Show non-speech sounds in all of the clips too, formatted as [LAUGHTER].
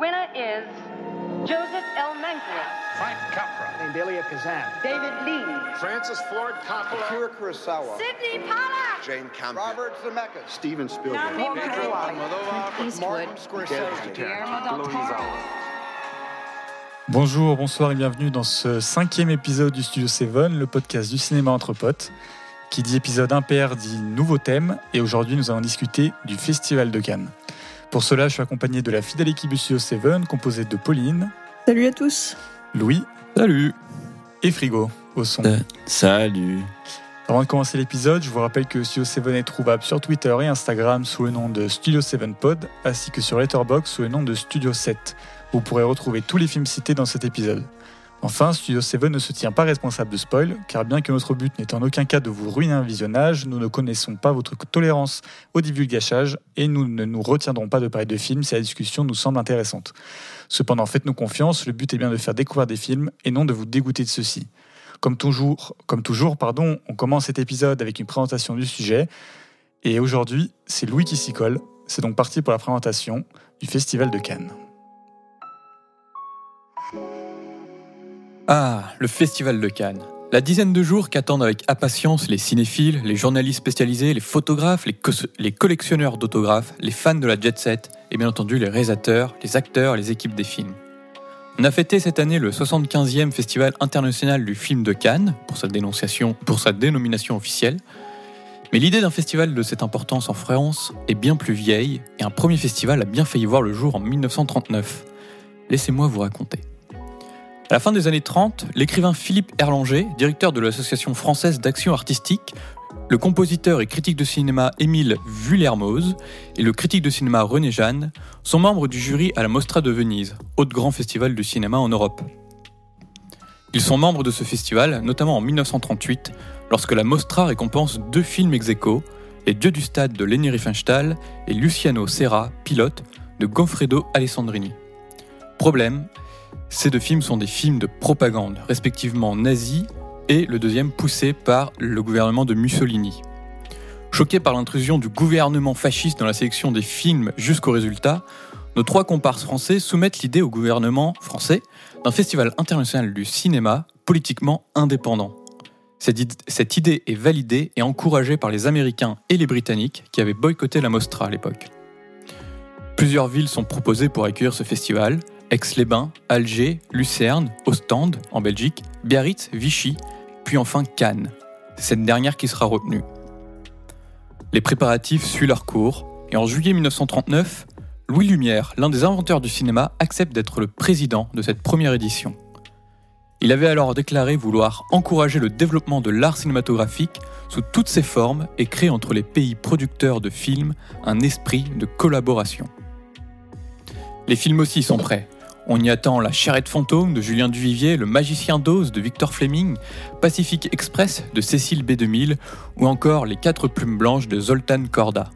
winner is Joseph L. Mankiewicz. Frank Capra. named Elia Kazan. David Lean. Francis Ford Coppola. Akira Kurosawa. Sidney Pollack. Jane Campion. Robert Zemeckis. Steven Spielberg. Martin Scorsese. Bonjour, bonsoir et bienvenue dans ce cinquième épisode du Studio 7, le podcast du cinéma entre potes. Qui dit épisode impair dit nouveau thème et aujourd'hui nous allons discuter du Festival de Cannes. Pour cela, je suis accompagné de la fidèle équipe du Studio 7 composée de Pauline, Salut à tous. Louis Salut. et Frigo au son. Euh. Salut. Avant de commencer l'épisode, je vous rappelle que Studio 7 est trouvable sur Twitter et Instagram sous le nom de Studio 7 Pod, ainsi que sur Letterboxd sous le nom de Studio 7. Vous pourrez retrouver tous les films cités dans cet épisode. Enfin, Studio 7 ne se tient pas responsable de spoil, car bien que notre but n'est en aucun cas de vous ruiner un visionnage, nous ne connaissons pas votre tolérance au divulgachage et nous ne nous retiendrons pas de parler de films si la discussion nous semble intéressante. Cependant, faites-nous confiance, le but est bien de faire découvrir des films et non de vous dégoûter de ceux-ci. Comme toujours, pardon, on commence cet épisode avec une présentation du sujet. Et aujourd'hui, c'est Louis qui s'y colle. C'est donc parti pour la présentation du Festival de Cannes. Ah, le Festival de Cannes. La dizaine de jours qu'attendent avec impatience les cinéphiles, les journalistes spécialisés, les photographes, les, collectionneurs d'autographes, les fans de la jet set et bien entendu les réalisateurs, les acteurs, les équipes des films. On a fêté cette année le 75e Festival international du film de Cannes pour sa, dénonciation, pour sa dénomination officielle. Mais l'idée d'un festival de cette importance en France est bien plus vieille et un premier festival a bien failli voir le jour en 1939. Laissez-moi vous raconter. À la fin des années 30, l'écrivain Philippe Erlanger, directeur de l'Association française d'action artistique, le compositeur et critique de cinéma Émile Vullermoz et le critique de cinéma René Jeanne sont membres du jury à la Mostra de Venise, autre grand festival du cinéma en Europe. Ils sont membres de ce festival, notamment en 1938, lorsque la Mostra récompense deux films ex aequo, Les Dieux du Stade de Leni Riefenstahl et Luciano Serra, pilote, de Goffredo Alessandrini. Problème, ces deux films sont des films de propagande, respectivement nazis et le deuxième poussé par le gouvernement de Mussolini. Choqués par l'intrusion du gouvernement fasciste dans la sélection des films jusqu'au résultat, nos trois comparses français soumettent l'idée au gouvernement français d'un festival international du cinéma politiquement indépendant. Cette id- cette idée est validée et encouragée par les Américains et les Britanniques qui avaient boycotté la Mostra à l'époque. Plusieurs villes sont proposées pour accueillir ce festival, Aix-les-Bains, Alger, Lucerne, Ostende en Belgique, Biarritz, Vichy, puis enfin Cannes. C'est cette dernière qui sera retenue. Les préparatifs suivent leur cours, et en juillet 1939, Louis Lumière, l'un des inventeurs du cinéma, accepte d'être le président de cette première édition. Il avait alors déclaré vouloir encourager le développement de l'art cinématographique sous toutes ses formes et créer entre les pays producteurs de films un esprit de collaboration. Les films aussi sont prêts. On y attend La charrette fantôme de Julien Duvivier, Le magicien d'Oz de Victor Fleming, Pacific Express de Cécile B2000 ou encore Les quatre plumes blanches de Zoltan Korda.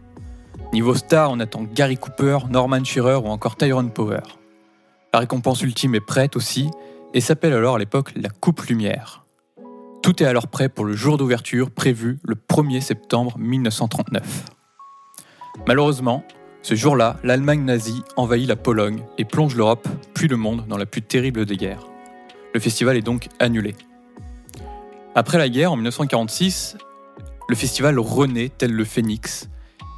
Niveau star, on attend Gary Cooper, Norman Shearer ou encore Tyrone Power. La récompense ultime est prête aussi et s'appelle alors à l'époque la Coupe Lumière. Tout est alors prêt pour le jour d'ouverture prévu le 1er septembre 1939. Malheureusement, ce jour-là, l'Allemagne nazie envahit la Pologne et plonge l'Europe, puis le monde, dans la plus terrible des guerres. Le festival est donc annulé. Après la guerre, en 1946, le festival renaît tel le phénix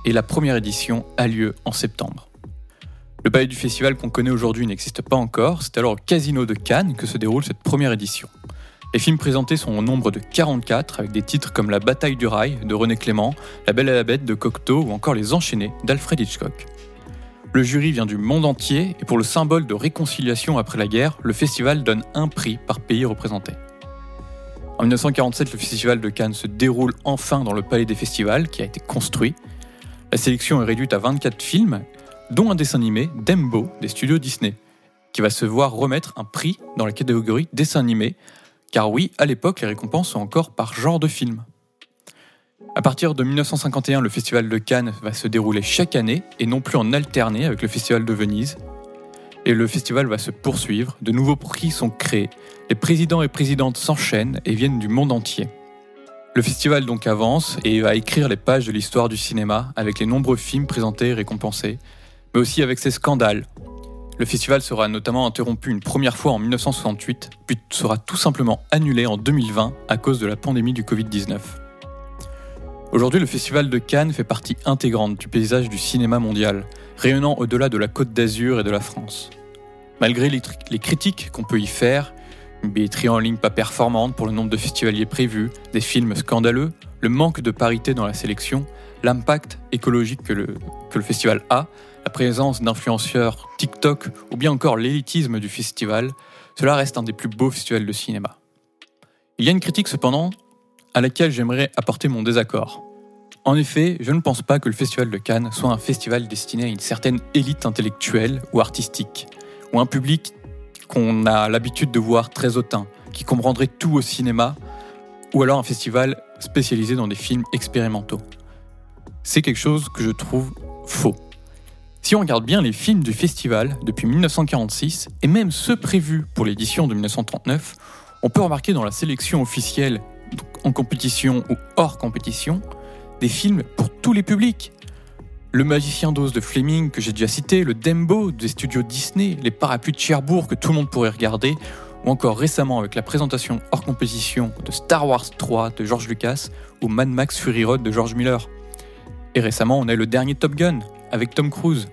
et la première édition a lieu en septembre. Le palais du festival qu'on connaît aujourd'hui n'existe pas encore, c'est alors au Casino de Cannes que se déroule cette première édition. Les films présentés sont au nombre de 44 avec des titres comme La bataille du rail de René Clément, La belle et la bête de Cocteau ou encore Les enchaînés d'Alfred Hitchcock. Le jury vient du monde entier et pour le symbole de réconciliation après la guerre, le festival donne un prix par pays représenté. En 1947, le festival de Cannes se déroule enfin dans le palais des festivals qui a été construit. La sélection est réduite à 24 films, dont un dessin animé, Dembo, des studios Disney, qui va se voir remettre un prix dans la catégorie dessin animé, car oui, à l'époque, les récompenses sont encore par genre de film. À partir de 1951, le Festival de Cannes va se dérouler chaque année et non plus en alterné avec le Festival de Venise. Et le festival va se poursuivre, de nouveaux prix sont créés, les présidents et présidentes s'enchaînent et viennent du monde entier. Le festival donc avance et va écrire les pages de l'histoire du cinéma avec les nombreux films présentés et récompensés, mais aussi avec ses scandales. Le festival sera notamment interrompu une première fois en 1968, puis sera tout simplement annulé en 2020 à cause de la pandémie du Covid-19. Aujourd'hui, le Festival de Cannes fait partie intégrante du paysage du cinéma mondial, rayonnant au-delà de la côte d'Azur et de la France. Malgré les, critiques qu'on peut y faire, une billetterie en ligne pas performante pour le nombre de festivaliers prévus, des films scandaleux, le manque de parité dans la sélection, l'impact écologique que le festival a, la présence d'influenceurs TikTok ou bien encore l'élitisme du festival, cela reste un des plus beaux festivals de cinéma. Il y a une critique cependant à laquelle j'aimerais apporter mon désaccord. En effet, je ne pense pas que le Festival de Cannes soit un festival destiné à une certaine élite intellectuelle ou artistique, ou un public qu'on a l'habitude de voir très hautain, qui comprendrait tout au cinéma, ou alors un festival spécialisé dans des films expérimentaux. C'est quelque chose que je trouve faux. Si on regarde bien les films du festival depuis 1946 et même ceux prévus pour l'édition de 1939, on peut remarquer dans la sélection officielle, en compétition ou hors compétition, des films pour tous les publics. Le Magicien d'Oz de Fleming que j'ai déjà cité, le Dembo des studios Disney, les Parapluies de Cherbourg que tout le monde pourrait regarder, ou encore récemment avec la présentation hors compétition de Star Wars 3 de George Lucas ou Mad Max Fury Road de George Miller. Et récemment, on a le dernier Top Gun avec Tom Cruise.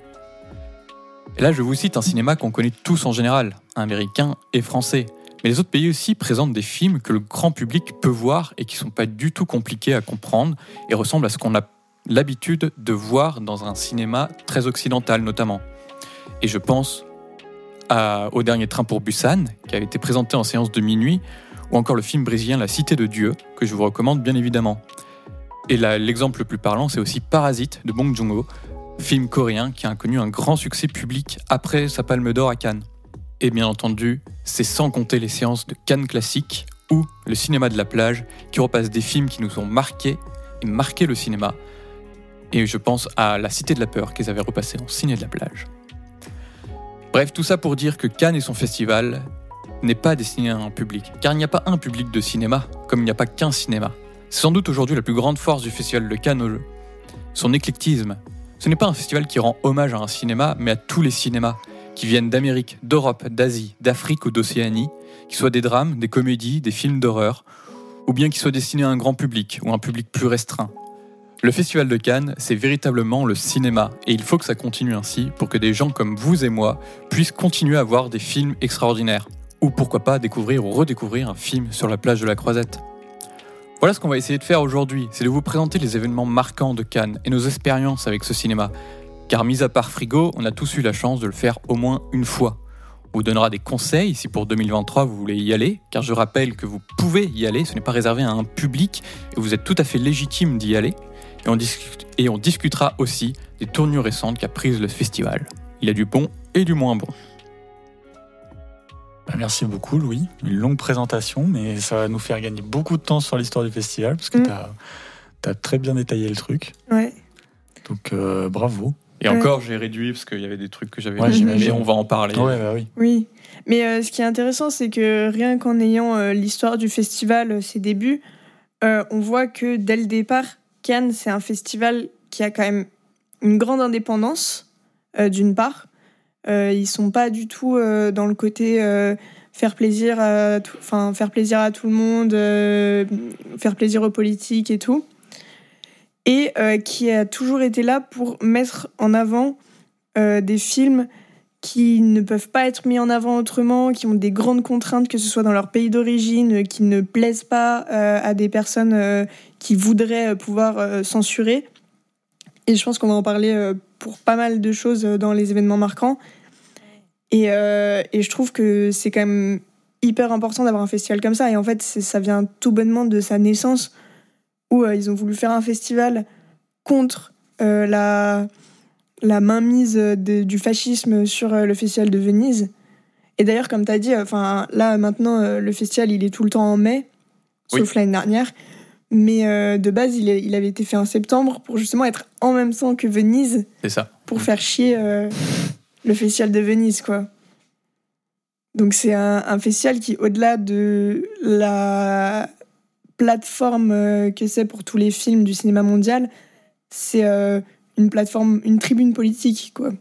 Et là, je vous cite un cinéma qu'on connaît tous en général, américain et français. Mais les autres pays aussi présentent des films que le grand public peut voir et qui sont pas du tout compliqués à comprendre et ressemblent à ce qu'on a l'habitude de voir dans un cinéma très occidental notamment. Et je pense au dernier train pour Busan, qui a été présenté en séance de minuit, ou encore le film brésilien La Cité de Dieu, que je vous recommande bien évidemment. Et l'exemple le plus parlant, c'est aussi Parasite de Bong Joon-ho, film coréen qui a connu un grand succès public après sa palme d'or à Cannes. Et bien entendu, c'est sans compter les séances de Cannes classique ou le cinéma de la plage qui repasse des films qui nous ont marqués et marqué le cinéma. Et je pense à La Cité de la Peur qu'ils avaient repassé en ciné de la plage. Bref, tout ça pour dire que Cannes et son festival n'est pas destiné à un public, car il n'y a pas un public de cinéma, comme il n'y a pas qu'un cinéma. C'est sans doute aujourd'hui la plus grande force du festival de Cannes, son éclectisme, ce n'est pas un festival qui rend hommage à un cinéma, mais à tous les cinémas, qui viennent d'Amérique, d'Europe, d'Asie, d'Afrique ou d'Océanie, qui soient des drames, des comédies, des films d'horreur, ou bien qui soient destinés à un grand public ou un public plus restreint. Le Festival de Cannes, c'est véritablement le cinéma, et il faut que ça continue ainsi pour que des gens comme vous et moi puissent continuer à voir des films extraordinaires, ou pourquoi pas découvrir ou redécouvrir un film sur la plage de la Croisette. Voilà ce qu'on va essayer de faire aujourd'hui, c'est de vous présenter les événements marquants de Cannes et nos expériences avec ce cinéma. Car mis à part Frigo, on a tous eu la chance de le faire au moins une fois. On vous donnera des conseils si pour 2023 vous voulez y aller, car je rappelle que vous pouvez y aller, ce n'est pas réservé à un public et vous êtes tout à fait légitime d'y aller. Et on, discutera aussi des tournures récentes qu'a prises le festival. Il y a du bon et du moins bon. Bah, merci beaucoup, Louis. Une longue présentation, mais ça va nous faire gagner beaucoup de temps sur l'histoire du festival, parce que Mm. tu as, très bien détaillé le truc. Ouais. Donc, euh, bravo. Et Ouais. encore, j'ai réduit parce qu'il y avait des trucs que j'avais Ouais, dit, mais j'imagine. on va en parler. Ouais, bah oui. Oui. Mais euh, ce qui est intéressant, c'est que rien qu'en ayant euh, l'histoire du festival, euh, ses débuts, euh, on voit que dès le départ, Cannes, c'est un festival qui a quand même une grande indépendance, euh, d'une part. Euh, ils sont pas du tout euh, dans le côté euh, faire plaisir à tout, enfin faire plaisir à tout le monde, faire plaisir aux politiques et tout. Et qui a toujours été là pour mettre en avant des films qui ne peuvent pas être mis en avant autrement, qui ont des grandes contraintes, que ce soit dans leur pays d'origine, qui ne plaisent pas à des personnes qui voudraient pouvoir censurer. Et je pense qu'on va en parler pour pas mal de choses euh, dans les événements marquants. Et, euh, et je trouve que c'est quand même hyper important d'avoir un festival comme ça. Et en fait, ça vient tout bonnement de sa naissance, où euh, ils ont voulu faire un festival contre euh, la, la mainmise de- du fascisme sur le festival de Venise. Et d'ailleurs, comme tu as dit, enfin là maintenant, le festival il est tout le temps en mai, Oui. sauf l'année dernière. Mais euh, de base, il, avait été fait en septembre pour justement être en même temps que Venise, C'est ça. pour faire chier euh, le festival de Venise, quoi. Donc c'est un, un festival qui, au-delà de la plateforme euh, que c'est pour tous les films du cinéma mondial, c'est euh, une plateforme, une tribune politique, quoi.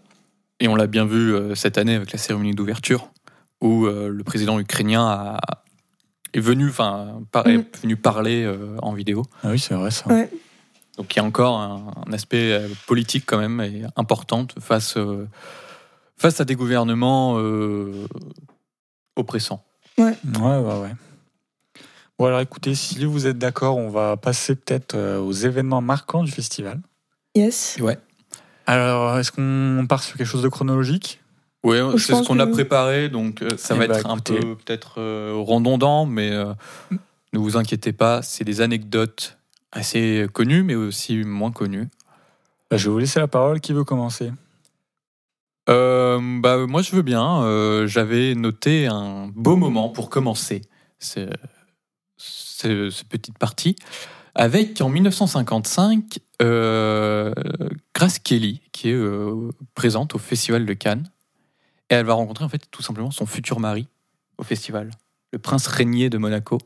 Et on l'a bien vu cette année avec la cérémonie d'ouverture, où le président ukrainien a- est venu, enfin, par- est Mhm. venu parler euh, en vidéo. Ah oui, c'est vrai ça. Ouais. Donc il y a encore un, un aspect euh, politique quand même et important face, euh, face à des gouvernements euh, oppressants. Ouais, ouais, ouais. Bon, alors écoutez, si vous êtes d'accord, on va passer peut-être euh, aux événements marquants du festival. Yes. Alors, est-ce qu'on part sur quelque chose de chronologique? Oui, c'est ce qu'on a préparé, donc euh, ça Eh va bah, être un écoutez. peu peut-être euh, redondant, mais euh, ne vous inquiétez pas, c'est des anecdotes assez connues, mais aussi moins connues. Bah, Je vais vous laisser la parole. Qui veut commencer? Euh, bah, moi, je veux bien. euh, J'avais noté un beau moment pour commencer ce, ce- ce petite partie. Avec en 1955 euh, Grace Kelly qui est euh, présente au Festival de Cannes et elle va rencontrer en fait tout simplement son futur mari au festival, le prince régnier de Monaco.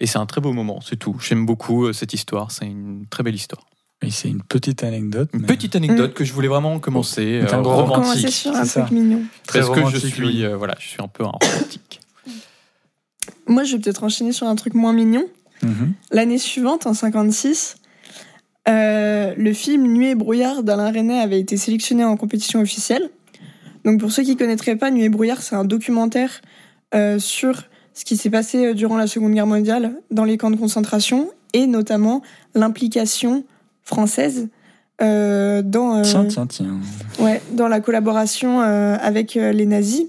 Et c'est un très beau moment, c'est tout. J'aime beaucoup euh, cette histoire, c'est une très belle histoire. Oui, c'est une petite anecdote. Une mais petite anecdote que je voulais vraiment commencer, C'est un euh, romantique, commencer sur un truc ça. mignon. Très parce que je suis, oui. euh, voilà, je suis un peu un romantique. [CLEARS THROAT] Moi, je vais peut-être enchaîner sur un truc moins mignon. Mhm. L'année suivante, en 56, euh, le film Nuit et brouillard d'Alain Resnais avait été sélectionné en compétition officielle. Donc pour ceux qui connaîtraient pas, Nuit et brouillard, c'est un documentaire euh, sur ce qui s'est passé euh, durant la Seconde Guerre mondiale dans les camps de concentration et notamment l'implication française euh, dans, euh, Tiens, tiens, tiens. Ouais, dans la collaboration avec les nazis.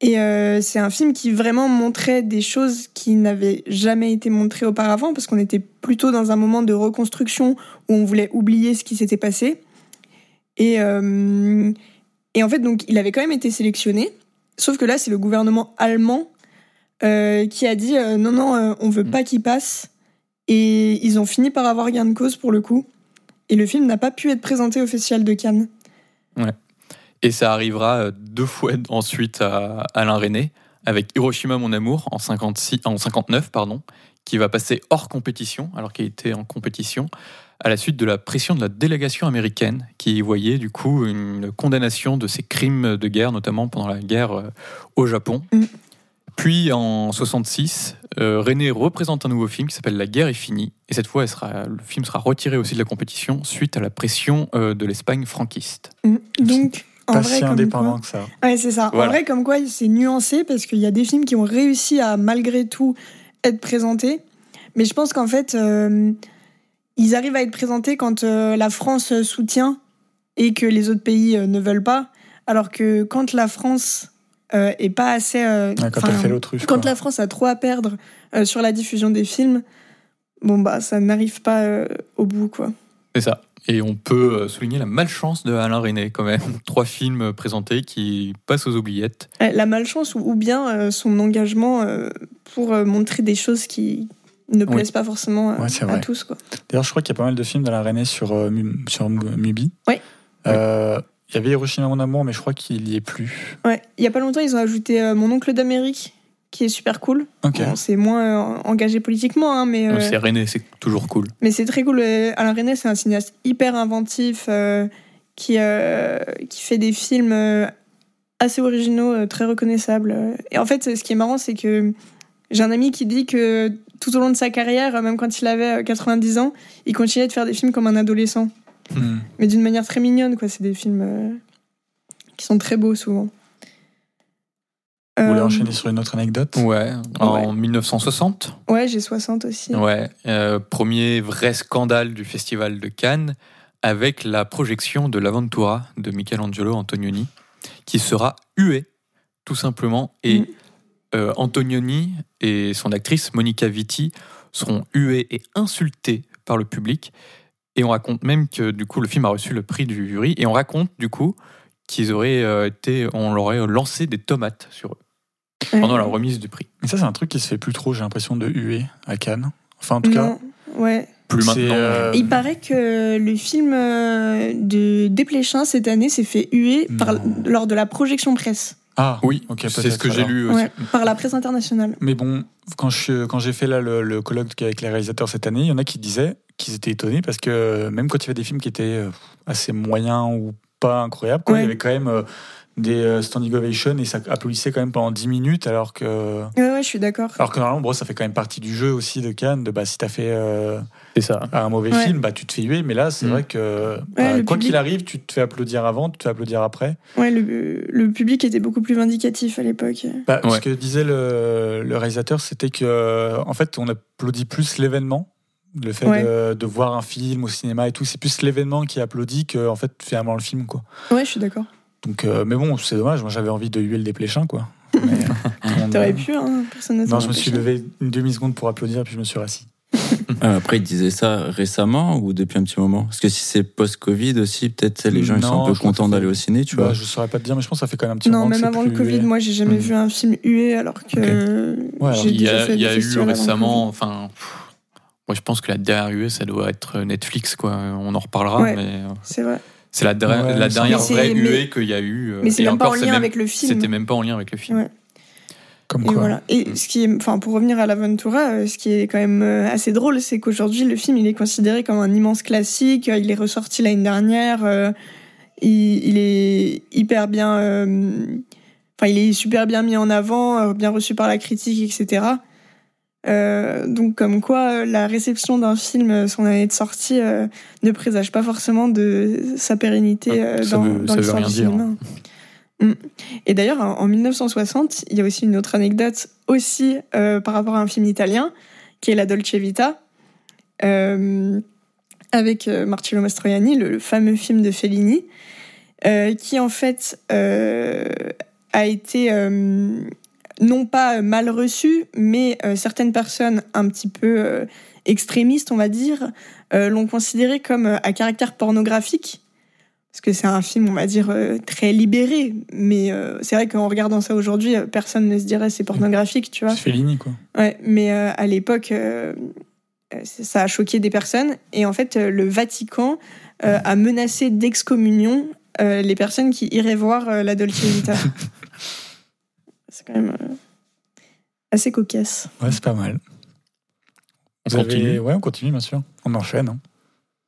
Et c'est un film qui vraiment montrait des choses qui n'avaient jamais été montrées auparavant, parce qu'on était plutôt dans un moment de reconstruction où on voulait oublier ce qui s'était passé. Et, et en fait, donc, il avait quand même été sélectionné, sauf que là, c'est le gouvernement allemand euh, qui a dit euh, non, non, euh, on veut pas qu'il passe. Et ils ont fini par avoir gain de cause pour le coup. Et le film n'a pas pu être présenté au Festival de Cannes. Et ça arrivera euh, deux fois [LAUGHS] ensuite à Alain René avec Hiroshima mon amour en 56 en 59 pardon, qui va passer hors compétition alors qu'il était en compétition à la suite de la pression de la délégation américaine qui voyait du coup une condamnation de ces crimes de guerre notamment pendant la guerre euh, au Japon. Mm. Puis en 66, euh, René représente un nouveau film qui s'appelle La guerre est finie et cette fois elle sera, le film sera retiré aussi de la compétition suite à la pression euh, de l'Espagne franquiste. Mm. Donc, en Pas vrai, si comme indépendant quoi- que ça. Ouais, c'est ça. Voilà. En vrai, comme quoi, c'est nuancé parce qu'il y a des films qui ont réussi à, malgré tout, être présentés. Mais je pense qu'en fait, euh, ils arrivent à être présentés quand euh, la France soutient et que les autres pays euh, ne veulent pas. Alors que quand la France euh, est pas assez. euh, Ouais, quand elle la France a trop à perdre euh, sur la diffusion des films, bon, bah, ça n'arrive pas euh, au bout, quoi. C'est ça. Et on peut souligner la malchance de Alain René quand même. [LAUGHS] Trois films présentés qui passent aux oubliettes. Euh, La malchance ou, ou bien son engagement pour montrer des choses qui ne Oui. plaisent pas forcément euh, Ouais, à tous. Quoi. D'ailleurs, je crois qu'il y a pas mal de films d'Alain René sur, euh, sur Mu- Mubi. Oui. Euh, Il y avait Hiroshima mon amour, mais je crois qu'il y est plus. Ouais. Il y a pas longtemps, ils ont ajouté euh, Mon oncle d'Amérique, qui est super cool. Ok. Bon, c'est moins euh, engagé politiquement, hein, mais, euh, C'est René, c'est toujours cool. mais c'est très cool. Euh, Alain Resnais, c'est un cinéaste hyper inventif euh, qui, euh, qui fait des films euh, assez originaux, euh, très reconnaissables. Et en fait, ce qui est marrant, c'est que j'ai un ami qui dit que tout au long de sa carrière, même quand il avait euh, 90 ans, il continuait de faire des films comme un adolescent. Hmm. Mais d'une manière très mignonne, quoi. C'est des films euh, qui sont très beaux souvent. Vous voulez Euh, enchaîner sur une autre anecdote? Ouais, en 1960. Ouais, j'ai 60 aussi. Ouais, euh, premier vrai scandale du festival de Cannes avec la projection de l'Aventura de Michelangelo Antonioni qui sera hué tout simplement et Mm. Euh, Antonioni et son actrice Monica Vitti seront hués et insultés par le public et on raconte même que du coup le film a reçu le prix du jury et on raconte du coup qu'ils auraient euh, été on leur aurait lancé des tomates sur eux pendant la remise du prix. Mais ça, c'est un truc qui se fait plus trop, j'ai l'impression, de huer à Cannes. Enfin, en tout Non, cas, ouais. Plus maintenant. euh, Il paraît que le film euh, de Desplechin cette année s'est fait huer par, lors de la projection presse. Ah, Oui, ok, c'est ce que j'ai lu aussi. Ouais, par la presse internationale. Mais bon, quand j'ai fait là le, le colloque avec les réalisateurs cette année, il y en a qui disaient qu'ils étaient étonnés parce que même quand il y avait des films qui étaient euh, assez moyens ou pas incroyable. Quoi. Il Ouais. y avait quand même euh, des euh, standing ovations et ça applaudissait quand même pendant 10 minutes, alors que, Ouais, ouais, je suis d'accord. alors que normalement, bon, ça fait quand même partie du jeu aussi de Cannes. De, bah, si t'as fait euh, C'est ça. un mauvais Ouais. film, bah, tu te fais huer. Mais là, c'est Mm. vrai que bah, le quoi public- qu'il arrive, tu te fais applaudir avant, tu te fais applaudir après. Ouais, le, le public était beaucoup plus vindicatif à l'époque. Bah, Ouais. Ce que disait le, le réalisateur, c'était que euh, en fait, on applaudit plus l'événement. Le fait Ouais. de, de voir un film au cinéma et tout, c'est plus l'événement qui applaudit que en fait finalement le film quoi. Ouais, je suis d'accord. Donc, euh, mais bon, c'est dommage. Moi, j'avais envie de huer le dépléchin, quoi. [LAUGHS] Euh, T'aurais pu, hein, personne ne Non, je me suis levé une demi seconde pour applaudir, puis je me suis rassis. Euh, Après, il disait ça récemment ou depuis un petit moment? Parce que si c'est post-Covid aussi, peut-être les gens ils sont Non, un peu contents d'aller fait- au ciné, tu Bah, vois. je saurais pas te dire, mais je pense que ça fait quand même un petit Non, moment. que même avant le Covid, hué. moi, j'ai jamais Mm. vu un film hué alors que Ok. euh, Ouais, alors, j'ai Il y a, y a eu récemment, enfin, moi je pense que la dernière UE, ça doit être Netflix, quoi. On en reparlera, Ouais. mais C'est vrai. c'est la, Ouais, dernière vraie UE qu'il y a eu. euh, Mais c'est même pas en lien même- avec le film. C'était même pas en lien avec le film. Et voilà. Et ce qui est, enfin, pour revenir à l'Aventura, euh, ce qui est quand même euh, assez drôle, c'est qu'aujourd'hui, le film, il est considéré comme un immense classique. Euh, Il est ressorti l'année dernière. euh, il, il est hyper bien, euh, enfin, il est super bien mis en avant, bien reçu par la critique, etc. Euh, donc, comme quoi, la réception d'un film, son année de sortie, euh, ne présage pas forcément de sa pérennité euh, Ça dans, veut- dans l'histoire du dire. cinéma. Mm. Et d'ailleurs, en en 1960, il y a aussi une autre anecdote aussi euh, par rapport à un film italien, qui est La Dolce Vita, euh, avec euh, Marcello Mastroianni, le, fameux film de Fellini, qui en fait a été non pas mal reçu, mais certaines personnes un petit peu extrémistes, on va dire, l'ont considéré comme à caractère pornographique parce que c'est un film, on va dire, euh, très libéré. Mais euh, c'est vrai qu'en regardant ça aujourd'hui, euh, personne ne se dirait c'est pornographique, tu vois. C'est Fellini, quoi. Ouais, mais euh, à l'époque, ça a choqué des personnes. Et en fait, le Vatican euh, a menacé d'excommunion euh, les personnes qui iraient voir euh, la Dolce Vita. [LAUGHS] c'est quand même euh, assez cocasse. Ouais, c'est pas mal. On Vous avez- continue. Ouais, on continue, bien sûr. On enchaîne. hein.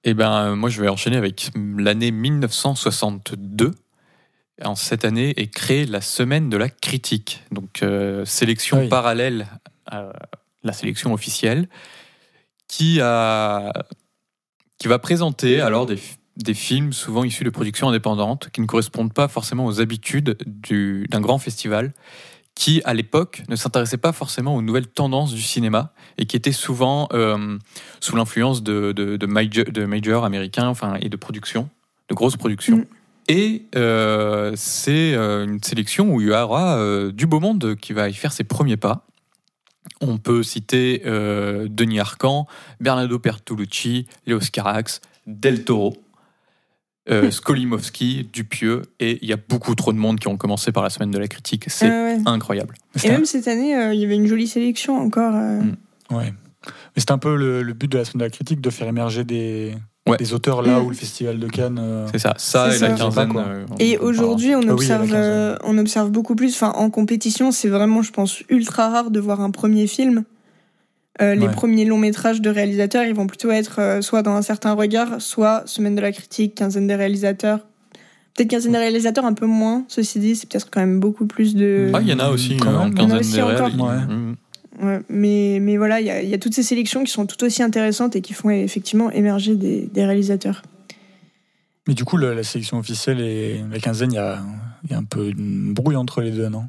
Eh ben, euh, moi, je vais enchaîner avec l'année 1962. En cette année est créée la semaine de la critique, donc euh, sélection Oui. parallèle à la sélection officielle, qui a qui va présenter alors des, films souvent issus de productions indépendantes qui ne correspondent pas forcément aux habitudes du- d'un grand festival, qui à l'époque ne s'intéressait pas forcément aux nouvelles tendances du cinéma et qui étaient souvent euh, sous l'influence de, de, de major, de américains enfin, et de productions, de grosses productions. Mm. Et euh, c'est euh, une sélection où il y aura euh, du beau monde qui va y faire ses premiers pas. On peut citer Denis Arcand, Bernardo Bertolucci, Léo Carax, Del Toro, euh, Skolimowski, Dupieux, et il y a beaucoup trop de monde qui ont commencé par la semaine de la critique. C'est Euh, ouais. incroyable. Et même cette année, euh, il y avait une jolie sélection encore. euh. Mm. Ouais. Mais c'est un peu le, le but de la semaine de la critique, de faire émerger des, Ouais. des auteurs là Mm. où le festival de Cannes. euh, C'est ça, ça et la quinzaine. Et aujourd'hui, on Ah oui, observe, euh, on observe beaucoup plus. Enfin, en compétition, c'est vraiment, je pense, ultra rare de voir un premier film. Euh, les Ouais. premiers longs métrages de réalisateurs, ils vont plutôt être euh, soit dans un certain regard, soit semaine de la critique, quinzaine des réalisateurs. Peut-être quinzaine des réalisateurs un peu moins. Ceci dit, c'est peut-être quand même beaucoup plus de. Ah, il y en a aussi Quand euh, même. Quinzaine aussi des encore. Ouais. Ouais, mais, mais voilà, il y a, il y a toutes ces sélections qui sont tout aussi intéressantes et qui font effectivement émerger des, des réalisateurs. Mais du coup, le- la sélection officielle et la quinzaine, il y a, il y a un peu une brouille entre les deux, non?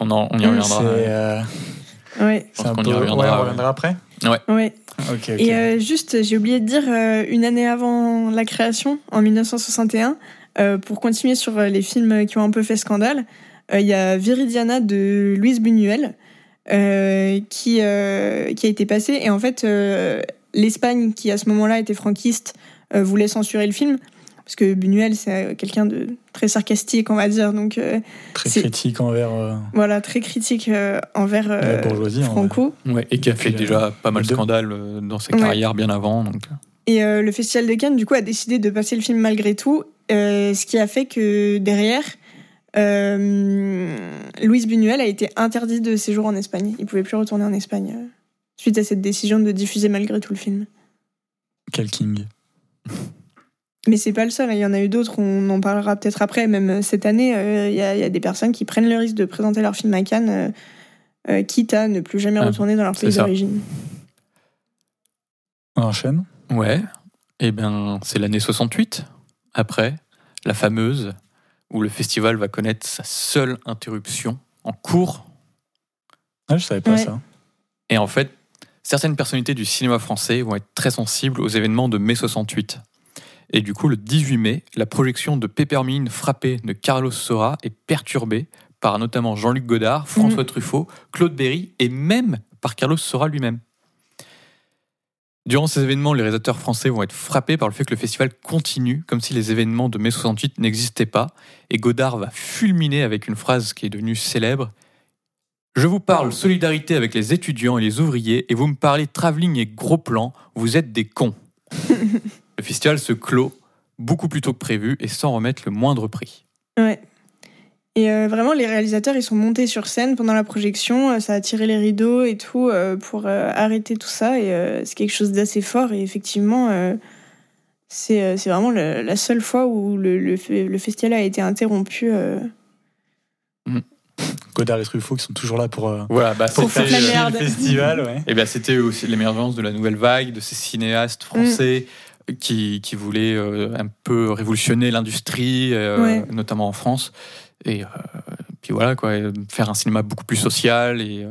On, en- on y reviendra. Ouais. pense qu'on y reviendra, ouais, on ouais. reviendra après ouais. Et euh, juste, j'ai oublié de dire, euh, une année avant la création, en 1961, euh, pour continuer sur les films qui ont un peu fait scandale, euh, il y a Viridiana de Louise Buñuel euh, qui, euh, qui a été passé. Et en fait, euh, l'Espagne, qui à ce moment-là était franquiste, euh, voulait censurer le film. Parce que Buñuel, c'est quelqu'un de très sarcastique, on va dire. Donc euh, Très critique envers euh, voilà, très critique euh, envers la bourgeoisie. en. Franco. Ouais, et qui a fait déjà pas mal de scandales dans sa Ouais. carrière bien avant. Donc. Et euh, le Festival de Cannes, du coup, a décidé de passer le film malgré tout, euh, ce qui a fait que derrière, euh, Louise Buñuel a été interdit de séjour en Espagne. Il pouvait plus retourner en Espagne euh, suite à cette décision de diffuser malgré tout le film. Quel king. Mais c'est pas le seul, hein. il y en a eu d'autres, on en parlera peut-être après. Même euh, cette année, euh, il y, a- il y a des personnes qui prennent le risque de présenter leur film à Cannes, euh, quitte à ne plus jamais Ah, retourner dans leur pays d'origine. On enchaîne? Ouais. Eh bien, c'est l'année 68, après, la fameuse, où le festival va connaître sa seule interruption en cours. Ah, je savais pas Ouais. ça. Et en fait, certaines personnalités du cinéma français vont être très sensibles aux événements de mai 68. Et du coup, le 18 mai, la projection de Peppermint frappée de Carlos Sora est perturbée par notamment Jean-Luc Godard, François Truffaut, Claude Berry et même par Carlos Sora lui-même. Durant ces événements, les réalisateurs français vont être frappés par le fait que le festival continue comme si les événements de mai 68 n'existaient pas. Et Godard va fulminer avec une phrase qui est devenue célèbre. Je vous parle solidarité avec les étudiants et les ouvriers et vous me parlez travelling et gros plans, vous êtes des cons. [LAUGHS] le festival se clôt beaucoup plus tôt que prévu et sans remettre le moindre prix. Ouais. Et euh, vraiment, les réalisateurs, ils sont montés sur scène pendant la projection, euh, ça a tiré les rideaux et tout euh, pour euh, arrêter tout ça. Et euh, c'est quelque chose d'assez fort. Et effectivement, euh, c'est c'est vraiment le- la seule fois où le, le, fe- le festival a été interrompu. euh. Godard et Truffaut qui sont toujours là pour, euh, Voilà, bah, pour faire le festival. Ouais. Et bien, c'était aussi l'émergence de la nouvelle vague, de ces cinéastes français qui, qui voulaient euh, un peu révolutionner l'industrie, euh, Ouais. notamment en France. Et euh, puis voilà, quoi, faire un cinéma beaucoup plus social et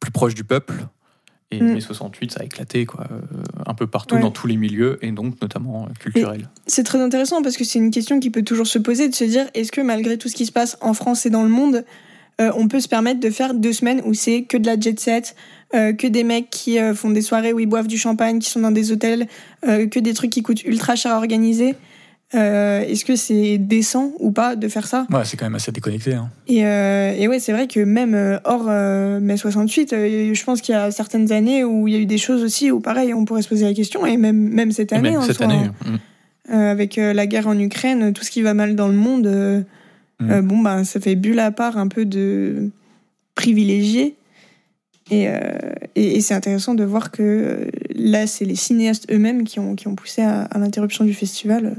plus proche du peuple. Et Mm. mai 68, ça a éclaté, quoi, un peu partout Ouais. dans tous les milieux, et donc notamment culturels. C'est très intéressant parce que c'est une question qui peut toujours se poser de se dire est-ce que malgré tout ce qui se passe en France et dans le monde, euh, on peut se permettre de faire deux semaines où c'est que de la jet set, que des mecs qui euh, font des soirées où ils boivent du champagne, qui sont dans des hôtels, euh, que des trucs qui coûtent ultra cher à organiser. Euh, Est-ce que c'est décent ou pas de faire ça? Ouais, c'est quand même assez déconnecté. hein. et, euh, et ouais, c'est vrai que même euh, hors euh, mai 68, euh, je pense qu'il y a certaines années où il y a eu des choses aussi où pareil, on pourrait se poser la question et même même cette Et année. même en cette année. hein. mm. Euh, avec euh, la guerre en Ukraine, tout ce qui va mal dans le monde, euh, Mm. euh, bon bah ça fait bulle à part un peu de privilégiés. Et, euh, et, et c'est intéressant de voir que euh, là, c'est les cinéastes eux-mêmes qui ont, qui ont poussé à, à l'interruption du festival.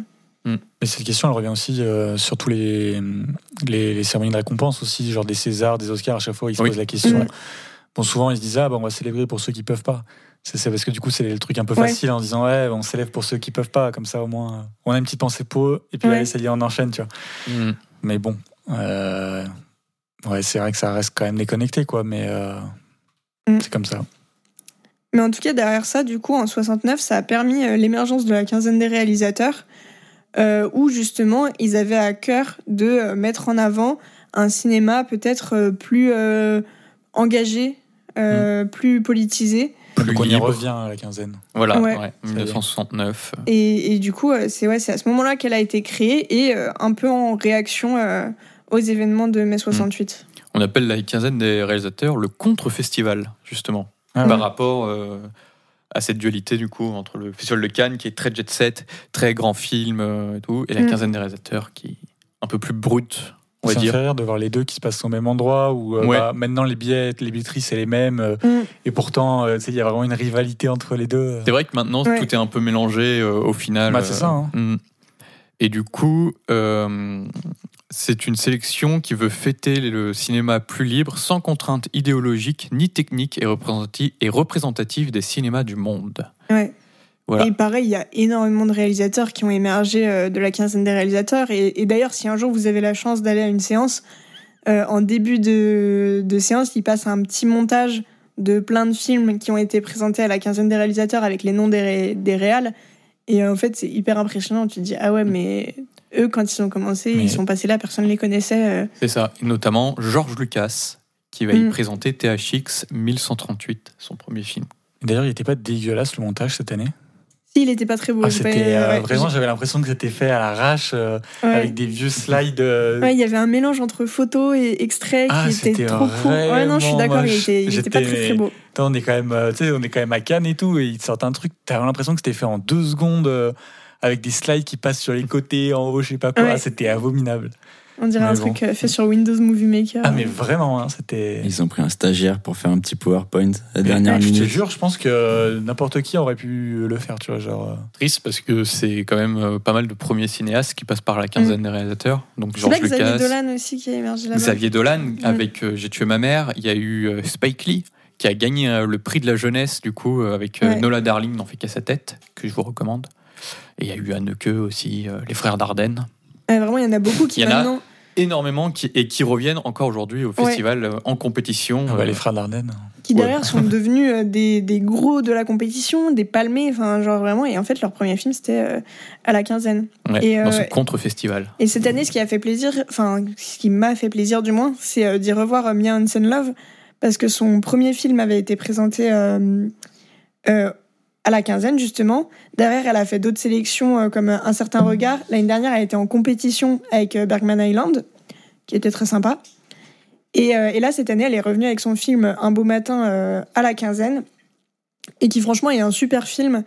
Mais cette question, elle revient aussi euh, sur tous les, les, les cérémonies de récompense aussi, genre des Césars, des Oscars. À chaque fois, ils se Oui. posent la question. Mm. Bon, souvent, ils se disent ah, bah, on va célébrer pour ceux qui peuvent pas. C'est c'est parce que du coup, c'est le truc un peu Ouais. facile en disant ouais, on célèbre pour ceux qui peuvent pas. Comme ça, au moins, on a une petite pensée pour eux. Et puis, Ouais. allez, ça y est, on enchaîne, tu vois. Mm. Mais bon, euh, ouais, c'est vrai que ça reste quand même déconnecté, quoi. Mais euh, Mm. c'est comme ça. Mais en tout cas, derrière ça, du coup, en 69, ça a permis euh, l'émergence de la quinzaine des réalisateurs, euh, où justement, ils avaient à cœur de euh, mettre en avant un cinéma peut-être plus euh, engagé, euh, plus politisé. Plus Donc, on y revient à la quinzaine. Voilà, Ouais. ouais, y est. 1969. Et, et du coup, c'est ouais, c'est à ce moment-là qu'elle a été créée et euh, un peu en réaction euh, aux événements de mai 68. On appelle la quinzaine des réalisateurs le contre-festival, justement, Ah, par rapport euh, à cette dualité, du coup, entre le Festival de Cannes, qui est très jet set, très grand film euh, et tout, et la Mm. quinzaine des réalisateurs, qui est un peu plus brute, on va ça me dire. fait rire de voir les deux qui se passent au même endroit où euh, Ouais. bah, maintenant les billets, les billetteries c'est les mêmes euh, Mm. et pourtant euh, il y a vraiment une rivalité entre les deux. C'est vrai que maintenant, Ouais. tout est un peu mélangé euh, au final. Bah, c'est ça, hein. mm. Et du coup, euh, c'est une sélection qui veut fêter le cinéma plus libre, sans contrainte idéologique ni technique et représentative, et représentative des cinémas du monde. Ouais. Voilà. Et pareil, il y a énormément de réalisateurs qui ont émergé euh, de la quinzaine des réalisateurs. Et, et d'ailleurs, si un jour vous avez la chance d'aller à une séance, euh, en début de, de séance, ils passent un petit montage de plein de films qui ont été présentés à la quinzaine des réalisateurs avec les noms des, ré- des réals. Et euh, en fait, c'est hyper impressionnant. Tu te dis, ah ouais, mais eux, quand ils ont commencé, Mais- ils sont passés là, personne ne les connaissait. euh. C'est ça. Et notamment Georges Lucas, qui va y Mm. présenter THX 1138, son premier film. D'ailleurs, il était pas dégueulasse le montage cette année? Si, il était pas très beau. Ah, c'était euh, ouais, vraiment, j'avais l'impression que c'était fait à l'arrache euh, ouais. avec des vieux slides. euh, Ouais, il y avait un mélange entre photos et extraits Ah, qui était c'était trop cool. Ouais, non, je suis d'accord, il était, il était pas très très beau. Attends, on est quand même, tu sais, on est quand même à Cannes et tout, et ils te sortent un truc. T'as l'impression que c'était fait en deux secondes euh, avec des slides qui passent sur les côtés, en haut, je sais pas quoi. Ouais. C'était abominable. On dirait Mais un bon. truc euh, fait sur Windows Movie Maker. Ah, mais vraiment, hein, c'était. Ils ont pris un stagiaire pour faire un petit PowerPoint la dernière Je te minute. jure, je pense que n'importe qui aurait pu le faire, tu vois, genre. euh, Triste parce que c'est quand même euh, pas mal de premiers cinéastes qui passent par la quinzaine des réalisateurs. Donc là que Xavier Lucas, Dolan aussi qui a émergé là-bas. Xavier Dolan avec euh, J'ai tué ma mère. Il y a eu euh, Spike Lee qui a gagné euh, le prix de la jeunesse du coup euh, avec euh, Ouais. Nola Darling dans Fait qu'à sa tête que je vous recommande. Et il y a eu Anneke aussi, euh, les frères Dardenne. Ouais, vraiment, il y en a beaucoup qui Il y en a maintenant. Énormément qui, et qui reviennent encore aujourd'hui au festival euh, en compétition. ah bah, les frères Dardenne. qui Ouais. derrière sont devenus des, des gros de la compétition, des palmés, enfin genre vraiment. Et en fait, leur premier film c'était euh, à la quinzaine. ouais, et, dans euh, ce contre-festival. Et cette année, ce qui a fait plaisir, enfin ce qui m'a fait plaisir du moins, c'est euh, d'y revoir Mia Hansen Love parce que son premier film avait été présenté euh, euh, à la quinzaine justement. Derrière, elle a fait d'autres sélections euh, comme Un certain regard. L'année dernière, elle était en compétition avec euh, Bergman Island, qui était très sympa. Et, euh, et là, cette année, elle est revenue avec son film Un beau matin euh, à la quinzaine, et qui franchement est un super film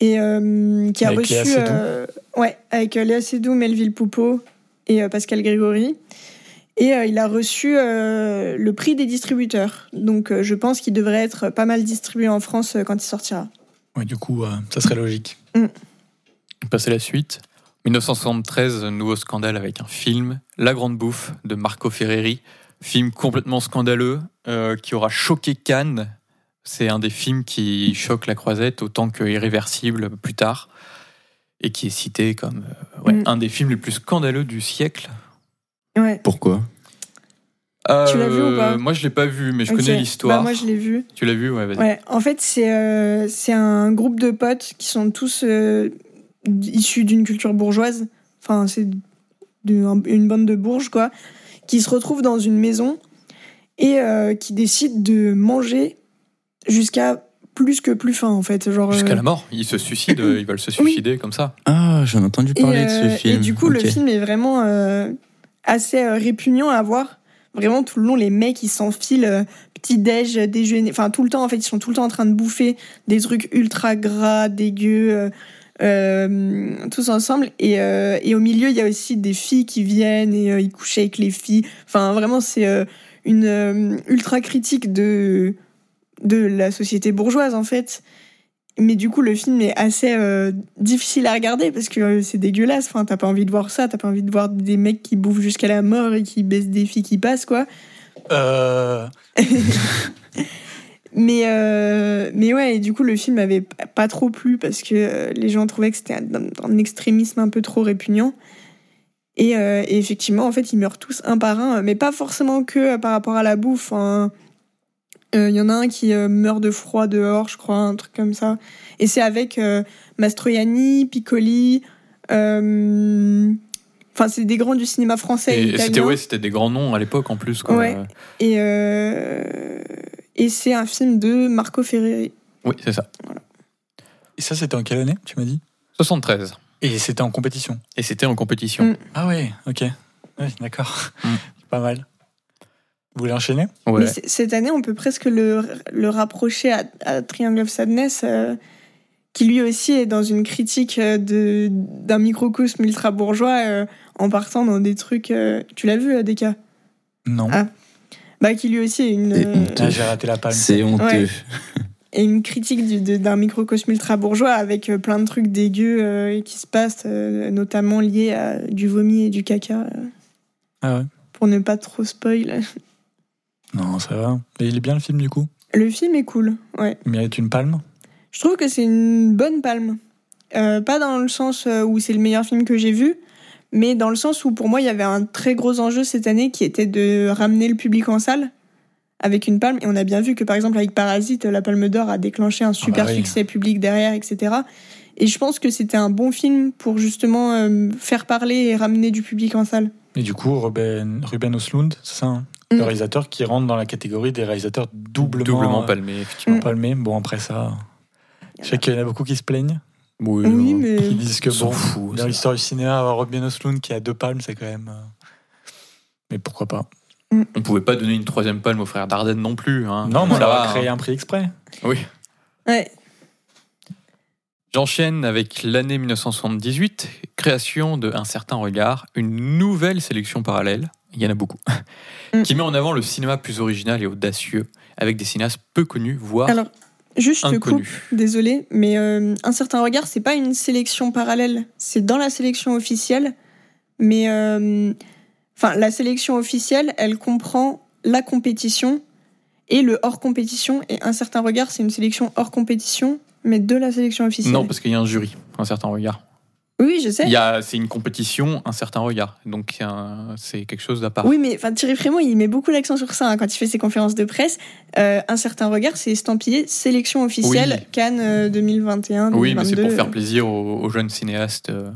et euh, qui a Avec reçu, euh, ouais, avec euh, Léa Seydoux, Melville Poupeau et euh, Pascal Grégory. Et euh, il a reçu euh, le prix des distributeurs. Donc euh, je pense qu'il devrait être pas mal distribué en France euh, quand il sortira. Ouais, du coup, euh, ça serait logique. On passe à la suite. 1973, nouveau scandale avec un film, La Grande Bouffe de Marco Ferreri. Film complètement scandaleux euh, qui aura choqué Cannes. C'est un des films qui choque la croisette autant que Irréversible plus tard. Et qui est cité comme euh, ouais, Mm. un des films les plus scandaleux du siècle. Ouais. Pourquoi? Tu l'as vu ou pas Moi je l'ai pas vu, mais je connais l'histoire. Bah, moi je l'ai vu. Tu l'as vu Ouais, vas-y. Ouais, en fait, c'est euh, c'est un groupe de potes qui sont tous euh, issus d'une culture bourgeoise. Enfin, c'est un- une bande de bourges, quoi, qui se retrouvent dans une maison et euh, qui décident de manger jusqu'à plus que plus faim, en fait. Genre, Jusqu'à euh, la mort. Ils se suicident, euh, ils veulent se [COUGHS] suicider comme ça. Ah, j'en ai entendu et, parler de euh, ce film. et du coup, le film est vraiment euh, assez euh, répugnant à voir. Vraiment, tout le long, les mecs, ils s'enfilent euh, petit-déj, euh, déjeuner. Enfin, tout le temps, en fait, ils sont tout le temps en train de bouffer des trucs ultra gras, dégueux, euh, euh, tous ensemble. Et, euh, et au milieu, il y a aussi des filles qui viennent et ils couchent avec les filles. Enfin, vraiment, c'est une ultra critique de, de la société bourgeoise, en fait. Mais du coup, le film est assez euh, difficile à regarder parce que euh, c'est dégueulasse. Enfin, t'as pas envie de voir ça. T'as pas envie de voir des mecs qui bouffent jusqu'à la mort et qui baissent des filles qui passent, quoi. Euh, [LAUGHS] Mais, euh, mais ouais, et du coup, le film avait pas trop plu parce que les gens trouvaient que c'était un, un extrémisme un peu trop répugnant. Et, et effectivement, en fait, ils meurent tous un par un, mais pas forcément que par rapport à la bouffe. hein. Euh, Il y en a un qui euh, meurt de froid dehors, je crois, un truc comme ça. Et c'est avec euh, Mastroianni, Piccoli. euh, Enfin, c'est des grands du cinéma français et, Et c'était ouais, c'était des grands noms à l'époque en plus. Quoi. Ouais. Et, euh, et c'est un film de Marco Ferreri. Oui, c'est ça. Et ça, c'était en quelle année, tu m'as dit? 73. Et c'était en compétition? Et c'était en compétition. Mm. Ah ouais, ok. Ouais, d'accord. Mm. [LAUGHS] Pas mal. Vous voulez enchaîner? Ouais. Mais c- cette année, on peut presque le, le rapprocher à, à Triangle of Sadness, euh, qui lui aussi est dans une critique euh, de d'un microcosme ultra bourgeois euh, en partant dans des trucs. euh, tu l'as vu, Deka? Non. Ah. Bah, qui lui aussi est une, Et euh, honteux. Ah, j'ai raté la palme. C'est honteux. Ouais. [LAUGHS] est une critique du- de- d'un microcosme ultra bourgeois avec euh, plein de trucs dégueux euh, qui se passent, euh, notamment liés à du vomi et du caca, euh, Ah ouais. pour ne pas trop spoil. Non, ça va. Et il est bien le film du coup? Le film est cool, ouais. Il mérite une palme? Je trouve que c'est une bonne palme. Euh, pas dans le sens euh, où c'est le meilleur film que j'ai vu, mais dans le sens où pour moi il y avait un très gros enjeu cette année qui était de ramener le public en salle avec une palme. Et on a bien vu que par exemple avec Parasite, la palme d'or a déclenché un super bah oui. succès public derrière, etc. Et je pense que c'était un bon film pour justement euh, faire parler et ramener du public en salle. Et du coup, Ruben, Ruben Östlund, c'est ça hein? Mm. Le réalisateur qui rentre dans la catégorie des réalisateurs doublement, Doublement euh, palmé, effectivement. Mm. palmés. Bon, après ça, je sais qu'il y en a beaucoup qui se plaignent. Oui, Oui, euh, mais Qui disent que bon, fout, dans l'histoire du cinéma, avoir Ruben Östlund qui a deux palmes, c'est quand même. euh, Mais pourquoi pas on pouvait pas donner une troisième palme aux frères Dardenne non plus. Hein. Non, mais on Ça leur va, a créé hein. un prix exprès. Oui. ouais. J'enchaîne avec l'année 1978, création de Un certain regard, une nouvelle sélection parallèle, il y en a beaucoup, Mm. qui met en avant le cinéma plus original et audacieux, avec des cinéastes peu connus, voire Alors, juste je te coupe, inconnus. désolé, mais euh, un certain regard, c'est pas une sélection parallèle, c'est dans la sélection officielle, mais euh, enfin la sélection officielle, elle comprend la compétition et le hors compétition, et un certain regard, c'est une sélection hors compétition, mais de la sélection officielle. Non, parce qu'il y a un jury, Un certain regard. Oui, je sais. Il y a, c'est une compétition, Un certain regard, donc euh, c'est quelque chose d'à part. Oui, mais enfin, Thierry Frémaux, il met beaucoup l'accent sur ça hein, quand il fait ses conférences de presse. Euh, un certain regard, c'est estampillé sélection officielle Oui. Cannes euh, 2021. Oui, mais c'est 2022. pour faire plaisir aux, aux jeunes cinéastes. euh,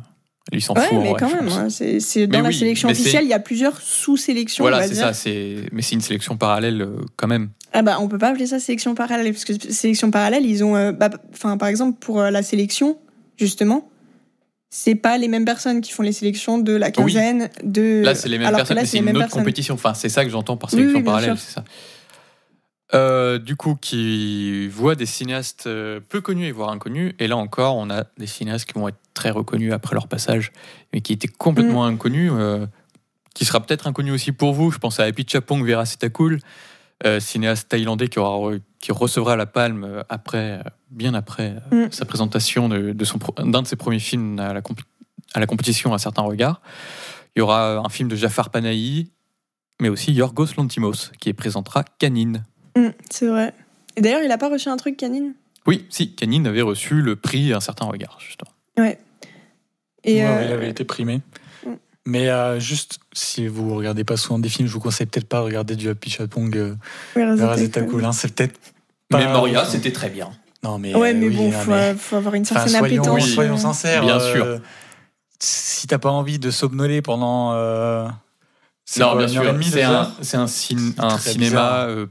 Lui s'en Ouais, fout. mais vrai, quand même, hein, c'est c'est dans Mais la oui, sélection officielle, il y a plusieurs sous-sélections. on Voilà, c'est dire. ça. C'est, mais c'est une sélection parallèle euh, quand même. Ah bah, on peut pas appeler ça sélection parallèle, parce que sélection parallèle, ils ont, euh, bah, par exemple, pour euh, la sélection, justement, c'est pas les mêmes personnes qui font les sélections de la Oui. quinzaine, de. Là, c'est les mêmes alors personnes, là, mais c'est une autre personnes. compétition. Enfin, c'est ça que j'entends par sélection oui, parallèle, c'est ça. Euh, du coup, qui voit des cinéastes euh, peu connus et voire inconnus. Et là encore, on a des cinéastes qui vont être très reconnus après leur passage, mais qui étaient complètement Mm. inconnus, euh, qui sera peut-être inconnu aussi pour vous. Je pense à Epichapong Verasetakul, euh, cinéaste thaïlandais qui, aura, qui recevra la palme euh, après, euh, bien après euh, Mm. sa présentation de, de son, d'un de ses premiers films à la, à la compétition à certains regards. Il y aura un film de Jafar Panahi, mais aussi Yorgos Lantimos, qui présentera Canine. Mm, c'est vrai. Et d'ailleurs, il a pas reçu un truc canine? Oui, si, Canine avait reçu le prix Un certain regard, justement. Ouais. Et Ouais, euh, ouais, il avait été primé. Mm. Mais euh, juste, si vous regardez pas souvent des films, je vous conseille peut-être pas de regarder du Happy Chatpong euh, Cool, hein, C'est peut-être pas. Mais Moria, c'était très bien. Non, mais. Ouais, mais oui, bon, non, faut, mais- faut avoir une Enfin, certaine soyons, appétence. oui, soyons sincères. Bien euh, sûr. Si t'as pas envie de somnoler pendant. euh, c'est Non, bien sûr. C'est un, heures? c'est un, cin- C'est un très cinéma euh,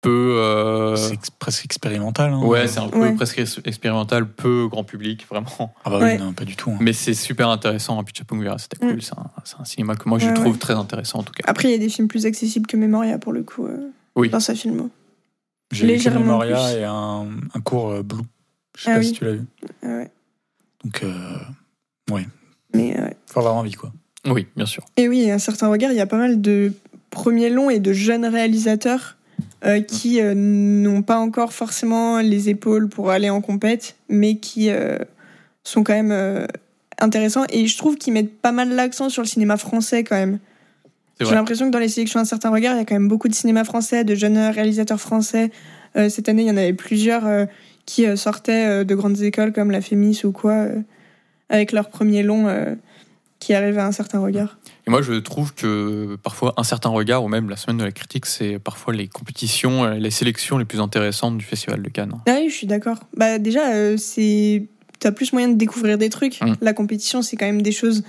peu. euh, C'est presque expérimental. hein. ouais, c'est un peu Ouais. presque ex- expérimental, peu grand public, vraiment. Ah bah Ouais. oui, non, pas du tout. hein. Mais c'est super intéressant. Epichapong Verasetakul, Mm. cool. c'est un, cinéma que moi je trouve ouais. très intéressant en tout cas. Après, il y a des films plus accessibles que Memoria pour le coup euh, Oui. dans sa filmo. J'ai légèrement Memoria plus. et un, un cours euh, Blue. Je sais Ah pas oui. si tu l'as vu. Ah ouais. Donc, euh, Mais, euh, ouais. faut avoir envie, quoi. Oui, bien sûr. Et oui, à un certain regard, il y a pas mal de premiers longs et de jeunes réalisateurs euh, qui euh, n'ont pas encore forcément les épaules pour aller en compète, mais qui euh, sont quand même euh, intéressants. Et je trouve qu'ils mettent pas mal l'accent sur le cinéma français quand même. J'ai l'impression que dans les sélections un certain regard, il y a quand même beaucoup de cinéma français, de jeunes réalisateurs français. Euh, cette année, il y en avait plusieurs euh, qui euh, sortaient de grandes écoles comme la Fémis ou quoi, avec leur premier long qui arrivait à un certain regard. Et moi, je trouve que parfois, un certain regard, ou même la semaine de la critique, c'est parfois les compétitions, les sélections les plus intéressantes du Festival de Cannes. Ah oui, je suis d'accord. Bah déjà, euh, c'est t'as plus moyen de découvrir des trucs. Mm. La compétition, c'est quand même des choses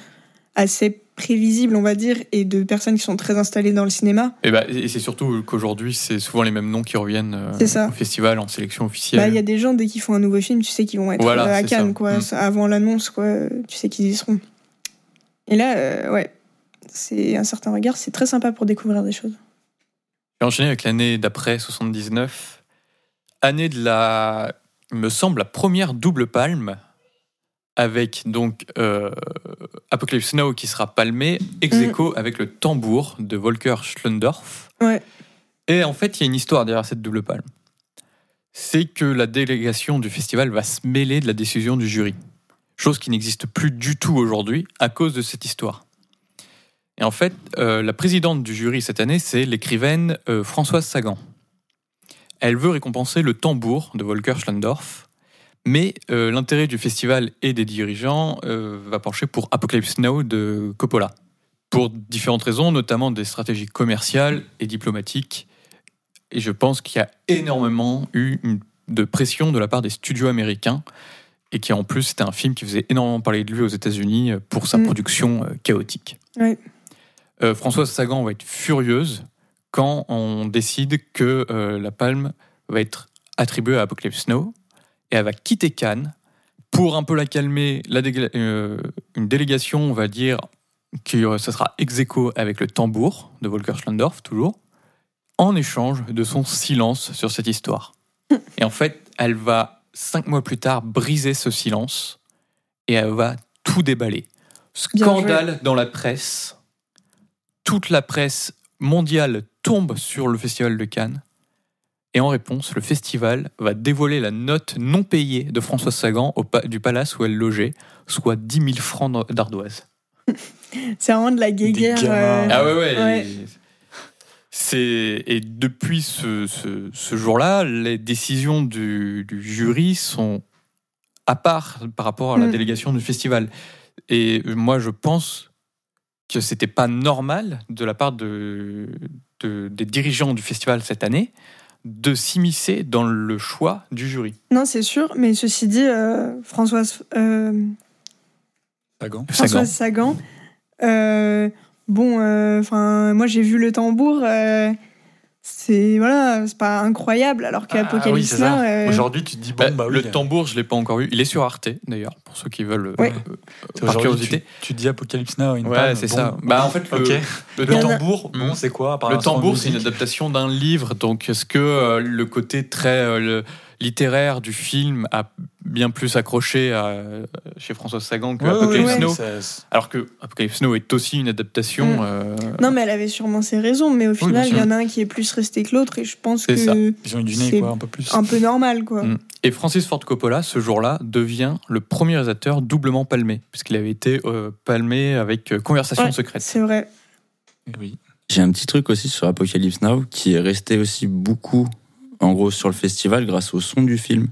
assez prévisibles, on va dire, et de personnes qui sont très installées dans le cinéma. Et, bah, et c'est surtout qu'aujourd'hui, c'est souvent les mêmes noms qui reviennent euh, au festival en sélection officielle. Bah il y a des gens dès qu'ils font un nouveau film, tu sais qu'ils vont être Voilà, euh, à Cannes, ça. quoi, Mm. Avant l'annonce, quoi. Tu sais qu'ils y seront. Et là, euh, ouais, c'est un certain regard, c'est très sympa pour découvrir des choses. J'ai enchaîné avec l'année d'après, 79. Année de la, il me semble, la première double palme, avec donc euh, Apocalypse Now qui sera palmé, ex Mm. avec le tambour de Volker Schlendorf. Ouais. Et en fait, il y a une histoire derrière cette double palme. C'est que la délégation du festival va se mêler de la décision du jury. Chose qui n'existe plus du tout aujourd'hui à cause de cette histoire. Et en fait, euh, la présidente du jury cette année, c'est l'écrivaine euh, Françoise Sagan. Elle veut récompenser le tambour de Volker Schlendorf, mais euh, l'intérêt du festival et des dirigeants euh, va pencher pour Apocalypse Now de Coppola. Pour différentes raisons, notamment des stratégies commerciales et diplomatiques. Et je pense qu'il y a énormément eu une- de pression de la part des studios américains, et qui en plus c'était un film qui faisait énormément parler de lui aux États-Unis euh, pour sa Mm. production euh, chaotique. Françoise Sagan va être furieuse quand on décide que la palme va être attribuée à Apocalypse Now et elle va quitter Cannes pour un peu la calmer. La euh, une délégation, on va dire, que euh, ça sera ex aequo avec le tambour de Volker Schlendorf, toujours, en échange de son silence sur cette histoire. [LAUGHS] Et en fait, elle va cinq mois plus tard, briser ce silence et elle va tout déballer. Scandale dans la presse. Toute la presse mondiale tombe sur le festival de Cannes. Et en réponse, le festival va dévoiler la note non payée de Françoise Sagan au pa- du palace où elle logeait, soit 10 000 francs d'ardoise. [LAUGHS] C'est vraiment de la guéguerre. euh, Ah ouais, ouais. Ouais. et- depuis ce, ce- ce jour-là, les décisions du, du jury sont à part par rapport à la Mm. délégation du festival. Et moi, je pense que c'était pas normal de la part de, de- des dirigeants du festival cette année de s'immiscer dans le choix du jury. Non, c'est sûr, mais ceci dit, euh, Françoise, euh, Sagan. Françoise Sagan, euh, bon, euh, enfin, moi j'ai vu le tambour, euh, c'est voilà, c'est pas incroyable, alors Ah oui, qu'Apocalypse ça. Now, euh, Aujourd'hui, tu te dis, bon, Bah, bah, oui. le tambour, je l'ai pas encore vu. Il est sur Arte, d'ailleurs, pour ceux qui veulent, Ouais. euh, par curiosité. Tu, tu dis Apocalypse Now, une Ouais, c'est bon. ça. Bah, en fait, le, le a- tambour, bon, Mm. c'est quoi Le tambour, c'est une adaptation d'un livre, donc est-ce que euh, le côté très euh, le- littéraire du film a bien plus accroché à, euh, chez François Sagan que Ouais, Apocalypse ouais. Now Alors que Apocalypse Now est aussi une adaptation. Mm. euh, Non, mais elle avait sûrement ses raisons, mais au final, il y en a un qui est plus resté que l'autre, et je pense que ça. Ils ont eu du nez, C'est quoi, un peu plus. un peu normal, quoi. Mm. Et Francis Ford Coppola, ce jour-là, devient le premier réalisateur doublement palmé, puisqu'il avait été euh, palmé avec euh, Conversation Ouais, secrète. C'est vrai. Oui. J'ai un petit truc aussi sur Apocalypse Now qui est resté aussi beaucoup, en gros, sur le festival grâce au son du film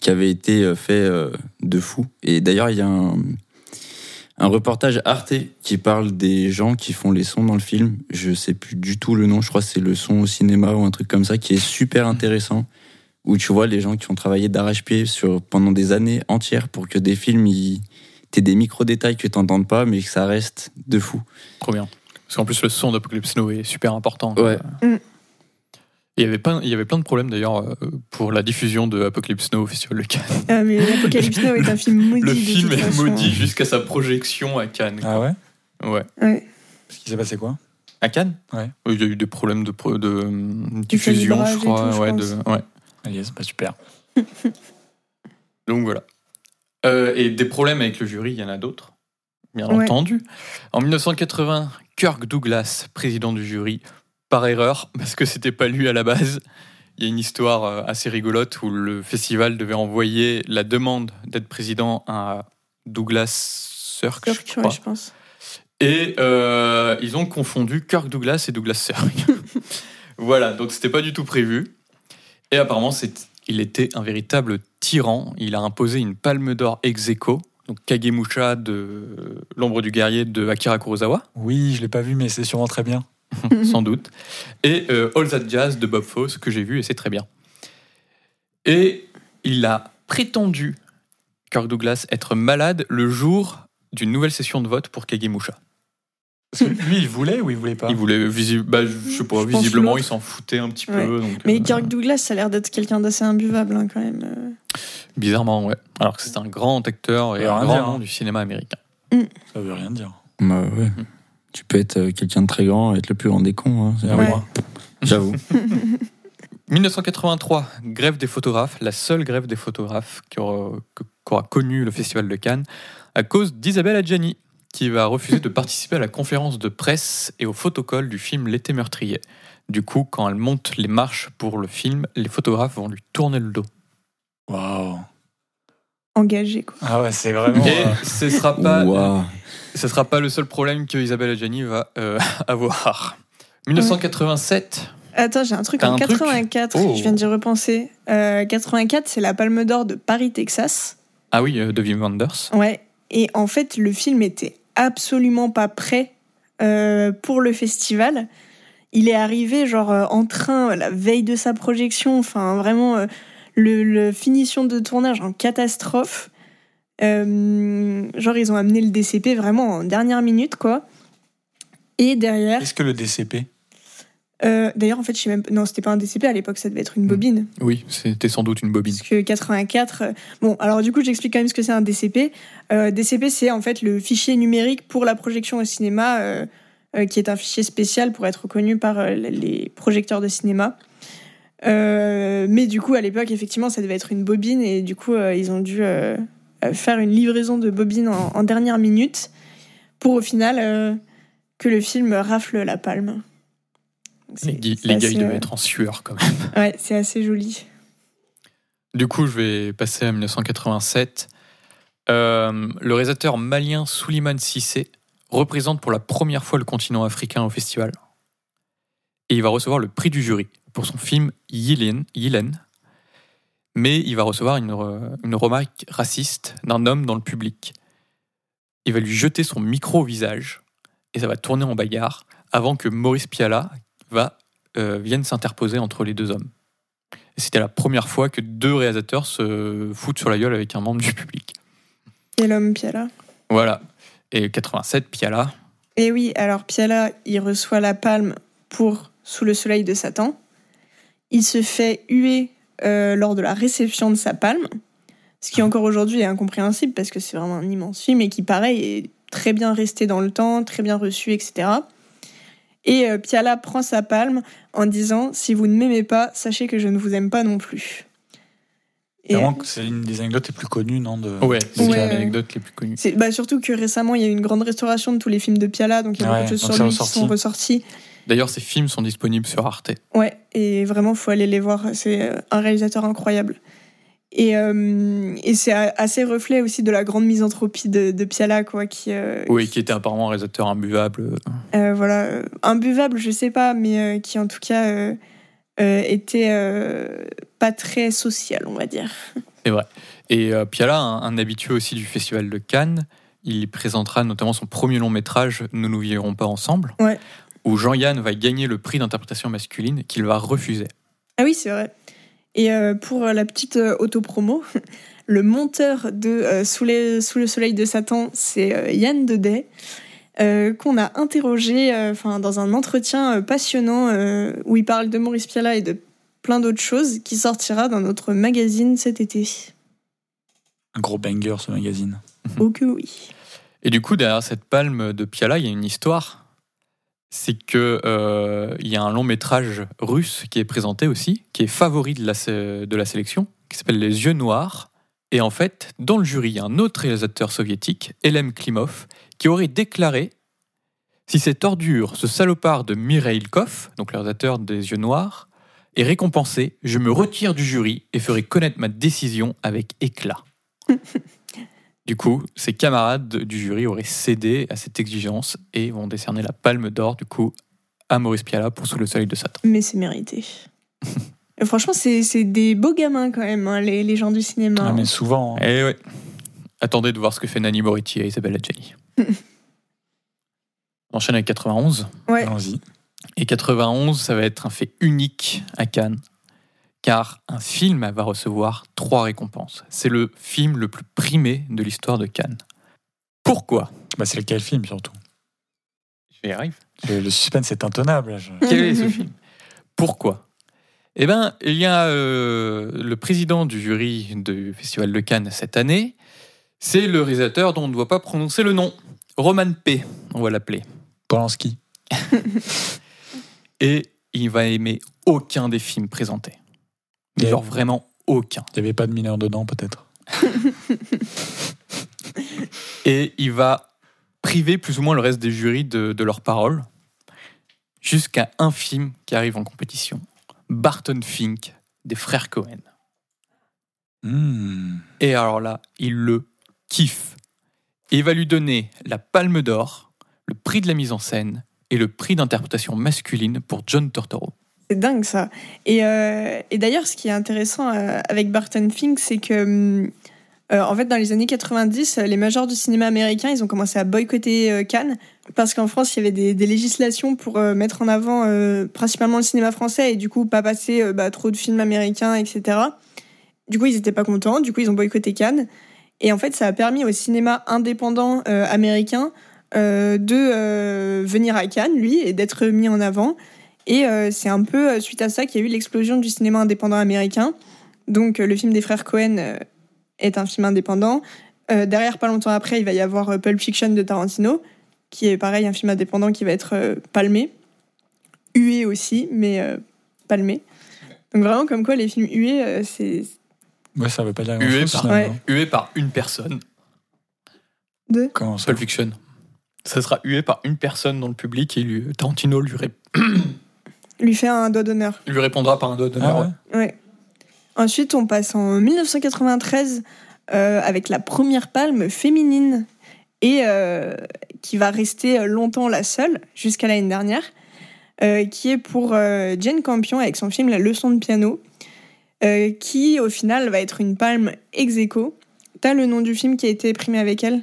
qui avait été euh, fait euh, de fou. Et d'ailleurs, il y a un, un reportage Arte qui parle des gens qui font les sons dans le film. Je sais plus du tout le nom, je crois que c'est le son au cinéma ou un truc comme ça qui est super intéressant. Où tu vois les gens qui ont travaillé d'arrache-pied sur, pendant des années entières pour que des films, t'aies des micro-détails que t'entendes pas, mais que ça reste de fou. Trop bien. Parce qu'en plus, le son d'Apocalypse Now est super important. Ouais. Mm. Il y, avait plein, il y avait plein de problèmes d'ailleurs euh, pour la diffusion de Apocalypse Now au Festival de Cannes. Ah, mais Apocalypse Now est un film [LAUGHS] maudit. Le de film toute est façon. maudit jusqu'à sa projection à Cannes. Ah ouais? Ouais. Ouais. Parce qu'il s'est passé quoi? À Cannes? Ouais. Il y a eu des problèmes de, pro- de hum, diffusion, je crois. tout, je ouais, pense. de- ouais. Allez, c'est pas super. [LAUGHS] Donc voilà. Euh, et des problèmes avec le jury, il y en a d'autres, bien Ouais. entendu. En 1980, Kirk Douglas, président du jury, par erreur, [LAUGHS] parce que c'était pas lui à la base. Il y a une histoire euh, assez rigolote où le festival devait envoyer la demande d'être président à Douglas Sirk, je Kirk, ouais, crois. je pense. Et euh, ils ont confondu Kirk Douglas et Douglas Sirk. [LAUGHS] voilà, donc c'était pas du tout prévu. Et apparemment, c'est, il était un véritable tyran. Il a imposé une palme d'or ex aequo, donc Kagemusha de L'ombre du guerrier de Akira Kurosawa, Oui, je l'ai pas vu, mais c'est sûrement très bien. [LAUGHS] sans doute, et euh, All That Jazz de Bob Fosse, que j'ai vu et c'est très bien. Et il a prétendu, Kirk Douglas, être malade le jour d'une nouvelle session de vote pour Kagemusha. Parce que lui, il voulait ou il voulait pas Il voulait, visi- bah, je sais pas, Je visiblement, il s'en foutait un petit Ouais. peu. Donc, Mais euh, Kirk Douglas, ça a l'air d'être quelqu'un d'assez imbuvable, hein, quand même. euh. bizarrement, ouais. Alors que c'est un grand acteur et un grand dire, hein. du cinéma américain. Ça veut rien dire. Bah ouais. Tu peux être euh, quelqu'un de très grand et être le plus grand des cons. hein, c'est Ah ouais. J'avoue. [LAUGHS] 1983, grève des photographes, la seule grève des photographes qui aura, que- qu'aura connu le Festival de Cannes, à cause d'Isabelle Adjani, qui va refuser de participer à la conférence de presse et au photocall du film L'été meurtrier. Du coup, quand elle monte les marches pour le film, les photographes vont lui tourner le dos. Waouh. Engagé, quoi. Ah ouais, c'est vraiment. Et euh, ce sera pas, ce sera pas le seul problème que Isabelle Adjani va euh, [LAUGHS] avoir. 1987, Attends, j'ai un truc en un truc 84, Oh. je viens d'y repenser. Euh, 84, c'est la Palme d'Or de Paris, Texas. ah oui, euh, de Wim Wenders. Ouais. Et en fait, le film était absolument pas prêt euh, pour le festival. Il est arrivé genre euh, en train la veille de sa projection. Enfin, vraiment, euh, le, le finition de tournage en catastrophe. Euh, genre, ils ont amené le DCP vraiment en dernière minute, quoi. Et derrière, Qu'est-ce que le DCP euh, d'ailleurs, en fait, je sais même non, c'était pas un DCP à l'époque, ça devait être une bobine. Oui, c'était sans doute une bobine. Parce que 84. euh, Bon, alors du coup, j'explique quand même ce que c'est un DCP. Euh, DCP, c'est en fait le fichier numérique pour la projection au cinéma, qui est un fichier spécial pour être reconnu par les projecteurs de cinéma. Euh, mais du coup, à l'époque, effectivement, ça devait être une bobine et du coup, euh, ils ont dû euh, faire une livraison de bobines en, en dernière minute pour au final que le film rafle la palme. Les, gars, ils devaient être en sueur quand même. [LAUGHS] Ouais, c'est assez joli. Du coup, je vais passer à 1987. Euh, le réalisateur malien Souliman Sissé représente pour la première fois le continent africain au festival. Et il va recevoir le prix du jury pour son film Yilen. Yilen. Mais il va recevoir une, une remarque raciste d'un homme dans le public. Il va lui jeter son micro au visage et ça va tourner en bagarre avant que Maurice Piala va, euh, vienne s'interposer entre les deux hommes. Et c'était la première fois que deux réalisateurs se foutent sur la gueule avec un membre du public. Et l'homme Piala? Voilà. Et 87, Piala. Et oui, alors Piala, il reçoit la palme pour Sous le soleil de Satan. Il se fait huer euh, lors de la réception de sa palme, ce qui encore aujourd'hui est incompréhensible parce que c'est vraiment un immense film et qui, pareil, est très bien resté dans le temps, très bien reçu, etc. Et euh, Piala prend sa palme en disant Si vous ne m'aimez pas, sachez que je ne vous aime pas non plus. Et, Vraiment, que c'est une des anecdotes les plus connues, non de... Ouais, c'est Ouais. l'anecdote les plus connues. Bah, surtout que récemment, il y a eu une grande restauration de tous les films de Piala, donc il y a Ouais, beaucoup de choses sur lui qui sont ressortis. D'ailleurs, ces films sont disponibles sur Arte. Ouais, et vraiment, faut aller les voir. C'est euh, un réalisateur incroyable. Et, euh, et c'est assez reflet aussi de la grande misanthropie de, de Piala, quoi, qui, euh, Oui, qui était apparemment un réalisateur imbuvable. euh, voilà, imbuvable, je sais pas, mais qui en tout cas était pas très social, on va dire. [LAUGHS] Et euh, Piala, un, un habitué aussi du Festival de Cannes, il présentera notamment son premier long métrage Nous nous vivons pas ensemble, Ouais. Où Jean-Yann va gagner le prix d'interprétation masculine qu'il va refuser. Ah oui, c'est vrai. Et euh, pour la petite euh, autopromo, [LAUGHS] le monteur de euh, Sous, les- Sous le soleil de Satan, c'est euh, Yann Deday, euh, qu'on a interrogé euh, enfin, dans un entretien euh, passionnant euh, où il parle de Maurice Piala et de plein d'autres choses qui sortira dans notre magazine cet été. Un gros banger, ce magazine. Oh que oui. Et du coup, derrière cette palme de Piala, il y a une histoire. C'est que euh, y a un long métrage russe qui est présenté aussi, qui est favori de la, de la sélection, qui s'appelle Les Yeux Noirs. Et en fait, dans le jury, il y a un autre réalisateur soviétique, Elem Klimov, qui aurait déclaré si cette ordure, ce salopard de Mireilkov, donc le réalisateur des Yeux Noirs, est récompensé, je me retire du jury et ferai connaître ma décision avec éclat. [LAUGHS] Du coup, ses camarades du jury auraient cédé à cette exigence et vont décerner la palme d'or, du coup, à Maurice Piala pour Sous le soleil de Satan. Mais c'est mérité. [LAUGHS] Franchement, c'est c'est des beaux gamins quand même, hein, les, les gens du cinéma. Ah, mais souvent, hein. Et ouais. Attendez de voir ce que fait Nanny Moretti et Isabelle Adjani. [LAUGHS] On enchaîne avec 91. Ouais. allons-y. Et 91, ça va être un fait unique à Cannes, car un film va recevoir trois récompenses. C'est le film le plus primé de l'histoire de Cannes. Pourquoi? Bah, c'est lequel film, surtout? Je y arrive. Le, le suspense est intenable. je- Quel est ce film? Pourquoi? Eh bien, il y a euh, le président du jury du Festival de Cannes cette année. C'est le réalisateur dont on ne doit pas prononcer le nom. Roman P, on va l'appeler. Polanski. [LAUGHS] Et il va aimer aucun des films présentés. Et- genre vraiment aucun. Il n'y avait pas de mineur dedans, peut-être. [LAUGHS] Et il va priver plus ou moins le reste des jurys de, de leurs paroles. Jusqu'à un film qui arrive en compétition. Barton Fink des frères Cohen. Hmm. Et alors là, il le kiffe. Et il va lui donner la Palme d'Or, le prix de la mise en scène et le prix d'interprétation masculine pour John Turturro. C'est dingue ça. Et, euh, et d'ailleurs, ce qui est intéressant euh, avec Barton Fink, c'est que hum, euh, en fait, dans les années 90, euh, les majors du cinéma américain, ils ont commencé à boycotter Cannes parce qu'en France, il y avait des, législations pour mettre en avant principalement le cinéma français et du coup pas passer bah, trop de films américains, etc. Du coup, ils n'étaient pas contents. Du coup, ils ont boycotté Cannes. Et en fait, ça a permis au cinéma indépendant américain de venir à Cannes, lui, et d'être mis en avant. Et euh, c'est un peu euh, suite à ça qu'il y a eu l'explosion du cinéma indépendant américain. Donc euh, le film des frères Cohen euh, est un film indépendant. Euh, derrière, pas longtemps après, il va y avoir euh, Pulp Fiction de Tarantino, qui est pareil, un film indépendant qui va être euh, palmé. Hué aussi, mais euh, palmé. Donc vraiment, comme quoi les films hués, euh, c'est Ouais, ça veut pas dire Hué par-. Hué par une personne. de. Comment ça Pulp Fiction. Ça sera hué par une personne dans le public et lui, Tarantino lui, ré- [CLEARS THROAT] Lui fait un doigt d'honneur. lui répondra par un doigt d'honneur. Ah ouais Ouais. Ensuite, on passe en 1993 euh, avec la première palme féminine et euh, qui va rester longtemps la seule jusqu'à l'année dernière, euh, qui est pour euh, Jane Campion avec son film La leçon de piano, euh, qui au final va être une palme ex aequo. T'as le nom du film qui a été primé avec elle?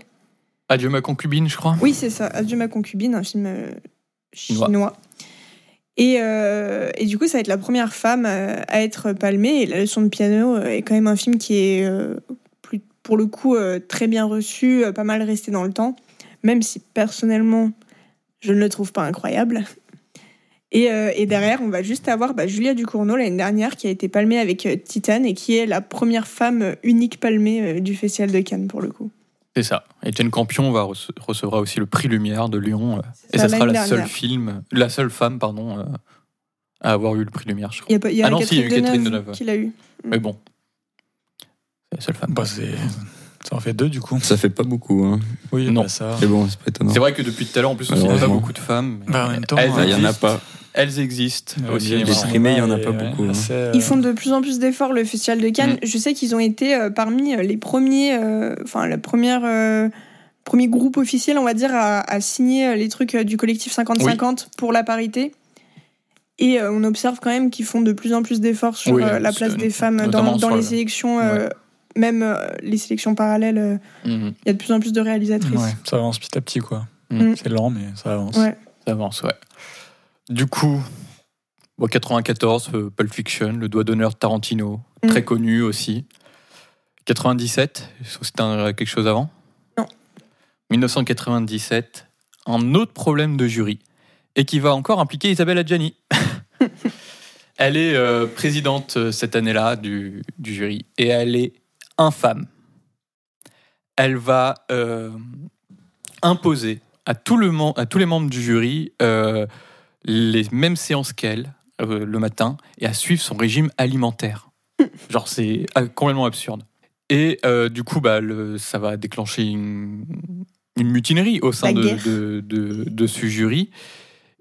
Adieu ma concubine, je crois. Oui, c'est ça. Adieu ma concubine, un film euh, Chinois. Euh, et du coup, ça va être la première femme euh, à être palmée. Et La leçon de piano euh, est quand même un film qui est, pour le coup, très bien reçu, pas mal resté dans le temps. Même si personnellement, je ne le trouve pas incroyable. Et, derrière, on va juste avoir bah, Julia Ducournau l'année dernière qui a été palmée avec Titane et qui est la première femme unique palmée du Festival de Cannes pour le coup. C'est ça. Et Jane Campion va rece- recevra aussi le prix Lumière de Lyon. euh, et ça, ça sera la seule film, la seule femme, pardon, euh, à avoir eu le prix Lumière, je crois. Il y a, pas- il y a Ah non, si, il y a eu Catherine Deneuve qui l'a eu. Mais bon, c'est la seule femme. Bah, c'est... Ça en fait deux du coup. Ça fait pas beaucoup, hein. Oui, Non. bah, ça. Mais bon, c'est pas étonnant. C'est vrai que depuis tout à l'heure, en plus, on ne pas beaucoup de femmes. Bah, en même temps, Il y en a pas. Elles existent Euh, au cinéma. les primés, il y en a pas beaucoup, hein. euh, Ils font de plus en plus d'efforts, le Festival de Cannes. Mm. Je sais qu'ils ont été euh, parmi euh, les premiers, euh, enfin, la première, euh, premier groupe officiel, on va dire, à, à signer euh, les trucs euh, du collectif 50-50 pour la parité. Et euh, on observe quand même qu'ils font de plus en plus d'efforts sur Oui, euh, la place des femmes dans, les le- sélections, euh, même euh, les sélections parallèles. euh, Mhm. Il y a de plus en plus de réalisatrices. Ouais, ça avance petit à petit quoi. Mm. C'est lent mais ça avance. Ouais. Ça avance, ouais. Du coup, bon, 94, euh, Pulp Fiction, le doigt d'honneur de Tarantino, Mm. très connu aussi. 97, c'était un- quelque chose avant? Non. 1997, un autre problème de jury, et qui va encore impliquer Isabelle Adjani. [LAUGHS] elle est euh, présidente euh, cette année-là du, du jury, et elle est infâme. Elle va euh, imposer à, tout le à tous les membres du jury les mêmes séances qu'elle euh, le matin et à suivre son régime alimentaire. [LAUGHS] Genre, c'est euh, complètement absurde. Et euh, du coup, bah, le- ça va déclencher une, une mutinerie au sein de, de, de- de ce jury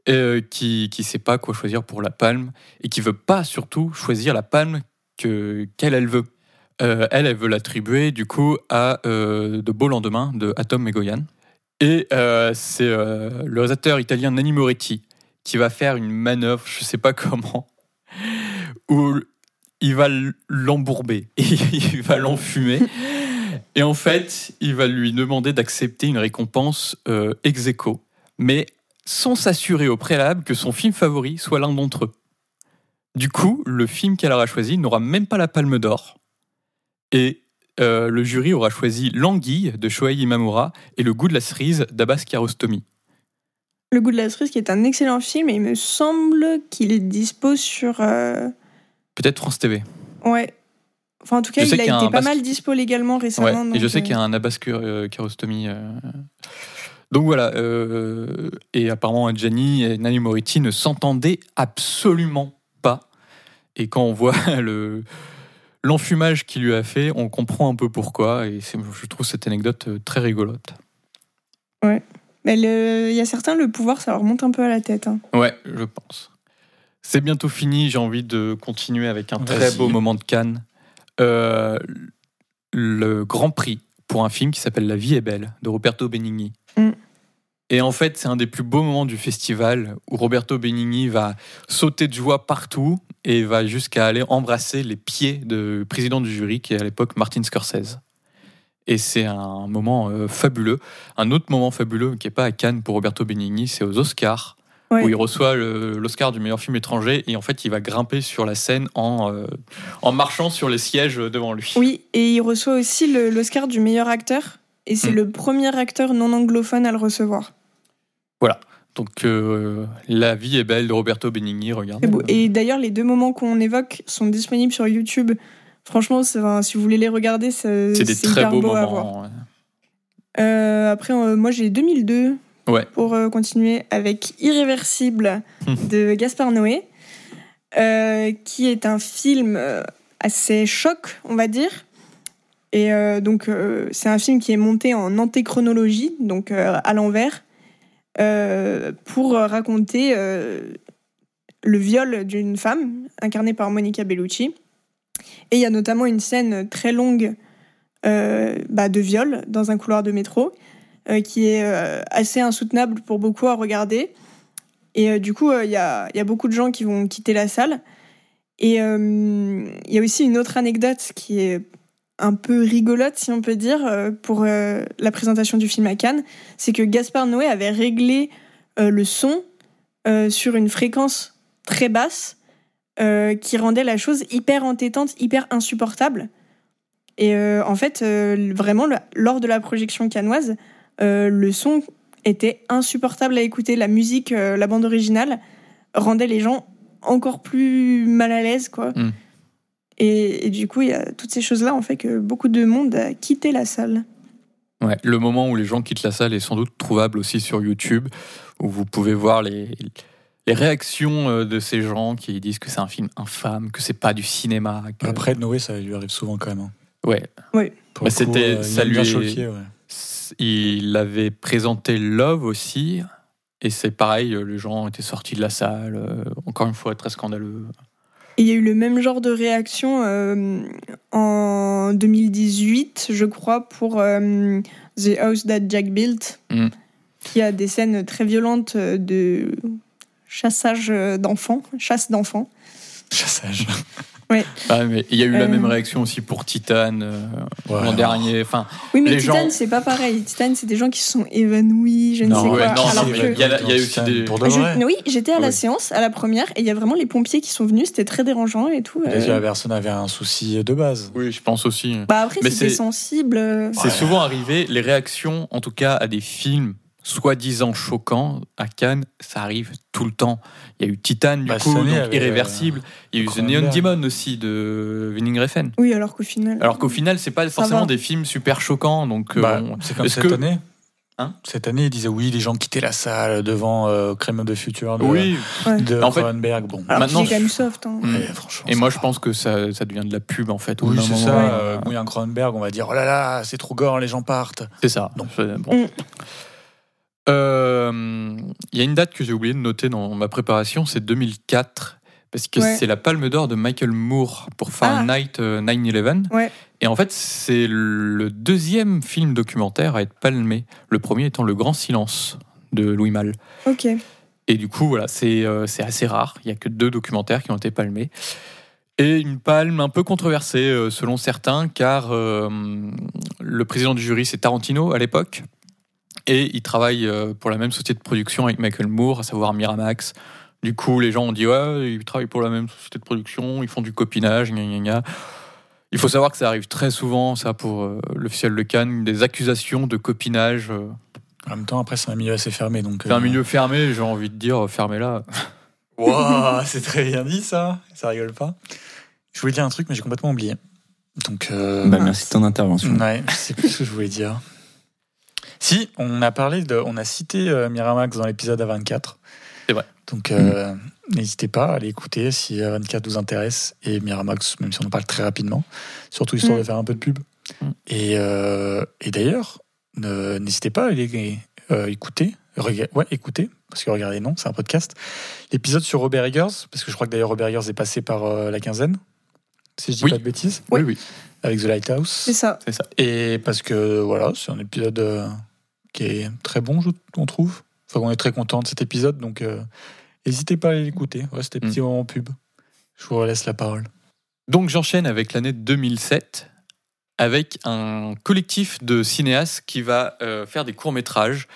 euh, qui ne sait pas quoi choisir pour la palme et qui veut pas surtout choisir la palme que- qu'elle elle veut. Euh, elle, elle veut l'attribuer du coup à De beaux lendemains de Atom Egoyan. Et c'est le réalisateur italien Nanni Moretti qui va faire une manœuvre, je sais pas comment, où il va l'embourber [LAUGHS] il va l'enfumer. Et en fait, il va lui demander d'accepter une récompense euh, ex aequo, mais sans s'assurer au préalable que son film favori soit l'un d'entre eux. Du coup, le film qu'elle aura choisi n'aura même pas la palme d'or. Et euh, le jury aura choisi L'Anguille de Shohei Imamura et Le goût de la cerise d'Abbas Kiarostami. Le goût de la cerise, qui est un excellent film, et il me semble qu'il est dispo sur. euh, Peut-être France TV. Ouais. Enfin, en tout cas, il a été pas mal dispo légalement Ouais, récemment. et je sais euh, qu'il y a un Abbas euh, Kiarostami. Donc voilà, euh, et apparemment Adjani et Nanni Moretti ne s'entendaient absolument pas. Et quand on voit [LAUGHS] le l'enfumage qu'il lui a fait, on comprend un peu pourquoi. Et je trouve cette anecdote très rigolote. Mais il y a certains, le pouvoir, ça leur monte un peu à la tête. hein. Ouais, je pense. C'est bientôt fini. J'ai envie de continuer avec un très beau moment de Cannes. Euh, le Grand Prix pour un film qui s'appelle La vie est belle de Roberto Benigni. Mm. Et en fait, c'est un des plus beaux moments du festival où Roberto Benigni va sauter de joie partout et va jusqu'à aller embrasser les pieds du président du jury, qui est à l'époque Martin Scorsese. Et c'est un moment euh, fabuleux. Un autre moment fabuleux qui n'est pas à Cannes pour Roberto Benigni, c'est aux Oscars Ouais. où il reçoit l'Oscar du meilleur film étranger et en fait il va grimper sur la scène en, euh, en marchant sur les sièges devant lui. Oui, et il reçoit aussi l'Oscar du meilleur acteur. Et c'est Mm. le premier acteur non anglophone à le recevoir. Donc euh, La vie est belle de Roberto Benigni, regarde. Beau. Et d'ailleurs, les deux moments qu'on évoque sont disponibles sur YouTube. Franchement, enfin, si vous voulez les regarder, c'est des très beaux beau à voir. moments. ouais. Euh, après, euh, moi j'ai 2002 Ouais. pour euh, continuer avec Irréversible [LAUGHS] de Gaspard Noé. qui est un film assez choc, on va dire. Et donc, c'est un film qui est monté en antéchronologie, donc à l'envers, pour raconter le viol d'une femme, incarnée par Monica Bellucci. Et il y a notamment une scène très longue euh, bah, de viol dans un couloir de métro, euh, qui est euh, assez insoutenable pour beaucoup à regarder. Et du coup, il y, a, y a beaucoup de gens qui vont quitter la salle. Et il y a aussi une autre anecdote qui est un peu rigolote, si on peut dire, pour la présentation du film à Cannes. C'est que Gaspard Noé avait réglé le son sur une fréquence très basse euh, qui rendait la chose hyper entêtante, hyper insupportable. Et euh, en fait, euh, vraiment, le- lors de la projection cannoise, euh, le son était insupportable à écouter. La musique, la bande originale, rendait les gens encore plus mal à l'aise, quoi. Mm. Et, et du coup, il y a toutes ces choses-là ont fait que beaucoup de monde a quitté la salle. Ouais, le moment où les gens quittent la salle est sans doute trouvable aussi sur YouTube, où vous pouvez voir les, les réactions euh, de ces gens qui disent que c'est un film infâme, que c'est pas du cinéma. que- Après, Noé, ça lui arrive souvent quand même. hein. ouais, Pour Bah, c'était- euh, il ça bien lui- choquer, ouais. il avait présenté Love aussi, et c'est pareil, euh, les gens étaient sortis de la salle. encore une fois, très scandaleux. Et il y a eu le même genre de réaction euh, en 2018, je crois, pour euh, The House That Jack Built, Mm. qui a des scènes très violentes de chassage d'enfants, chasse d'enfants. Chassage. [LAUGHS] Ah, mais il y a eu la Euh. même réaction aussi pour Titan euh, Ouais, l'an dernier. Enfin, Oui, mais Les Titan, gens- c'est pas pareil. Titan, c'est des gens qui se sont évanouis, je ne sais ouais, quoi. non, Alors que-. Il y a il y a aussi des- Pour de Je- oui, j'étais à la séance, à la première, et il y a vraiment les pompiers qui sont venus, c'était très dérangeant et tout. Euh. que la personne avait un souci de base. oui, je pense aussi. Bah après, Mais c'était c'est- sensible. euh. C'est souvent arrivé, les réactions, en tout cas à des films soi-disant choquants à Cannes, ça arrive tout le temps. Il y a eu Titan, du Bah, coup, donc avec, Irréversible. Il y a eu The Neon. Demon aussi de Winning Refn. Oui, alors qu'au final. Alors qu'au final, c'est pas forcément va. des films super choquants. Donc, euh, Bah, on- c'est comme est-ce cette que- année. Hein cette année, ils disaient oui, les gens quittaient la salle devant euh, Crème de Futur de, Oui, Ouais. de En fait- Cronenberg. Bon, Alors maintenant, soft. hein. Mm. Ouais, franchement. Et moi, va. je pense que ça, ça devient de la pub, en fait. Oui, c'est ça. Euh, Euh, oui, un Cronenberg, on va dire oh là là, c'est trop gore, les gens partent. C'est ça. Bon. Euh, Il y a une date que j'ai oublié de noter dans ma préparation, c'est 2004. Parce que Ouais. c'est la palme d'or de Michael Moore pour Fahrenheit euh, 9-11. Ouais. Et en fait, c'est le deuxième film documentaire à être palmé. Le premier étant Le Grand Silence de Louis Malle. Ok. Et du coup, voilà, c'est euh, assez rare. Il n'y a que deux documentaires qui ont été palmés. Et une palme un peu controversée euh, selon certains, car euh, le président du jury, c'est Tarantino à l'époque. Et il travaille euh, pour la même société de production avec Michael Moore, à savoir Miramax. Du coup, les gens ont dit Ouais, ils travaillent pour la même société de production, ils font du copinage, gna gna gna. Il faut savoir que ça arrive très souvent, ça, pour euh, l'officiel de Cannes, des accusations de copinage. euh, En même temps, après, c'est un milieu assez fermé. donc. c'est un euh, milieu fermé, j'ai envie de dire, fermez-la. [LAUGHS] Wow, c'est très bien dit ça. Ça rigole pas. Je voulais dire un truc, mais j'ai complètement oublié. Donc. euh, Bah, merci de ton intervention. Ouais, c'est plus ce que je voulais dire. Si, on a parlé de, on a cité euh, Miramax dans l'épisode A24. C'est vrai. Donc, euh, n'hésitez pas à aller écouter si A24 vous intéresse et Miramax, même si on en parle très rapidement, surtout histoire Mm. de faire un peu de pub. Mm. Et, euh, et d'ailleurs, ne- n'hésitez pas à aller euh, écouter, rega- ouais, écouter, parce que regardez, non, c'est un podcast. L'épisode sur Robert Eggers, parce que je crois que d'ailleurs Robert Eggers est passé par euh, la quinzaine, si je dis Oui. pas de bêtises, Oui, oui, avec The Lighthouse. C'est ça. c'est ça. Et parce que voilà, c'est un épisode euh, qui est très bon, je, on trouve. Enfin, on est très content de cet épisode, donc euh, n'hésitez pas à l'écouter. Ouais, c'était Mm. petit moment pub. Je vous relaisse la parole. Donc j'enchaîne avec l'année 2007 avec un collectif de cinéastes qui va euh, faire des courts-métrages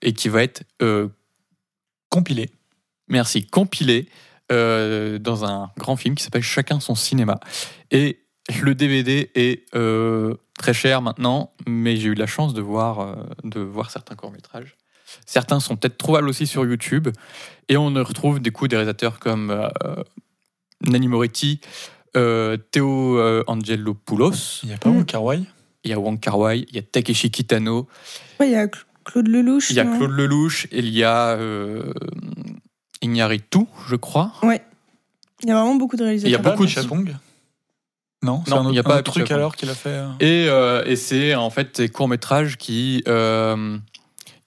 et qui va être, euh, Compilé. merci, compilé dans un grand film qui s'appelle Chacun son cinéma. Et le DVD est euh, très cher maintenant, mais j'ai eu la chance de voir, euh, de voir certains courts-métrages. Certains sont peut-être trouvables aussi sur YouTube. Et on retrouve des coups des réalisateurs comme euh, Nanni Moretti, euh, Théo euh, Angelopoulos, Il n'y a pas. Wong Kar-wai il y a Wong Kar-wai, il y a Takeshi Kitano, Ouais, il y a Cl- Claude Lelouch. il y a Claude Lelouch, il y a euh, Iñárritu, je crois. Ouais. Il y a vraiment beaucoup de réalisateurs. Il y a beaucoup de- Michel Pong Non, Non, un autre, il y a pas un truc alors qu'il a fait. euh, Et, euh, et c'est en fait des courts-métrages qui, euh,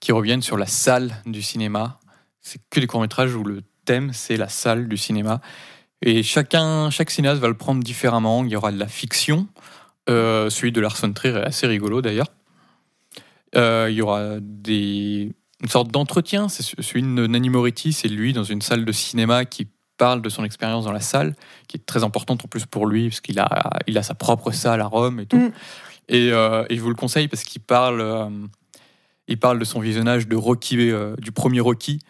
qui reviennent sur la salle du cinéma. C'est que des courts-métrages où le thème, c'est la salle du cinéma. Et chacun, chaque cinéaste va le prendre différemment. Il y aura de la fiction. Euh, celui de Lars von Trier est assez rigolo d'ailleurs. Il y aura des, une sorte d'entretien. C'est celui de Nanny Moretti, c'est lui dans une salle de cinéma qui parle de son expérience dans la salle, qui est très importante en plus pour lui, parce qu'il a, il a sa propre salle à Rome et tout. Mm. Et, euh, et je vous le conseille parce qu'il parle, euh, il parle de son visionnage de Rocky, euh, du premier Rocky.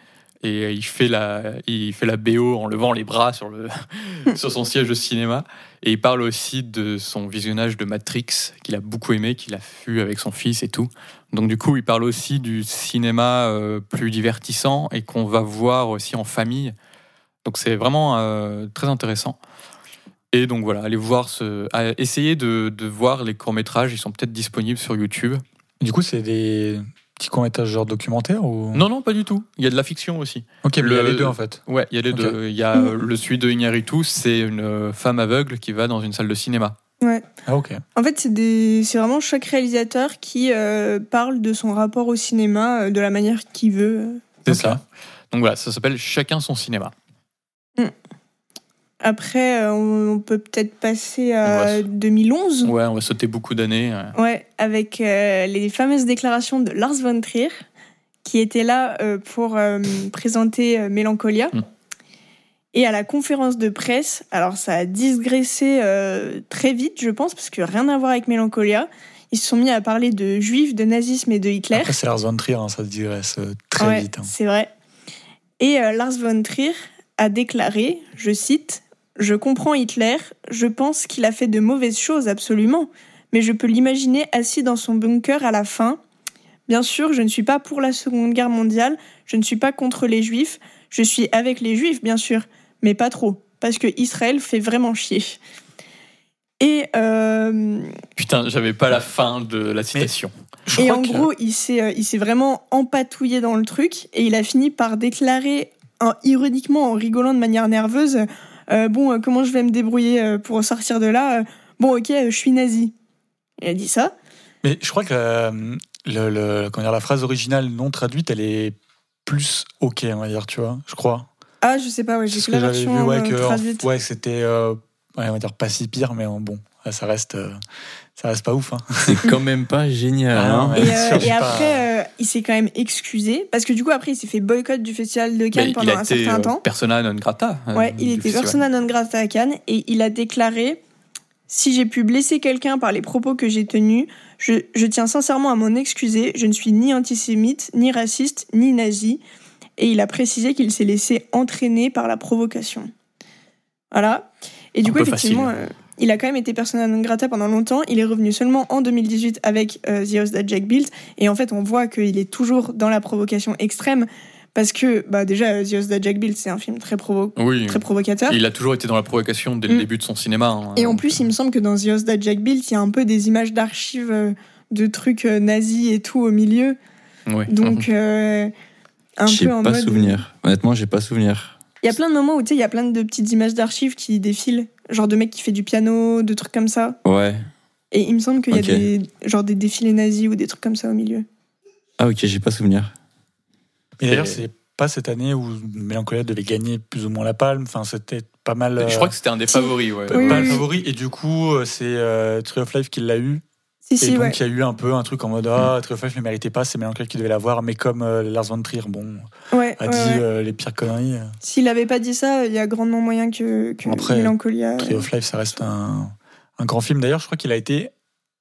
Et il fait, la, il fait la BO en levant les bras sur, le, [LAUGHS] sur son siège de cinéma. Et il parle aussi de son visionnage de Matrix, qu'il a beaucoup aimé, qu'il a vu avec son fils et tout. Donc du coup, il parle aussi du cinéma plus divertissant et qu'on va voir aussi en famille. Donc c'est vraiment euh, très intéressant. Et donc voilà, allez voir ce, essayez de, de voir les courts métrages. Ils sont peut-être disponibles sur YouTube. Du coup, c'est des petits courts-métrages genre documentaires ou? Non, non, pas du tout. Il y a de la fiction aussi. Ok, mais il y a Le- les deux en fait. Ouais, il y a les deux. Il y a euh, le celui de Iñárritu, c'est une euh, femme aveugle qui va dans une salle de cinéma. Ouais. Ah ok. En fait, c'est des... c'est vraiment chaque réalisateur qui euh, parle de son rapport au cinéma euh, de la manière qu'il veut. C'est ça. Donc voilà, ça s'appelle Chacun son cinéma. Après, euh, on peut peut-être passer à va se- 2011. Ouais, on va sauter beaucoup d'années. Ouais, avec euh, les fameuses déclarations de Lars von Trier, qui était là euh, pour euh, présenter Mélancolia. Mm. Et à la conférence de presse, alors ça a digressé très vite, je pense, parce que rien à voir avec Mélancolia. Ils se sont mis à parler de juifs, de nazisme et de Hitler. Après, c'est Lars von Trier, hein, ça se digresse très Ouais, vite. hein. C'est vrai. Et Lars von Trier a déclaré, je cite, Je comprends Hitler, je pense qu'il a fait de mauvaises choses, absolument, mais je peux l'imaginer assis dans son bunker à la fin. Bien sûr, je ne suis pas pour la Seconde Guerre mondiale, je ne suis pas contre les Juifs, je suis avec les Juifs, bien sûr, mais pas trop, parce que Israël fait vraiment chier. Et euh, Putain, j'avais pas la fin de la citation. Je et en que- gros, il s'est, euh, il s'est vraiment empatouillé dans le truc et il a fini par déclarer, en- ironiquement, en rigolant de manière nerveuse, euh, bon, euh, comment je vais me débrouiller euh, pour sortir de là Bon, ok, je suis nazi. Il a dit ça. Mais je crois que la, le- le- comment dire, la phrase originale non traduite, elle est plus ok, on va dire, tu vois, je crois. Ah, je sais pas, ouais, j'ai que la version vu, ouais, que traduite. ouais, c'était, euh, ouais, on va dire pas si pire, mais bon, ça reste, euh, ça reste pas ouf. Hein. [LAUGHS] C'est quand même pas génial. Ah non, hein. Et, euh, et après, euh, il s'est quand même excusé parce que du coup, après, il s'est fait boycott du festival de Cannes Mais il pendant a un été certain euh, temps. persona non grata. euh, Ouais, il était festival. persona non grata à Cannes et il a déclaré Si j'ai pu blesser quelqu'un par les propos que j'ai tenus, je, je tiens sincèrement à m'en excuser. Je ne suis ni antisémite, ni raciste, ni nazi. Et il a précisé qu'il s'est laissé entraîner par la provocation. Voilà. Et du Un coup, effectivement, facile. Il a quand même été persona non grata pendant longtemps. Il est revenu seulement en 2018 avec euh, The House That Jack Built. Et en fait, on voit qu'il est toujours dans la provocation extrême. Parce que, bah, déjà, euh, The House That Jack Built, c'est un film très, provo- Oui, très provocateur. il a toujours été dans la provocation dès le Mm. début de son cinéma. hein. Et en plus, il me semble que dans The House That Jack Built, il y a un peu des images d'archives euh, de trucs nazis et tout au milieu. Ouais. Donc, euh, un peu en pas mode. souvenir. Honnêtement, j'ai pas souvenir. Il y a plein de moments où tu sais, il y a plein de petites images d'archives qui défilent, genre de mec qui fait du piano, de trucs comme ça. Ouais. Et il me semble qu'il y a des, genre des défilés nazis ou des trucs comme ça au milieu. Ah ok, j'ai pas souvenir. Et d'ailleurs, c'est pas cette année où Mélancolia devait gagner plus ou moins la palme. Enfin, c'était pas mal. Je euh, crois que c'était un des favoris. Ouais. pas Oui, mal oui. favori. Et du coup, euh, c'est euh, Tree of Life qui l'a eu. Si, Et si, donc, ouais. il y a eu un peu un truc en mode Ah, Tree of Life ne méritait pas, c'est Mélancolia qui devait l'avoir. Mais comme euh, Lars von Trier, bon, ouais, a ouais, dit ouais. euh, les pires conneries. euh, S'il avait pas dit ça, il y a grandement moyen que, que Après, Mélancolia. Tree of Life, ça reste un, un grand film. D'ailleurs, je crois qu'il a été.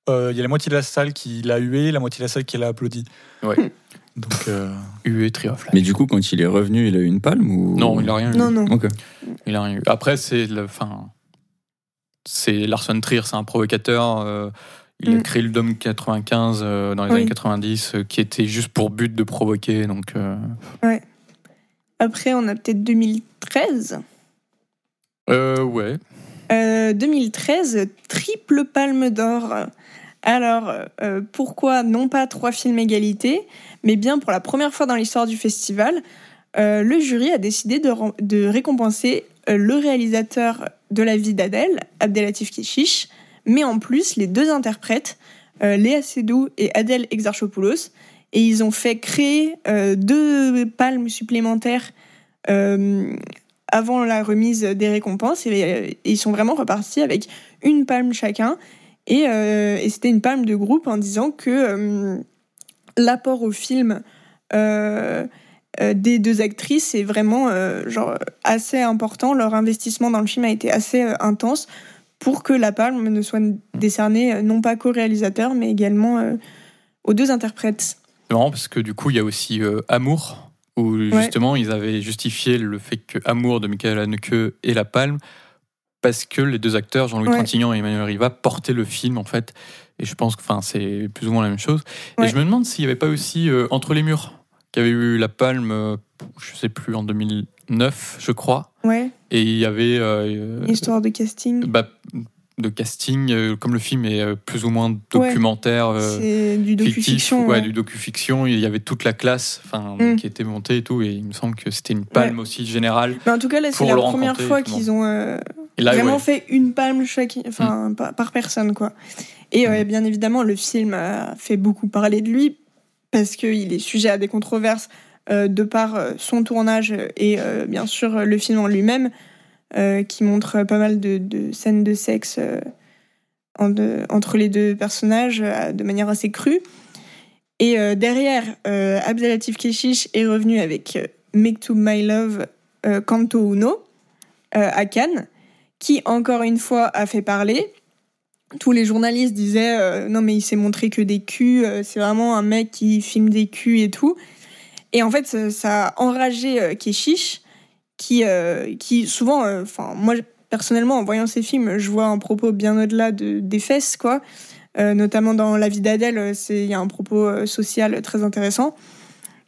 euh, Il y a la moitié de la salle qui l'a hué, la moitié de la salle qui l'a applaudi. Ouais. [LAUGHS] Donc, euh, UE Triomphe. Mais du coup, quand il est revenu, il a eu une palme ou? Non, il a rien eu. Non, non. Il a rien eu. Après, c'est le, enfin, c'est Lars von Trier, c'est un provocateur. Il a Mm. créé le Dome 95 euh, dans les Oui. années 90, euh, qui était juste pour but de provoquer. Donc, euh, Après, on a peut-être 2013. euh, ouais. Euh, 2013, triple palme d'or. Alors, pourquoi non pas trois films égalité, mais bien pour la première fois dans l'histoire du festival, le jury a décidé de, récompenser le réalisateur de La vie d'Adèle, Abdelatif Keshish, mais en plus les deux interprètes, euh, Léa Seydoux et Adèle Exarchopoulos. Et ils ont fait créer euh, deux palmes supplémentaires euh, avant la remise des récompenses. Et, ils sont vraiment repartis avec une palme chacun. Et, et c'était une palme de groupe en disant que l'apport au film des deux actrices est vraiment genre, assez important. Leur investissement dans le film a été assez intense pour que la palme ne soit décernée euh, non pas qu'au réalisateur, mais également euh, aux deux interprètes. C'est marrant parce que du coup, il y a aussi euh, Amour, où justement, ils avaient justifié le fait que Amour de Michael Haneke et La Palme, parce que les deux acteurs, Jean-Louis Ouais. Trintignant et Emmanuel Riva, portaient le film, en fait. Et je pense que c'est plus ou moins la même chose. Ouais. Et je me demande s'il n'y avait pas aussi euh, Entre les murs, qui avait eu La Palme, euh, je sais plus, en 2009, je crois. Ouais, Et il y avait. euh, histoire de casting. bah, de casting, euh, comme le film est euh, plus ou moins documentaire. euh, C'est du fictif, docu-fiction. ouais, ouais. du docu-fiction. Il y avait toute la classe enfin, Mm. qui était montée et tout. Et il me semble que c'était une palme aussi générale. Mais en tout cas, là, c'est la première fois qu'ils ont euh, là, vraiment ouais. Mm. fait une palme chaque, enfin, par, par personne, quoi. Et euh, bien évidemment, le film a fait beaucoup parler de lui parce qu'il est sujet à des controverses euh, de par euh, son tournage et euh, bien sûr le film en lui-même, qui montre pas mal de, scènes de sexe entre les deux personnages de manière assez crue. Et derrière, Abdelatif Keshish est revenu avec Make to My Love Kanto Uno à Cannes, qui encore une fois a fait parler. Tous les journalistes disaient euh, non mais il s'est montré que des culs, euh, c'est vraiment un mec qui filme des culs et tout. Et en fait ça, ça a enragé euh, Keshish, qui euh, qui souvent, enfin moi personnellement en voyant ces films, je vois un propos bien au-delà de, des fesses quoi. Notamment dans La vie d'Adèle, il y a un propos social très intéressant.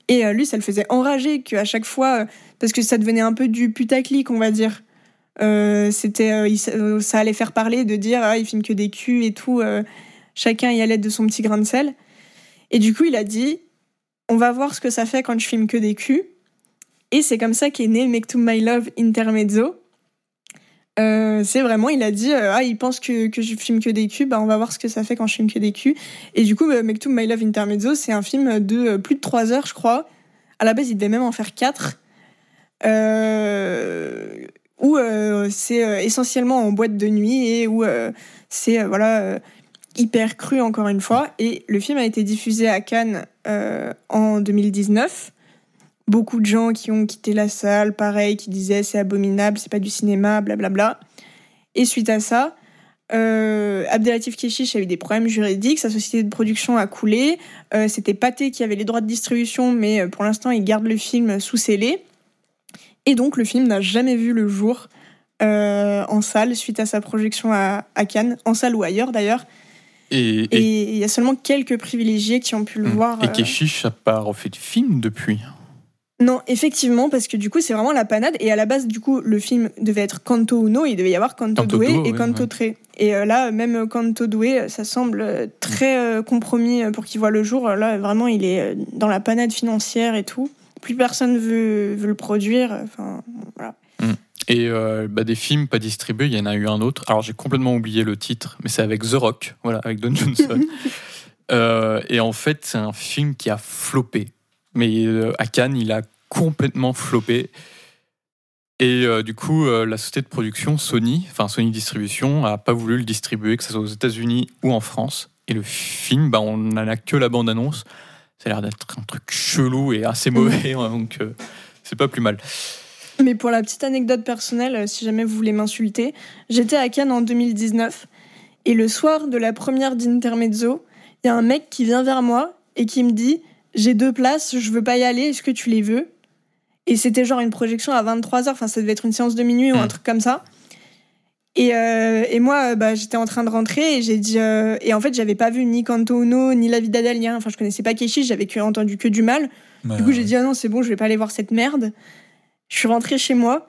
Et lui, ça le faisait enrager qu'à chaque fois, parce que ça devenait un peu du putaclic, on va dire. Euh, euh, euh, ça allait faire parler de dire ah il filme que des culs et tout. chacun y allait de son petit grain de sel. Et du coup, il a dit on va voir ce que ça fait quand je filme que des culs. Et c'est comme ça qu'est né Make to My Love Intermezzo. C'est vraiment, il a dit, ah, il pense que, que je filme que des culs, bah, on va voir ce que ça fait quand je filme que des culs. Et du coup, euh, Make to My Love Intermezzo, c'est un film de plus de 3 heures, je crois. À la base, il devait même en faire 4. Euh, où euh, c'est euh, essentiellement en boîte de nuit et où euh, c'est voilà hyper cru encore une fois. Et le film a été diffusé à Cannes en 2019. Beaucoup de gens qui ont quitté la salle, pareil, qui disaient c'est abominable, c'est pas du cinéma, blablabla. Et suite à ça, euh, Abdelatif Keshish a eu des problèmes juridiques, sa société de production a coulé. C'était Pathé qui avait les droits de distribution, mais pour l'instant, il garde le film sous scellé. Et donc, le film n'a jamais vu le jour euh, en salle suite à sa projection à, à Cannes, en salle ou ailleurs d'ailleurs. Et, il y a seulement quelques privilégiés qui ont pu le Mm. voir. et euh, Keshish n'a pas refait de film depuis. Non, effectivement, parce que du coup, c'est vraiment la panade. Et à la base, du coup, le film devait être Canto Uno, il devait y avoir Canto, Canto Doué et Canto ouais. Tre. Et euh, là, même Canto Doué, ça semble euh, très euh, compromis euh, pour qu'il voit le jour. Là, vraiment, il est euh, dans la panade financière et tout. Plus personne veut, veut le produire. Enfin, voilà. Et euh, bah, des films pas distribués, il y en a eu un autre. Alors j'ai complètement oublié le titre, mais c'est avec The Rock, voilà, avec Don Johnson. [LAUGHS] Euh, et en fait, c'est un film qui a floppé. Mais euh, à Cannes, il a complètement floppé. Et du coup, la société de production Sony, enfin Sony Distribution, a pas voulu le distribuer, que ce soit aux États-Unis ou en France. Et le film, bah, on n'en a que la bande-annonce. Ça a l'air d'être un truc chelou et assez mauvais, hein, donc euh, c'est pas plus mal. Mais pour la petite anecdote personnelle, euh, si jamais vous voulez m'insulter, j'étais à Cannes en 2019 et le soir de la première d'Intermezzo, il y a un mec qui vient vers moi et qui me dit J'ai deux places, je veux pas y aller, est-ce que tu les veux? Et c'était genre une projection à 23h, enfin ça devait être une séance de minuit ou un Mm. truc comme ça. Et, euh, et moi, bah, j'étais en train de rentrer et j'ai dit. euh, et en fait, j'avais pas vu ni Canto Uno, ni La ni rien. Enfin, je connaissais pas Keshi, j'avais que, entendu que du mal. Du coup, j'ai dit, ah non, c'est bon, je vais pas aller voir cette merde. Je suis rentrée chez moi.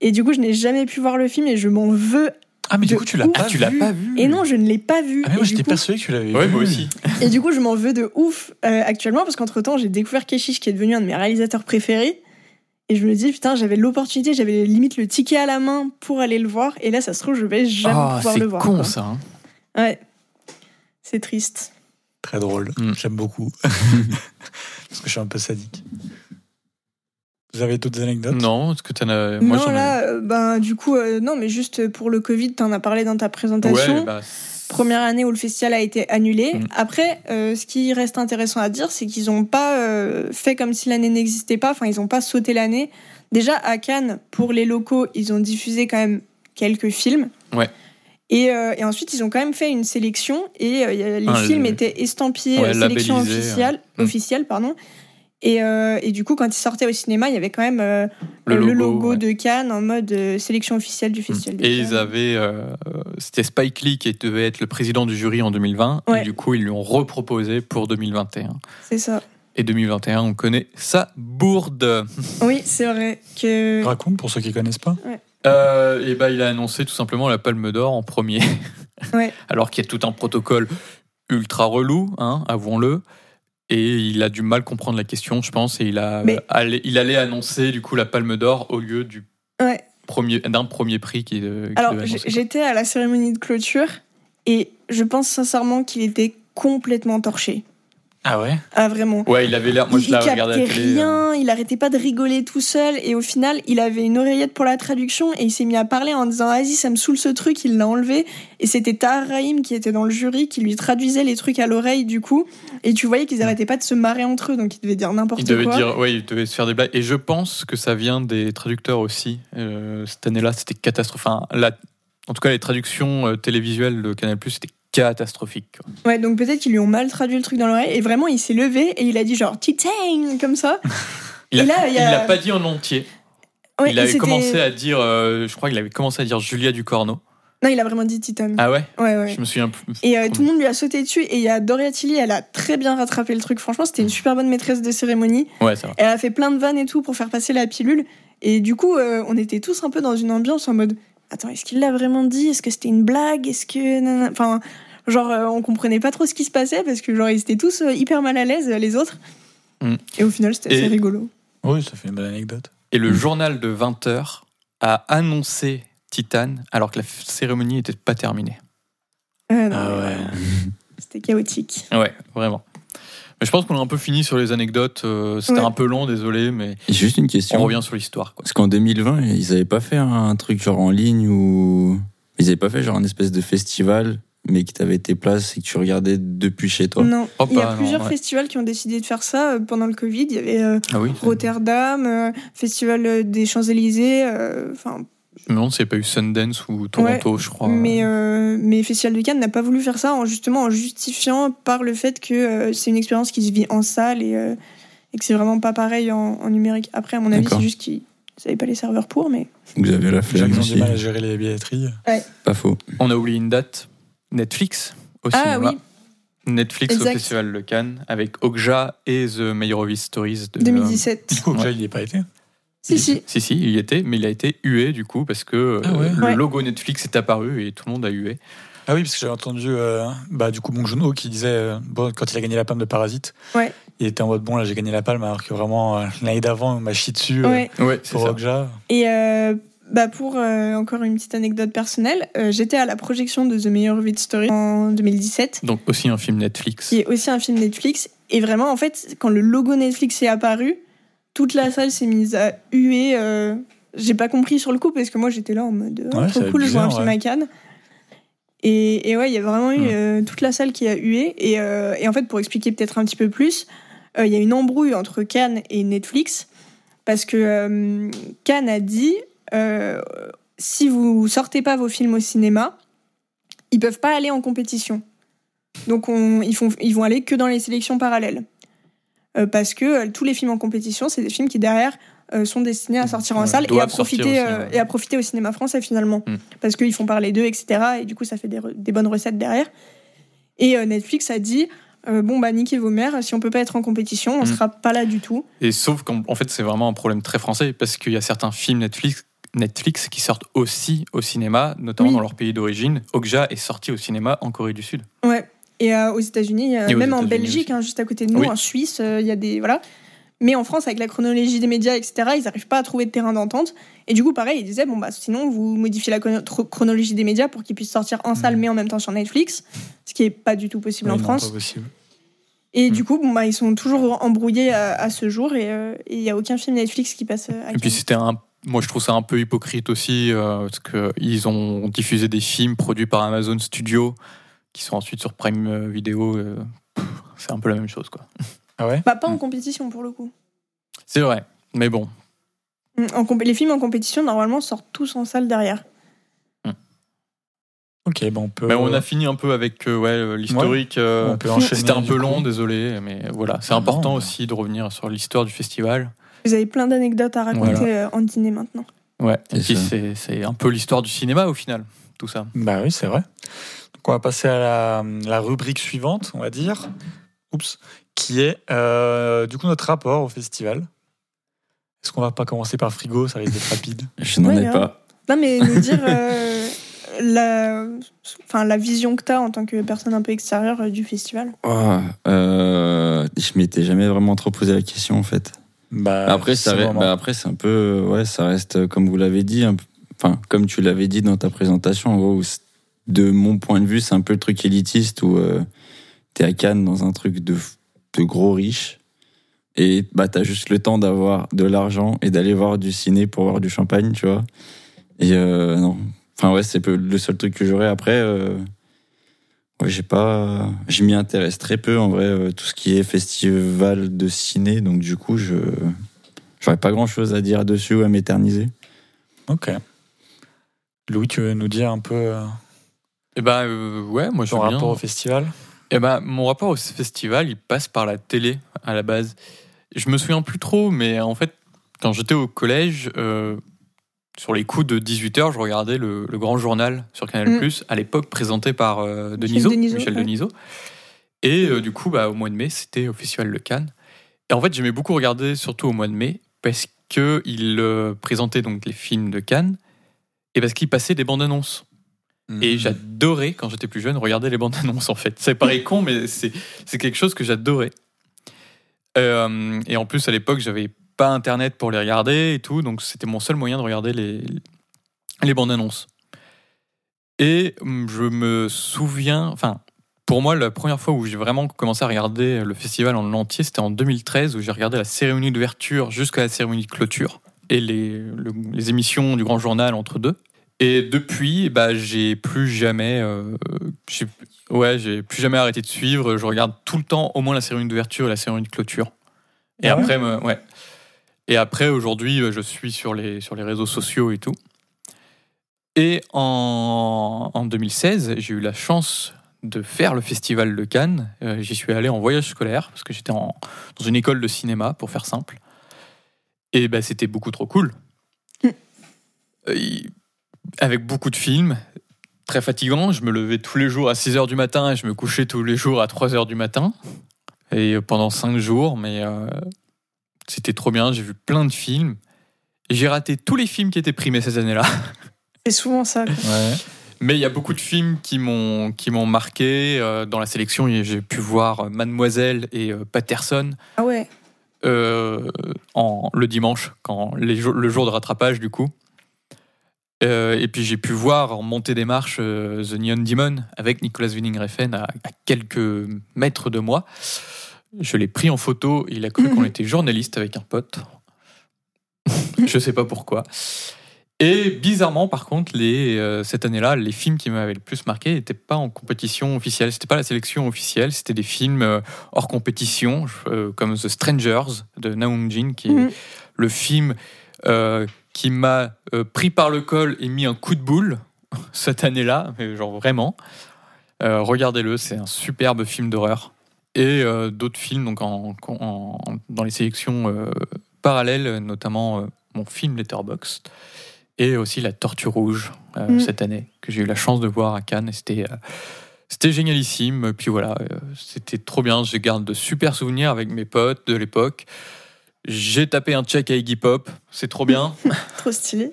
Et du coup, je n'ai jamais pu voir le film et je m'en veux. Ah, mais du coup, tu l'as pas, Ah, tu l'as vu. pas vu Et non, je ne l'ai pas vu. Ah, mais moi, j'étais coup- persuadé que tu l'avais Ouais, vu. moi aussi. Et du coup, je m'en veux de ouf euh, actuellement parce qu'entre temps, j'ai découvert Keshish qui est devenu un de mes réalisateurs préférés. Et je me dis, putain, j'avais l'opportunité, j'avais limite le ticket à la main pour aller le voir. Et là, ça se trouve, je vais jamais Ah, pouvoir c'est le voir. con quoi. ça. hein. Ouais. C'est triste. Très drôle. Mm. J'aime beaucoup. [LAUGHS] Parce que je suis un peu sadique. Vous avez d'autres anecdotes? Non, est-ce que t'en as. Moi, non, j'en ai- là, euh, ben, du coup, euh, non, mais juste pour le Covid, t'en as parlé dans ta présentation. Ouais, bah, Première année où le festival a été annulé. Mm. Après, euh, ce qui reste intéressant à dire, c'est qu'ils n'ont pas euh, fait comme si l'année n'existait pas. Enfin, ils n'ont pas sauté l'année. Déjà, à Cannes, pour les locaux, ils ont diffusé quand même quelques films. Ouais. Et, euh, et ensuite, ils ont quand même fait une sélection et les Ah, films étaient estampillés Ouais, sélection officielle. Mm. officielle pardon. Et, euh, et du coup, quand ils sortaient au cinéma, il y avait quand même euh, Le logo, ouais. de Cannes en mode euh, sélection officielle du festival. de Et ils avaient. euh, C'était Spike Lee qui devait être le président du jury en 2020. Ouais. Et du coup, ils lui ont reproposé pour 2021. C'est ça. Et 2021, on connaît sa bourde. Oui, c'est vrai que. Raconte pour ceux qui connaissent pas. Euh, et ben, il a annoncé tout simplement la Palme d'Or en premier. Ouais. [LAUGHS] Alors qu'il y a tout un protocole ultra relou, hein, avouons-le. Et il a du mal comprendre la question, je pense, et il a Mais- allé- il allait annoncer du coup la Palme d'Or au lieu du Ouais. premier d'un premier prix qui, euh, qui Alors, j'étais à la cérémonie de clôture et je pense sincèrement qu'il était complètement torché. Ah ouais? Ah, vraiment. Ouais, il avait l'air. Moi, il, je l'ai il regardé à la captait télé. euh. rien, il arrêtait pas de rigoler tout seul et au final, il avait une oreillette pour la traduction et il s'est mis à parler en disant Vas-y, ça me saoule ce truc, il l'a enlevé. Et c'était Tahar Rahim qui était dans le jury qui lui traduisait les trucs à l'oreille du coup. Et tu voyais qu'ils arrêtaient pas de se marrer entre eux, donc ils devaient dire n'importe Il quoi. devait dire, ouais, il devait se faire des blagues. Et je pense que ça vient des traducteurs aussi. Euh, cette année-là, c'était catastrophique. Enfin, la- en tout cas, les traductions euh, télévisuelles de Canal+, c'était catastrophique. quoi. Ouais, donc peut-être qu'ils lui ont mal traduit le truc dans l'oreille et vraiment il s'est levé et il a dit genre Titane comme ça. [LAUGHS] Il Et a, là, il y a- l'a pas dit en entier. Ouais, il avait c'était- commencé à dire, euh, je crois qu'il avait commencé à dire Julia Ducorneau. Non, il a vraiment dit Titane. Ah ouais, Ouais, ouais. Je me souviens plus. Et euh, tout le monde lui a sauté dessus. Et il y a Doria Tilly, elle a très bien rattrapé le truc. Franchement, c'était une super bonne maîtresse de cérémonie. Ouais, ça va. Elle a fait plein de vannes et tout pour faire passer la pilule. Et du coup, euh, on était tous un peu dans une ambiance en mode Attends, est-ce qu'il l'a vraiment dit? Est-ce que c'était une blague? Est-ce que. Enfin, genre, euh, on comprenait pas trop ce qui se passait parce que, genre, ils étaient tous euh, hyper mal à l'aise, euh, les autres. Mm. Et au final, c'était Et- assez rigolo. Oui, ça fait une bonne anecdote. Et le journal de 20h a annoncé Titane alors que la cérémonie n'était pas terminée. Euh, non, Ah ouais. C'était chaotique. Ouais, vraiment. Mais je pense qu'on a un peu fini sur les anecdotes. euh, C'était Ouais. un peu long, désolé, mais Et Juste une on question. revient sur l'histoire. Parce qu'en 2020, ils avaient pas fait un truc genre en ligne ou. Ils avaient pas fait genre un espèce de festival, mais qui t'avait tes places et que tu regardais depuis chez toi. Non, Hop, il y a ah, non, plusieurs ouais. festivals qui ont décidé de faire ça euh, pendant le Covid. Il y avait euh, Ah oui Rotterdam, euh, Festival des Champs-Élysées, euh, enfin, Je me demande s'il n'y a pas eu Sundance ou Toronto, je crois. mais, euh, mais Festival de Cannes n'a pas voulu faire ça en justement en justifiant par le fait que euh, c'est une expérience qui se vit en salle et, euh, et que c'est vraiment pas pareil en, en numérique. Après, à mon avis, c'est juste qu'ils n'avaient pas les serveurs pour, mais Vous avez la flemme aussi. du mal à gérer les billetteries. Pas faux. On a oublié une date. Netflix au ah cinéma. oui, Netflix Exact. au Festival de Cannes avec Okja et The Meyerowitz Stories de 2017. Du coup, Ouais. déjà, il n'y est pas été. si si. Si, si, il y était, mais il a été hué du coup parce que euh, Ah ouais. le Ouais. logo Netflix est apparu et tout le monde a hué. Ah oui, parce que j'avais entendu euh, bah, du coup Bong Joon-ho qui disait, euh, bon, quand il a gagné la palme de Parasite, Ouais. il était en mode bon, là j'ai gagné la palme, alors que vraiment euh, l'année d'avant, on m'a chié dessus euh, Ouais. Ouais, c'est pour ça. Okja. Et euh, bah pour euh, encore une petite anecdote personnelle, euh, j'étais à la projection de The Meyerowitz Story en 2017. Donc aussi un film Netflix. qui est aussi un film Netflix. Et vraiment, en fait, quand le logo Netflix est apparu, toute la salle s'est mise à huer. euh, J'ai pas compris sur le coup parce que moi j'étais là en mode oh, Ouais, trop cool, je vois un film à Cannes. Et, et ouais, il y a vraiment eu toute la salle qui a hué. Et, et en fait, pour expliquer peut-être un petit peu plus, il y a une embrouille entre Cannes et Netflix parce que Cannes a dit si vous sortez pas vos films au cinéma, ils peuvent pas aller en compétition. Donc on- ils, font, ils vont aller que dans les sélections parallèles. Euh, parce que euh, tous les films en compétition, c'est des films qui derrière euh, sont destinés à sortir en Ouais, salle et à, profiter, au cinéma. euh, et à profiter au cinéma français finalement. Mm. Parce qu'ils font parler d'eux, etc. Et du coup, ça fait des, re- des bonnes recettes derrière. Et euh, Netflix a dit euh, bon, bah, niquez vos mères, si on peut pas être en compétition, on Mm. sera pas là du tout. Et sauf qu'en en fait, c'est vraiment un problème très français parce qu'il y a certains films Netflix, Netflix qui sortent aussi au cinéma, notamment Oui. dans leur pays d'origine. Okja est sorti au cinéma en Corée du Sud. Ouais. Et euh, aux États-Unis, euh, même en Belgique, hein, juste à côté de nous, Oui. en Suisse, euh, il y a des voilà. Mais en France, avec la chronologie des médias, etc., ils n'arrivent pas à trouver de terrain d'entente. Et du coup, pareil, ils disaient, bon, bah, sinon, vous modifiez la chronologie des médias pour qu'ils puissent sortir en salle, mais en même temps sur Netflix, ce qui est pas du tout possible Oui, en non, France. pas possible. Et Mm. du coup, bon, bah, ils sont toujours embrouillés à, à ce jour, et euh, il n'y a aucun film Netflix qui passe à Et puis c'était un. Moi, je trouve ça un peu hypocrite aussi, euh, parce qu'ils ont diffusé des films produits par Amazon Studio, qui sont ensuite sur Prime euh, Video. euh, c'est un peu la même chose, quoi. Ah ouais? Bah, pas en Mm. compétition pour le coup. C'est vrai, mais bon. Mm, En compé- les films en compétition, normalement, sortent tous en salle derrière. Ok, bon, on peut. Mais on a fini un peu avec euh, ouais, l'historique. euh, on peut enchaîner. C'était un peu coup. long, désolé, mais voilà, c'est Ah important non. aussi de revenir sur l'histoire du festival. Vous avez plein d'anecdotes à raconter Voilà. euh, en dîner maintenant. Ouais, et C'est puis un peu l'histoire du cinéma au final, tout ça. Bah oui, c'est vrai. Donc on va passer à la, la rubrique suivante, on va dire. Oups. Qui est euh, du coup notre rapport au festival. Est-ce qu'on va pas commencer par frigo Ça risque d'être [LAUGHS] rapide. Je n'en Ouais, ai hein. pas. Non, mais nous [LAUGHS] dire euh, la, enfin, la vision que tu as en tant que personne un peu extérieure du festival. Oh, euh, je m'étais jamais vraiment trop posé la question en fait. Bah, Après, ça bah, après c'est un peu, ouais, ça reste euh, comme vous l'avez dit, enfin comme tu l'avais dit dans ta présentation. En gros, de mon point de vue, c'est un peu le truc élitiste où euh, t'es à Cannes dans un truc de, de gros riches et bah t'as juste le temps d'avoir de l'argent et d'aller voir du ciné pour voir du champagne, tu vois. Et euh, non, enfin ouais, c'est le seul truc que j'aurais. Après, euh, ouais, j'ai pas, je m'y intéresse très peu en vrai, euh, tout ce qui est festival de ciné, donc du coup, je j'aurais pas grand chose à dire dessus ou à m'éterniser. Ok. Louis, tu veux nous dire un peu euh, Et ben euh, ouais, moi je ton bien. rapport au festival? Eh ben, mon rapport au festival, il passe par la télé à la base. Je me souviens plus trop, mais en fait, quand j'étais au collège, euh, sur les coups de 18h, je regardais le, le grand journal sur Canal+, Mm. à l'époque présenté par euh, Michel Denisot, Denisot, Michel ouais. Denisot. Et euh, du coup, bah, au mois de mai, c'était au Festival de Cannes. Et en fait, j'aimais beaucoup regarder, surtout au mois de mai, parce qu'il euh, présentait donc les films de Cannes, et parce qu'il passait des bandes annonces. Et Mhm. j'adorais, quand j'étais plus jeune, regarder les bandes [LAUGHS] annonces, en fait. Ça paraît con, mais c'est c'est quelque chose que j'adorais. Euh, et en plus, à l'époque, j'avais pas Internet pour les regarder et tout, donc c'était mon seul moyen de regarder les, les bandes annonces. Et hum, je me souviens, enfin, pour moi, la première fois où j'ai vraiment commencé à regarder le festival en entier, c'était en 2013, où j'ai regardé la cérémonie d'ouverture jusqu'à la cérémonie de clôture et les, le- les émissions du Grand Journal entre deux. Et depuis, bah, j'ai plus jamais, euh, j'ai, ouais, j'ai plus jamais arrêté de suivre. Je regarde tout le temps au moins la cérémonie d'ouverture et la cérémonie de clôture. Et Ah ouais après, me- ouais. Et après, aujourd'hui, euh, je suis sur les sur les réseaux sociaux et tout. Et en, en 2016, j'ai eu la chance de faire le festival de Cannes. Euh, J'y suis allé en voyage scolaire parce que j'étais dans une école de cinéma, pour faire simple. Et ben, c'était beaucoup trop cool. Mm. Euh, avec beaucoup de films, très fatigant. Je me levais tous les jours à 6 h du matin et je me couchais tous les jours à 3 h du matin. Et pendant 5 jours, mais euh, c'était trop bien. J'ai vu plein de films. J'ai raté tous les films qui étaient primés ces années-là. [LAUGHS] C'est souvent ça. quoi. Ouais. Mais il y a beaucoup de films qui m'ont qui m'ont marqué euh, dans la sélection. J'ai pu voir euh, Mademoiselle et euh, Patterson Ah ouais. euh, en le dimanche, quand les le jour de rattrapage du coup. Euh, et puis j'ai pu voir en montée des marches The Neon Demon avec Nicolas Winding Refn à, à quelques mètres de moi. Je l'ai pris en photo. Il a cru qu'on était journaliste avec un pote. [LAUGHS] Je sais pas pourquoi. Et bizarrement, par contre, les, euh, cette année-là, les films qui m'avaient le plus marqué n'étaient pas en compétition officielle. C'était pas la sélection officielle. C'était des films euh, hors compétition, euh, comme The Strangers de Naung Jin, qui est Mhm. le film qui m'a pris par le col et mis un coup de boule cette année-là, mais genre vraiment. Regardez-le, c'est un superbe film d'horreur. Et euh, d'autres films donc en, en- dans les sélections euh, parallèles, notamment euh, mon film Letterboxd et aussi La Tortue Rouge Mm. cette année, que j'ai eu la chance de voir à Cannes. C'était. c'était génialissime, puis voilà, c'était trop bien. Je garde de super souvenirs avec mes potes de l'époque. J'ai tapé un check à Iggy Pop, c'est trop bien. [LAUGHS] Trop stylé.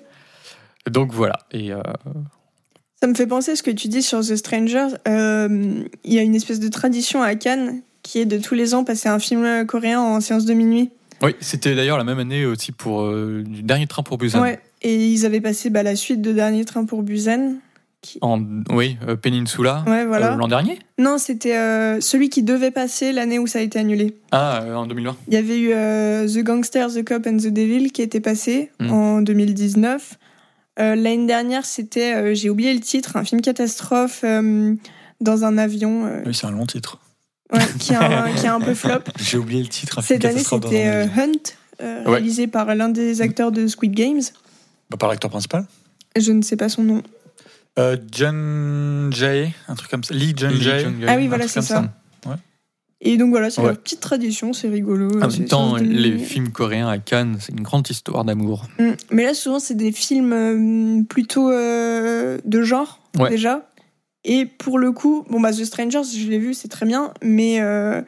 Donc voilà. Et Ça me fait penser à ce que tu dis sur The Strangers. Euh, Il y a une espèce de tradition à Cannes qui est de tous les ans passer un film coréen en séance de minuit. Oui, c'était d'ailleurs la même année aussi pour euh, du dernier train pour Busan. Ouais. Et ils avaient passé bah, la suite de Dernier Train pour Busan. En, oui, euh, Peninsula. Ouais, voilà. euh, L'an dernier Non, c'était euh, celui qui devait passer l'année où ça a été annulé. Ah, euh, en 2020. Il y avait eu euh, The Gangster, The Cop and the Devil qui était passé Mm. en 2019. Euh, L'année dernière, c'était, euh, j'ai oublié le titre, un film catastrophe euh, dans un avion euh, Oui, c'est un long titre. Ouais, qui, a un, qui a un peu [LAUGHS] flop. J'ai oublié le titre. Cette année, c'était euh. Hunt, euh, Ouais. réalisé par l'un des acteurs de Squid Games. Bah, par l'acteur principal. Je ne sais pas son nom. Euh, John Jay, un truc comme ça. Lee John Lee Jay. Ah oui, voilà, c'est ça. Et donc voilà, c'est Ouais. leur petite tradition, c'est rigolo. En même temps, les films coréens à Cannes, c'est une grande histoire d'amour. Mm. Mais là, souvent, c'est des films euh, plutôt euh, de genre, Ouais. déjà. Et pour le coup, bon, bah, The Strangers, je l'ai vu, c'est très bien, mais euh,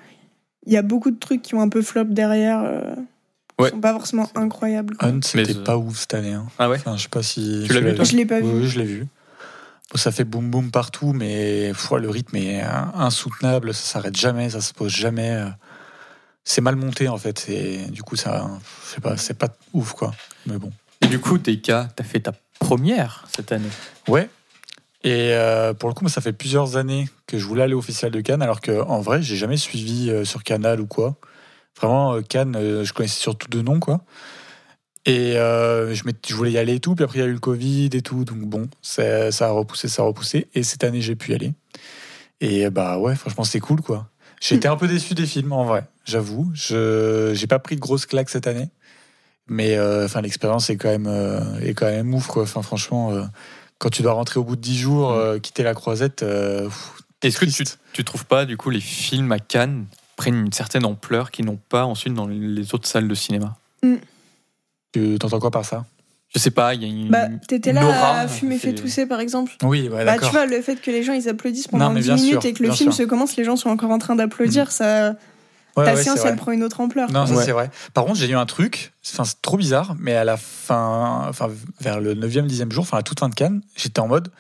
il y a beaucoup de trucs qui ont un peu flop derrière. Euh, Ouais. qui sont pas forcément incroyables. Hunt, c'était pas ouf cette année. hein. Ah ouais Enfin, je sais pas si. Tu l'as vu, toi Je l'ai pas vu. oui, je l'ai vu. Bon, ça fait boum boum partout, mais pff, le rythme est in- insoutenable, ça s'arrête jamais, ça se pose jamais. euh. C'est mal monté en fait, et du coup, ça, je sais pas, c'est pas ouf quoi. Mais bon. Et du coup, Teika, t'as fait ta première cette année. Ouais. Et euh, pour le coup, ça fait plusieurs années que je voulais aller au Festival de Cannes, alors que en vrai, j'ai jamais suivi euh, sur Canal ou quoi. Vraiment, euh, Cannes, je connaissais surtout de nom, quoi. Et je, voulais y aller et tout, puis après, il y a eu le Covid et tout, donc bon, ça, a repoussé, ça a repoussé. Et cette année, j'ai pu y aller. Et bah ouais, franchement, c'était cool, quoi. Été un peu déçu des films, en vrai, j'avoue. Je j'ai pas pris de grosses claques cette année. Mais enfin, l'expérience est quand même est quand même ouf, quoi. Enfin, franchement, quand tu dois rentrer au bout de 10 jours, euh, quitter la croisette, euh, Est-ce que tu, tu trouves pas, du coup, les films à Cannes prennent une certaine ampleur qu'ils n'ont pas ensuite dans les autres salles de cinéma? Tu t'entends quoi par ça? Je sais pas, il y a une. Bah, t'étais là aura, à fumer fait tousser, par exemple. Oui, ouais, Bah, d'accord. tu vois, le fait que les gens ils applaudissent pendant Non, mais 10 bien minutes sûr, et que le film sûr. se commence, les gens sont encore en train d'applaudir, ça, Ouais, ta ouais, science elle prend une autre ampleur. Non, ça Ouais. c'est vrai. Par contre, j'ai eu un truc, enfin, c'est trop bizarre, mais à la fin, enfin, vers le 9e, 10e jour, enfin, à toute fin de Cannes, j'étais en mode,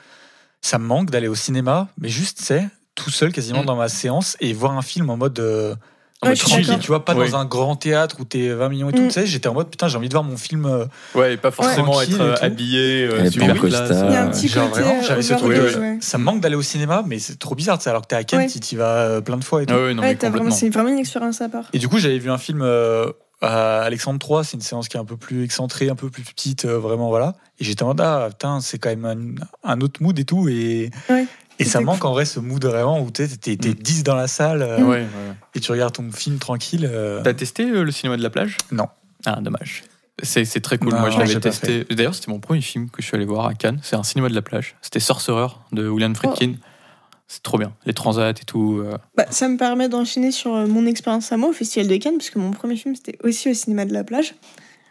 ça me manque d'aller au cinéma, mais juste, tu sais, tout seul quasiment Mm. dans ma séance et voir un film en mode. euh, Ouais, mode je suis tranquille, tu vois, pas Oui. dans un grand théâtre où t'es 20 millions et tout, Mm. tu sais, j'étais en mode putain, j'ai envie de voir mon film. euh, Ouais, et pas forcément être euh, habillé euh, super pas classe. Costa. Il y a un petit genre côté vraiment, euh, j'avais ce truc, ouais, ouais. Ça me manque d'aller au cinéma, mais c'est trop bizarre, tu sais, alors que t'es à Cannes, Ouais. tu y vas euh, plein de fois et tout. Ah ouais, non, Ouais, mais t'as vraiment, c'est vraiment une expérience à part. Et du coup, j'avais vu un film euh, à Alexandre III, c'est une séance qui est un peu plus excentrée, un peu plus petite, euh, vraiment, voilà. Et j'étais en mode, ah, putain, c'est quand même un, un autre mood et tout. Et, Ouais, et ça manque en vrai ce mood vraiment où t'es t'es- t'es Mm. 10 dans la salle euh, Ouais, ouais. et tu regardes ton film tranquille. euh. T'as testé euh, le cinéma de la plage? Non. Ah, dommage. C'est c'est très cool. Non, Moi, je l'avais testé. D'ailleurs, c'était mon premier film que je suis allé voir à Cannes. C'est un cinéma de la plage. C'était Sorcerer de William Friedkin. C'est trop bien. Les transats et tout. euh. Bah, ça me permet d'enchaîner sur mon expérience à moi au Festival de Cannes, puisque mon premier film c'était aussi au cinéma de la plage.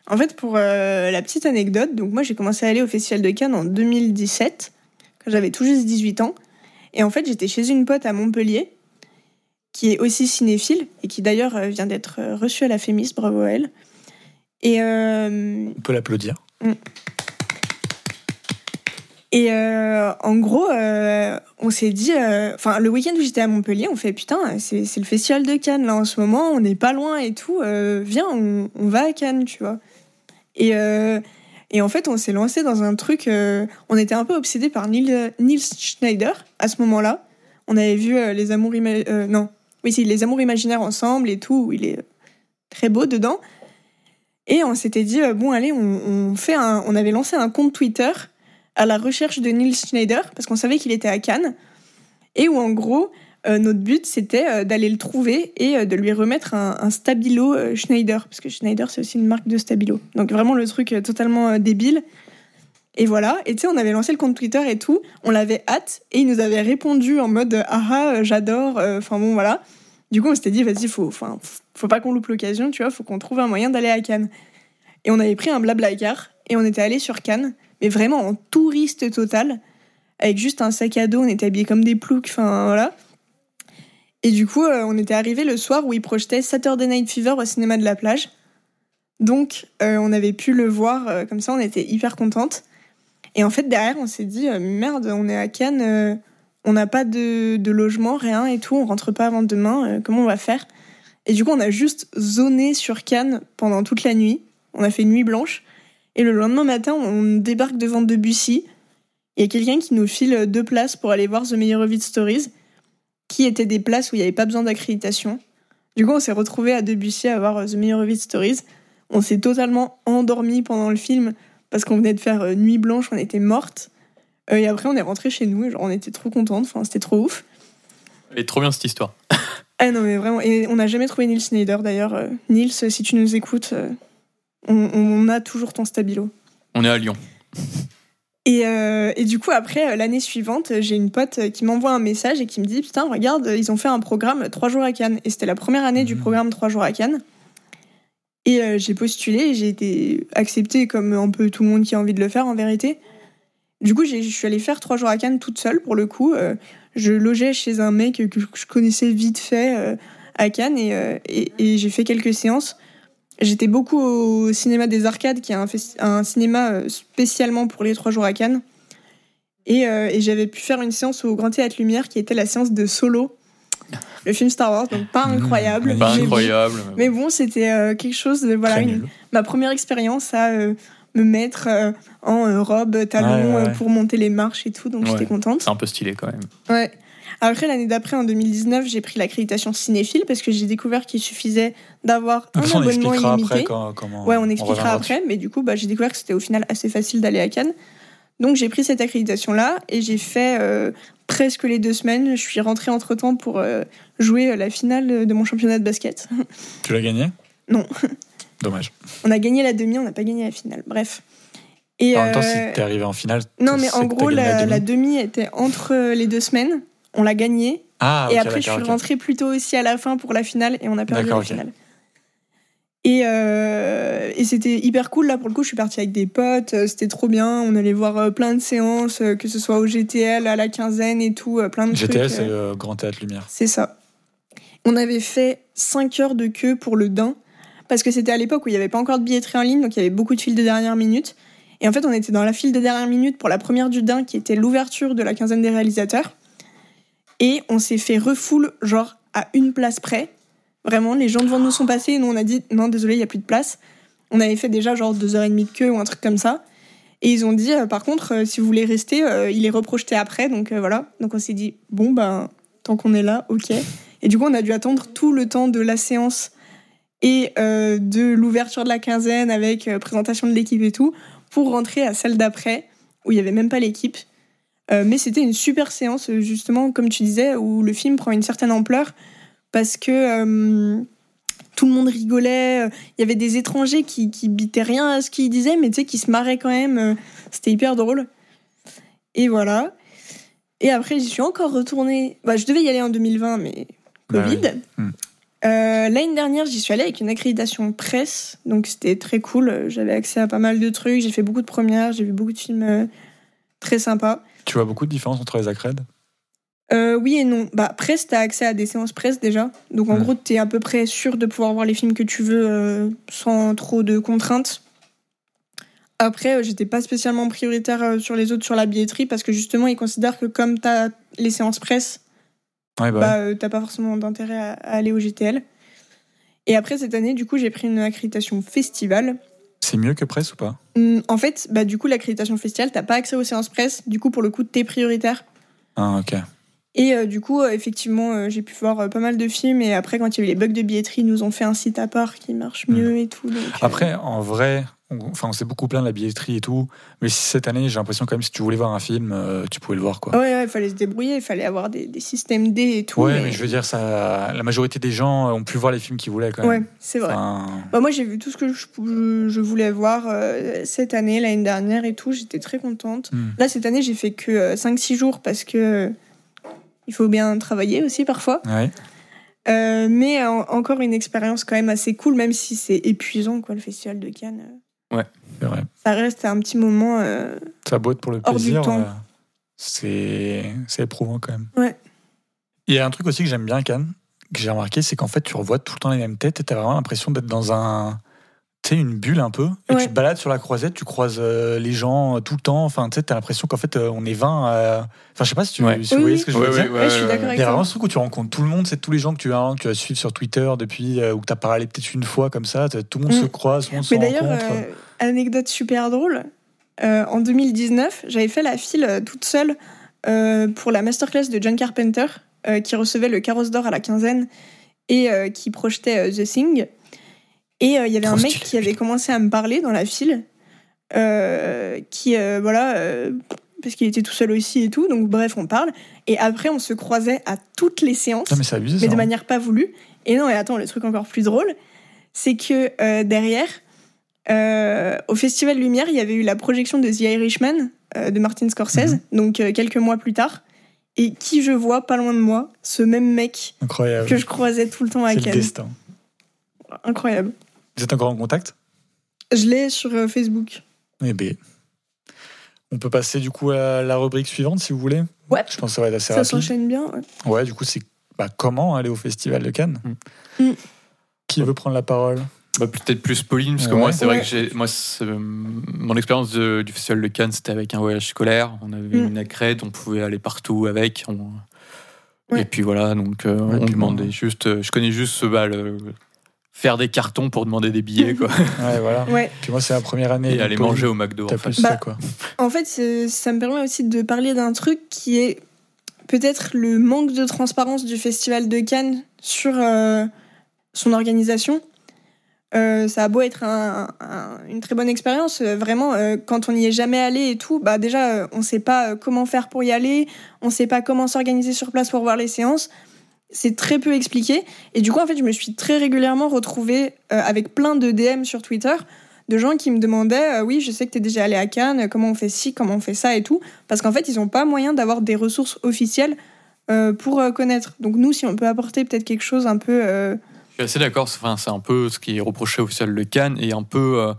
En fait, pour euh, la petite anecdote, donc moi j'ai commencé à aller au Festival de Cannes en 2017, quand j'avais tout juste 18 ans. Et en fait, j'étais chez une pote à Montpellier, qui est aussi cinéphile, et qui d'ailleurs euh, vient d'être euh, reçue à la Fémis, bravo à elle. Et euh, On peut l'applaudir. Et euh, en gros, euh, on s'est dit, enfin le week-end où j'étais à Montpellier, on fait putain, c'est le festival de Cannes là en ce moment, on n'est pas loin et tout, viens, on, on va à Cannes, tu vois. Et, et en fait, on s'est lancé dans un truc, euh, on était un peu obsédé par Neil, Neil Schneider à ce moment-là. On avait vu euh, les amours euh, non, oui les amours imaginaires ensemble et tout, il est très beau dedans. Et on s'était dit euh, bon allez, on, on fait un, on avait lancé un compte Twitter à la recherche de Neil Schneider parce qu'on savait qu'il était à Cannes et où en gros euh, notre but c'était euh, d'aller le trouver et euh, de lui remettre un, stabilo Schneider. Parce que Schneider c'est aussi une marque de stabilo. Donc vraiment le truc totalement débile. Et voilà. Et tu sais on avait lancé le compte Twitter et tout. On l'avait hâte et il nous avait répondu en mode ah ah j'adore. Enfin bon voilà du coup on s'était dit vas-y faut enfin faut pas qu'on loupe l'occasion tu vois. Faut qu'on trouve un moyen d'aller à Cannes. Et on avait pris un blabla car et on était allé sur Cannes mais vraiment en touriste total, avec juste un sac à dos, on était habillés comme des ploucs, enfin voilà. Et du coup, euh, on était arrivé le soir où ils projetaient Saturday Night Fever au cinéma de la plage. Donc, euh, on avait pu le voir euh, comme ça, on était hyper contente. Et en fait, derrière, on s'est dit, merde, on est à Cannes, on n'a pas de, logement, rien et tout, on rentre pas avant demain, comment on va faire? Et du coup, on a juste zoné sur Cannes pendant toute la nuit. On a fait une nuit blanche. Et le lendemain matin, on débarque devant Debussy. Il y a quelqu'un qui nous file deux places pour aller voir The Meyerowitz Stories, qui étaient des places où il n'y avait pas besoin d'accréditation. Du coup, on s'est retrouvé à Debussy à voir The Meyerowitz Stories. On s'est totalement endormi pendant le film parce qu'on venait de faire euh, nuit blanche, on était morte. Euh, et après, on est rentré chez nous et genre, on était trop contente. Enfin, c'était trop ouf. Et trop bien cette histoire. [LAUGHS] Ah non, mais vraiment. Et on n'a jamais trouvé Nils Snyder d'ailleurs. Euh, Nils, si tu nous écoutes, euh, on, on a toujours ton stabilo. On est à Lyon. [LAUGHS] Et, euh, et du coup, après, euh, l'année suivante, j'ai une pote euh, qui m'envoie un message et qui me dit Putain, regarde, ils ont fait un programme 3 jours à Cannes. Et c'était la première année du programme 3 jours à Cannes. Et euh, j'ai postulé et j'ai été acceptée comme un peu tout le monde qui a envie de le faire en vérité. Du coup, je suis allée faire 3 jours à Cannes toute seule pour le coup. Euh, je logeais chez un mec que je connaissais vite fait à Cannes et, et, et j'ai fait quelques séances. J'étais beaucoup au cinéma des arcades, qui est un, cinéma euh, spécialement pour les 3 jours à Cannes. Et, euh, et j'avais pu faire une séance au Grand Théâtre Lumière qui était la séance de Solo, le film Star Wars, donc pas incroyable. Mmh, Pas mais bon. incroyable. Mais bon, c'était euh, quelque chose de voilà une- ma première expérience à euh, me mettre en robe talon Ouais, ouais, ouais. pour monter les marches et tout, donc j'étais contente. C'est un peu stylé quand même. Ouais. Après l'année d'après, en 2019, j'ai pris l'accréditation cinéphile parce que j'ai découvert qu'il suffisait d'avoir un ça, on abonnement expliquera illimité. après quand- comment. Ouais, on expliquera après, mais du coup, bah, j'ai découvert que c'était au final assez facile d'aller à Cannes. Donc j'ai pris cette accréditation-là et j'ai fait euh, presque les deux semaines. Je suis rentrée entre-temps pour euh, jouer la finale de mon championnat de basket. [LAUGHS] Tu l'as gagné? Non. [LAUGHS] Dommage. On a gagné la demi, on n'a pas gagné la finale. Bref. Et En même temps, euh, si t'es arrivé en finale. non, mais en gros, gagné la, demi. la demi était entre les deux semaines. On l'a gagnée. Ah, et après, je suis rentrée plus tôt aussi à la fin pour la finale et on a perdu la finale. Et, euh, et c'était hyper cool. Là, pour le coup, je suis partie avec des potes. euh, C'était trop bien. On allait voir euh, plein de séances, que ce soit au GTL, à la quinzaine et tout. plein de GTL, trucs. c'est le Grand Théâtre Lumière. C'est ça. On avait fait 5 heures de queue pour le Dain, parce que c'était à l'époque où il n'y avait pas encore de billetterie en ligne, donc il y avait beaucoup de files de dernière minute. Et en fait, on était dans la file de dernière minute pour la première du Dain, qui était l'ouverture de la quinzaine des réalisateurs. Et on s'est fait refoule, genre à une place près. Vraiment, les gens devant nous sont passés, et nous on a dit non, désolé, il n'y a plus de place. On avait fait déjà genre 2h30 de queue ou un truc comme ça. Et ils ont dit, euh, par contre, euh, si vous voulez rester, euh, il est reprojeté après, donc voilà. Donc on s'est dit, bon, ben, tant qu'on est là, ok. Et du coup, on a dû attendre tout le temps de la séance et de l'ouverture de la quinzaine avec présentation de l'équipe et tout pour rentrer à celle d'après où il n'y avait même pas l'équipe. Euh, mais c'était une super séance, justement, comme tu disais, où le film prend une certaine ampleur parce que euh, tout le monde rigolait. euh, Il y avait des étrangers qui, qui bitaient rien à ce qu'ils disaient, mais tu sais, qui se marraient quand même. C'était hyper drôle. Et voilà. Et après, j'y suis encore retournée. Bah, je devais y aller en 2020, mais Bah Covid. oui. Hmm. Euh, L'année dernière, j'y suis allée avec une accréditation presse, donc c'était très cool. J'avais accès à pas mal de trucs, j'ai fait beaucoup de premières, j'ai vu beaucoup de films euh, très sympas. Tu vois beaucoup de différence entre les accrèdes Euh, oui et non. Bah, presse, t'as accès à des séances presse déjà. Donc en gros, t'es à peu près sûr de pouvoir voir les films que tu veux euh, sans trop de contraintes. Après, euh, j'étais pas spécialement prioritaire euh, sur les autres sur la billetterie parce que justement, ils considèrent que comme t'as les séances presse, Ouais, bah, bah, t'as pas forcément d'intérêt à, à aller au GTL. Et après, cette année, du coup, j'ai pris une accréditation festival. C'est mieux que presse ou pas Hum, En fait, bah, du coup, l'accréditation festival, t'as pas accès aux séances presse. Du coup, pour le coup, t'es prioritaire. Ah, ok. Et euh, du coup, euh, effectivement, euh, j'ai pu voir pas mal de films. Et après, quand il y a eu les bugs de billetterie, ils nous ont fait un site à part qui marche mieux et tout. donc, Après, en vrai, enfin, on s'est beaucoup plaint de la billetterie et tout. Mais cette année, j'ai l'impression quand même, si tu voulais voir un film, euh, tu pouvais le voir, quoi. Ouais, ouais, il fallait se débrouiller, il fallait avoir des, des systèmes D et tout. Ouais, mais je veux dire, ça, la majorité des gens ont pu voir les films qu'ils voulaient quand même. Ouais, c'est vrai. Enfin, Bah, moi, j'ai vu tout ce que je, je- je voulais voir euh, cette année, l'année dernière et tout. J'étais très contente. hmm. Là, cette année, j'ai fait que 5-6 jours parce que euh, il faut bien travailler aussi parfois. Ouais. Euh, mais en- encore une expérience quand même assez cool, même si c'est épuisant, quoi, le festival de Cannes. C'est vrai. Ça reste un petit moment. euh, Ça botte pour le plaisir. euh, c'est c'est éprouvant quand même. Ouais. Il y a un truc aussi que j'aime bien Cannes, que j'ai remarqué, c'est qu'en fait, tu revois tout le temps les mêmes têtes et t'as vraiment l'impression d'être dans un. Tu sais, une bulle un peu. Et Ouais. tu te balades sur la croisette, tu croises euh, les gens euh, tout le temps. Enfin, tu sais, t'as l'impression qu'en fait, euh, on est 20. à- Enfin, je sais pas si tu Ouais. si vous Oui, voyez oui. ce que je veux Ouais, dire. ouais, Ouais, je suis d'accord Il y a vraiment ce truc où tu rencontres tout le monde, c'est tous les gens que tu as, que tu vas suivre sur Twitter depuis, euh, ou que tu as parlé peut-être une fois comme ça. t'as- Tout le monde Mm. se croise, tout le monde se Mais d'ailleurs, rencontre. euh, anecdote super drôle, euh, en 2019, j'avais fait la file toute seule euh, pour la masterclass de John Carpenter, euh, qui recevait le Carrosse d'Or à la quinzaine et euh, qui projetait euh, The Thing. Et euh, il y avait un mec qui avait commencé à me parler dans la file, euh, qui, euh, voilà, parce qu'il était tout seul aussi et tout, donc bref, on parle. Et après, on se croisait à toutes les séances mais c'est abusé. mais ça, de hein. manière pas voulue. Et non, et attends, le truc encore plus drôle, c'est que euh, derrière, euh, au Festival Lumière, il y avait eu la projection de The Irishman euh, de Martin Scorsese, Mhm. donc quelques mois plus tard. Et qui je vois pas loin de moi, ce même mec Incroyable. que je croisais tout le temps à Cannes. Incroyable. Vous êtes encore en contact? Je l'ai sur euh, Facebook. Eh ben, on peut passer du coup à la rubrique suivante si vous voulez. Ouais. Je pense que ça va être assez Ça rapide. s'enchaîne bien. ouais. Ouais, du coup, c'est bah, comment aller au Festival de Cannes? Mm. Qui veut prendre la parole? Bah, peut-être plus Pauline, parce que Ouais. moi, c'est vrai que j'ai, moi, euh, mon expérience de- du festival de Cannes, c'était avec un voyage scolaire. On avait Mm. une accrète, on pouvait aller partout avec. on- Ouais. Et puis voilà, donc euh, Ouais, on demandait bon. juste. euh, je connais juste ce bal. Faire des cartons pour demander des billets, quoi. [LAUGHS] Ouais, voilà. Ouais. Puis moi, c'est la première année. Et aller manger au McDo. En fait. Bah, ça, quoi. En fait, c'est- ça me permet aussi de parler d'un truc qui est peut-être le manque de transparence du Festival de Cannes sur euh, son organisation. Euh, ça a beau être un- un- une très bonne expérience, euh, vraiment, euh, quand on n'y est jamais allé et tout, bah déjà, euh, on ne sait pas comment faire pour y aller, on ne sait pas comment s'organiser sur place pour voir les séances. C'est très peu expliqué. Et du coup, en fait, je me suis très régulièrement retrouvée euh, avec plein de DM sur Twitter de gens qui me demandaient euh, oui je sais que tu es déjà allé à Cannes euh, comment on fait ci comment on fait ça et tout parce qu'en fait ils n'ont pas moyen d'avoir des ressources officielles pour connaître donc nous si on peut apporter peut-être quelque chose un peu Je suis assez d'accord. C'est un peu ce qui est reproché au de Cannes et un peu.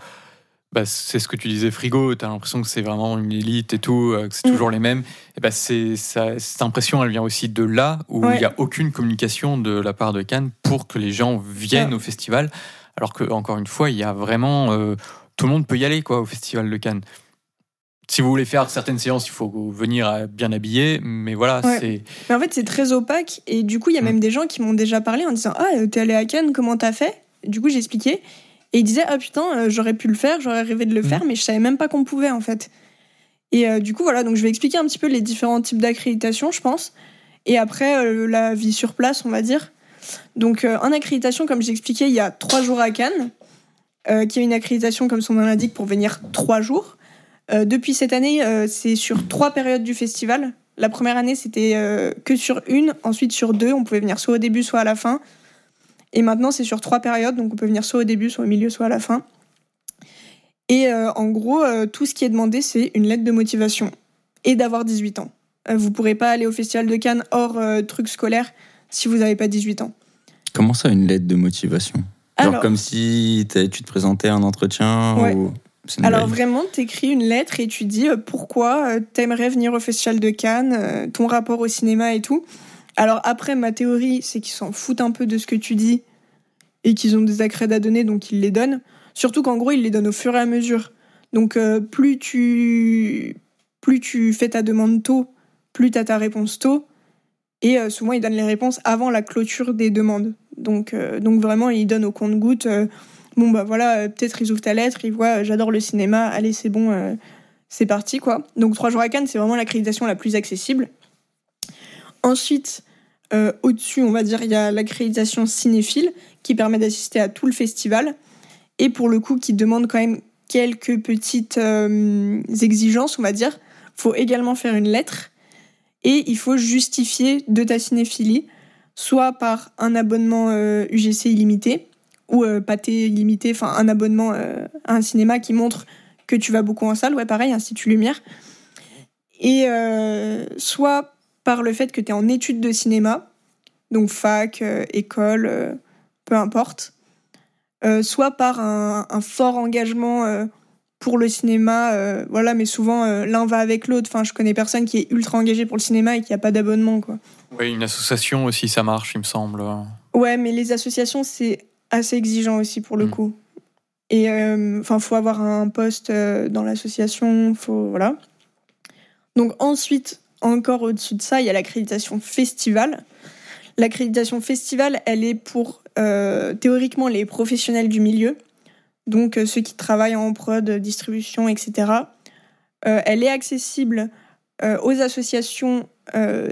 Bah, c'est ce que tu disais, frigo. T'as l'impression que c'est vraiment une élite et tout, euh, que c'est Mm. toujours les mêmes. Et bah, c'est ça- cette impression, elle vient aussi de là où il Ouais. n'y a aucune communication de la part de Cannes pour que les gens viennent Ouais. au festival. Alors que encore une fois, il y a vraiment euh, tout le monde peut y aller quoi au festival de Cannes. Si vous voulez faire certaines séances, il faut venir bien habillé, mais voilà, Ouais. c'est mais en fait c'est très opaque et du coup il y a Mm. même des gens qui m'ont déjà parlé en disant ah t'es allé à Cannes comment t'as fait? Du coup j'ai expliqué et ils disaient ah putain euh, j'aurais pu le faire j'aurais rêvé de le faire mais je savais même pas qu'on pouvait en fait. Et euh, du coup voilà donc je vais expliquer un petit peu les différents types d'accréditation je pense. Et après euh, la vie sur place on va dire. Donc euh, en accréditation comme j'ai expliqué il y a trois jours à Cannes qui est une accréditation comme son nom l'indique pour venir trois jours. Depuis cette année c'est sur trois périodes du festival. La première année c'était que sur une ensuite sur deux on pouvait venir soit au début soit à la fin et maintenant c'est sur trois périodes donc on peut venir soit au début soit au milieu soit à la fin et euh, en gros euh, tout ce qui est demandé c'est une lettre de motivation et d'avoir 18 ans Euh, vous pourrez pas aller au festival de Cannes hors euh, truc scolaire si vous n'avez pas 18 ans Comment ça, une lettre de motivation? Genre Alors- comme si tu te présentais à un entretien Ouais. ou... Alors blague? vraiment, t'écris une lettre et tu dis pourquoi euh, t'aimerais venir au Festival de Cannes, ton rapport au cinéma et tout. Alors après, ma théorie, c'est qu'ils s'en foutent un peu de ce que tu dis et qu'ils ont des accrèdes à donner, donc ils les donnent. Surtout qu'en gros, ils les donnent au fur et à mesure. Donc euh, plus tu plus tu fais ta demande tôt, plus t'as ta réponse tôt. Et euh, souvent, ils donnent les réponses avant la clôture des demandes. Donc, euh, donc vraiment, ils donnent au compte-goutte. bon bah voilà, peut-être ils ouvrent ta lettre, ils voient j'adore le cinéma, allez c'est bon, c'est parti quoi. Donc trois jours à Cannes, c'est vraiment l'accréditation la plus accessible. Ensuite, euh, au-dessus, on va dire, il y a l'accréditation cinéphile qui permet d'assister à tout le festival et pour le coup qui demande quand même quelques petites euh, exigences, on va dire. Faut également faire une lettre et il faut justifier de ta cinéphilie, soit par un abonnement euh, UGC illimité ou euh, pâté illimité, enfin un abonnement euh, à un cinéma qui montre que tu vas beaucoup en salle, ouais pareil, Institut Lumière, et euh, soit par le fait que tu es en études de cinéma, donc fac, euh, école, euh, peu importe, euh, soit par un, un fort engagement pour le cinéma, voilà, mais souvent l'un va avec l'autre. Enfin, je connais personne qui est ultra engagé pour le cinéma et qui a pas d'abonnement, quoi. Oui, une association aussi, ça marche, il me semble. Ouais, mais les associations, c'est assez exigeant aussi pour le Mm. coup. Et enfin, faut avoir un poste dans l'association, faut voilà. Donc ensuite, encore au-dessus de ça, il y a l'accréditation festival. L'accréditation festival, elle est pour euh, théoriquement les professionnels du milieu, donc euh, ceux qui travaillent en prod, distribution, etc. Euh, elle est accessible aux associations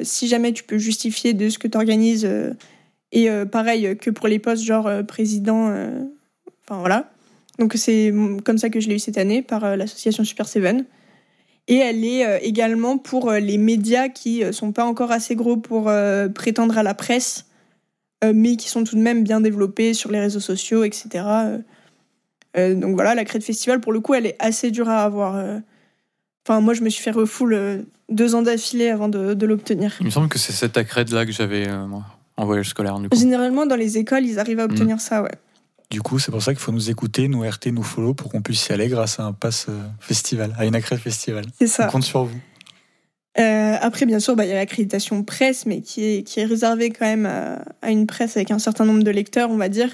si jamais tu peux justifier de ce que tu organises. et pareil que pour les postes genre président. Enfin voilà. Donc c'est mm, comme ça que je l'ai eu cette année par l'association Super Seven. Et elle est euh, également pour euh, les médias qui euh, sont pas encore assez gros pour prétendre à la presse, mais qui sont tout de même bien développés sur les réseaux sociaux, etc. Donc voilà, la crête festival, pour le coup, elle est assez dure à avoir. Enfin, moi, je me suis fait refoule deux ans d'affilée avant de, de l'obtenir. Il me semble que c'est cette accrède-là que j'avais euh, moi, en voyage scolaire. Du coup. Généralement, dans les écoles, ils arrivent à obtenir ça, ouais. Du coup, c'est pour ça qu'il faut nous écouter, nous RT, nous follow pour qu'on puisse y aller grâce à un pass euh, festival, à une accrède festival. C'est On ça. compte sur vous. Euh, après, bien sûr, bah, il y a l'accréditation presse, mais qui est, qui est réservée quand même à, à une presse avec un certain nombre de lecteurs, on va dire.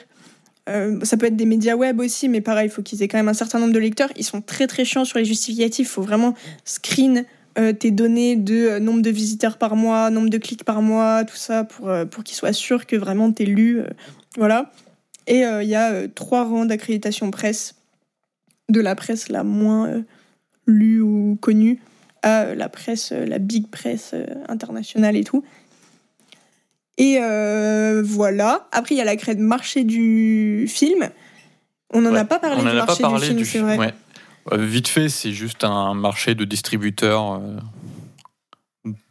Euh, ça peut être des médias web aussi, mais pareil, il faut qu'ils aient quand même un certain nombre de lecteurs. Ils sont très très chiants sur les justificatifs. Il faut vraiment screen euh, tes données de nombre de visiteurs par mois, nombre de clics par mois, tout ça, pour, pour qu'ils soient sûrs que vraiment t'es lu. voilà. Et euh, il y a euh, trois rangs d'accréditation presse, de la presse la moins euh, lue ou connue à euh, la presse, euh, la big presse euh, internationale et tout. Et euh, voilà. Après, il y a la crête marché du film. On n'en a pas parlé On du n'en a pas marché parlé du film, du c'est film. vrai. ouais. Vite fait, c'est juste un marché de distributeurs euh,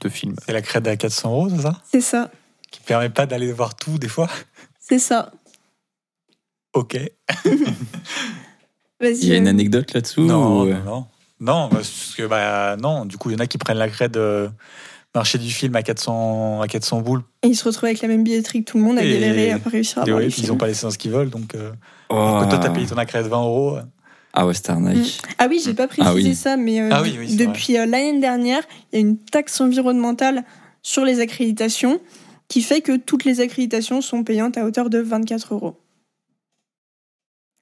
de films. C'est la crède à 400 euros, c'est ça? C'est ça. Qui permet pas d'aller voir tout des fois? C'est ça. Ok. [LAUGHS] Il y a une euh, anecdote là-dessous Non, ou, euh, non, non. Non, parce que bah non, du coup, il y en a qui prennent la crède euh, marché du film à 400 à 400 boules. Et ils se retrouvent avec la même billetterie que tout le monde à Et- galérer à pas réussir à Et voir ouais, les puis ils films. ont pas les séances qu'ils veulent, donc euh, oh, toi t'as payé ton accrède 20 euros. Ah ouais, c'était arnaque. Mm. Ah oui, j'ai pas précisé Ah oui. ça, mais euh, Ah oui, oui, c'est depuis euh, l'année dernière, il y a une taxe environnementale sur les accréditations qui fait que toutes les accréditations sont payantes à hauteur de 24 euros.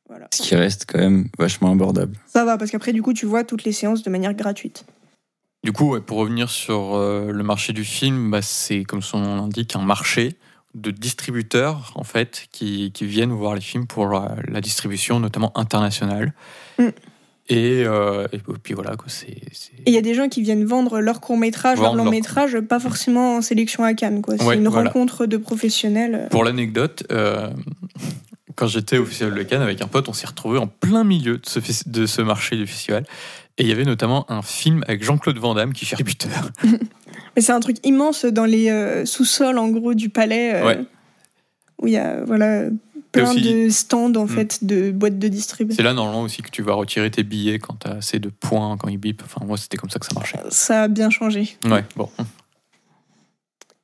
Voilà. Ce qui reste quand même vachement abordable. Ça va, parce qu'après, du coup, tu vois toutes les séances de manière gratuite. Du coup, ouais, pour revenir sur euh, le marché du film, bah, c'est comme son nom l'indique un marché de distributeurs en fait qui, qui viennent voir les films pour la, la distribution, notamment internationale. Mm. Et, euh, et puis voilà, quoi, c'est. Et il y a des gens qui viennent vendre leur court-métrage, leur Vendre leur- long-métrage, pas forcément en sélection à Cannes. quoi. C'est Ouais, une voilà. rencontre de professionnels. Pour l'anecdote, euh, quand j'étais au Festival de Cannes avec un pote, on s'est retrouvé en plein milieu de ce, fes- de ce marché du festival. Et il y avait notamment un film avec Jean-Claude Van Damme qui cherche buteur. [LAUGHS] Mais c'est un truc immense dans les euh, sous-sols, en gros, du palais. euh, Ouais. Où il y a voilà, plein aussi- de stands, en Mm. fait, de boîtes de distrib. C'est là normalement aussi que tu vas retirer tes billets quand tu as assez de points, quand ils bipent. Enfin, moi, c'était comme ça que ça marchait. Ça a bien changé. Ouais, bon.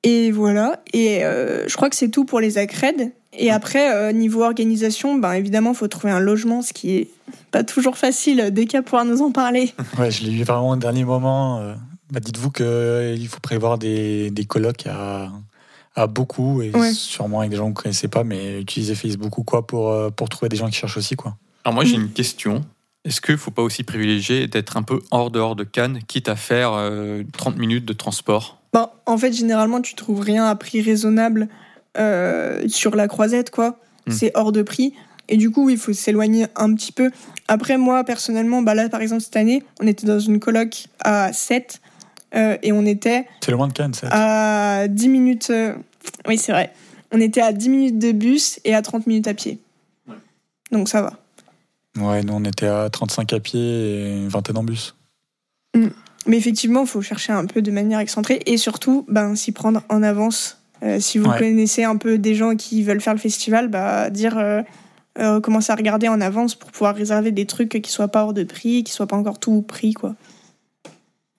Et voilà. Et euh, je crois que c'est tout pour les accrèdes. Et après, euh, niveau organisation, ben, évidemment, il faut trouver un logement, ce qui est pas toujours facile. Des cas pourra nous en parler. [LAUGHS] Ouais, je l'ai eu vraiment au dernier moment. euh, bah, Dites-vous qu'il faut prévoir des, des colloques à, à beaucoup et Ouais. sûrement avec des gens que vous ne connaissez pas, mais utilisez Facebook ou quoi pour, euh, pour trouver des gens qui cherchent aussi. quoi. Alors moi, j'ai Mm. une question. Est-ce qu'il ne faut pas aussi privilégier d'être un peu hors dehors de Cannes, quitte à faire euh, 30 minutes de transport? Bon, en fait, généralement, tu trouves rien à prix raisonnable euh, sur la croisette, quoi. Hmm. C'est hors de prix. Et du coup, il faut s'éloigner un petit peu. Après, moi, personnellement, bah là, par exemple, cette année, on était dans une coloc à 7 euh, et on était C'est loin de Cannes, ça. à 10 minutes. euh, Oui, c'est vrai. On était à 10 minutes de bus et à 30 minutes à pied. Donc ça va. Ouais, nous on était à 35 à pied et une vingtaine en bus. Mais effectivement, il faut chercher un peu de manière excentrée et surtout ben, s'y prendre en avance. Euh, si vous Ouais. connaissez un peu des gens qui veulent faire le festival, bah, dire euh, euh, commencer à regarder en avance pour pouvoir réserver des trucs qui soient pas hors de prix, qui soient pas encore tout pris. Quoi.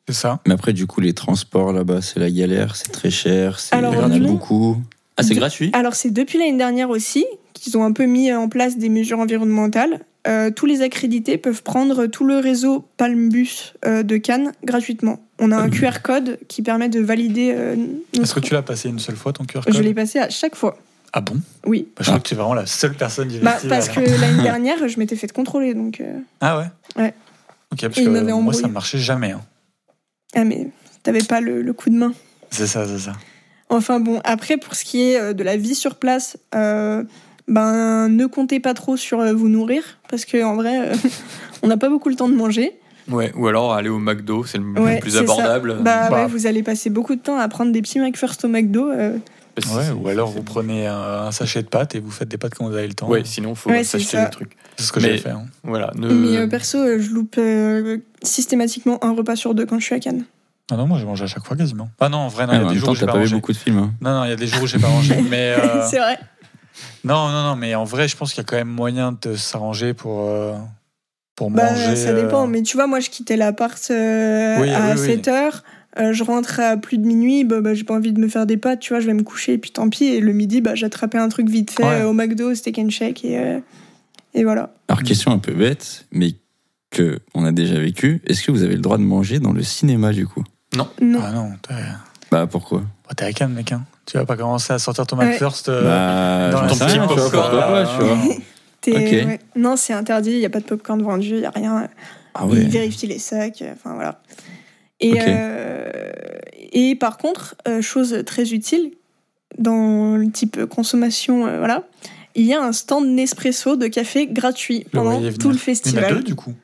C'est ça. Mais après, du coup, les transports là-bas, c'est la galère, c'est très cher, c'est Alors, il y en a non. beaucoup. Ah, c'est De- gratuit? Alors c'est depuis l'année dernière aussi qu'ils ont un peu mis en place des mesures environnementales. Euh, tous les accrédités peuvent prendre tout le réseau Palmbus euh, de Cannes gratuitement. On a un QR code qui permet de valider. euh, Est-ce que tu l'as passé une seule fois ton QR code Je l'ai passé à chaque fois. Ah bon? Oui. Bah, Je crois que tu es vraiment la seule personne du Bah, parce que l'année [LAUGHS] dernière, je m'étais fait contrôler, donc. euh, Ah ouais? Ouais. Ok, parce Et que moi, embrouillé. ça marchait jamais. hein. Ah, mais t'avais pas le, le coup de main. C'est ça, c'est ça. Enfin bon, après, pour ce qui est de la vie sur place, euh, ben, ne comptez pas trop sur euh, vous nourrir, parce qu'en vrai, euh, [LAUGHS] on n'a pas beaucoup le temps de manger. Ouais, ou alors aller au McDo, c'est le Ouais, le plus abordable. Bah, Bah. ouais, vous allez passer beaucoup de temps à prendre des petits McFirst au McDo. euh. Que Ouais, ou alors vous prenez un, un sachet de pâtes et vous faites des pâtes quand vous avez le temps. Ouais, sinon faut Ouais, s'acheter des trucs. C'est ce que j'ai fait. hein. Voilà. Ne... Mais euh, perso, euh, je loupe euh, systématiquement un repas sur deux quand je suis à Cannes. Ah non, moi je mange à chaque fois quasiment. Ah non, en vrai, il y en a des jours temps, où j'ai pas mangé. beaucoup de films. hein. Non, non, il y a des jours où j'ai pas mangé. [LAUGHS] Mais euh, C'est vrai. Non, non, non, mais en vrai, je pense qu'il y a quand même moyen de s'arranger pour, euh, pour Bah, manger. ça dépend. euh, Mais tu vois, moi, je quittais l'appart euh, Oui, à oui, oui. 7 heures. euh, je rentre à plus de minuit, bah, bah, j'ai pas envie de me faire des pâtes, tu vois, je vais me coucher et puis tant pis. Et le midi, bah, j'attrapais un truc vite fait Ouais. euh, au McDo, steak and shake et, euh, et voilà. Alors, question un peu bête, mais que on a déjà vécu. Est-ce que vous avez le droit de manger dans le cinéma du coup? Non. Ah non, Bah pourquoi? Bah, t'es à Cannes, mec. Hein. Tu vas pas commencer à sortir ton Ouais. McFirst. euh, Bah, dans ton petit popcorn, pourquoi pas, tu vois. [LAUGHS] T'es- Ok. ouais. Non, c'est interdit, il n'y a pas de popcorn vendu, il n'y a rien. Ah Ils ouais. vérifient les sacs, euh, enfin voilà. Et, euh, et par contre, euh, chose très utile, dans le type consommation, euh, voilà, il y a un stand Nespresso de café gratuit pendant tout le Il y en a festival. deux, du coup.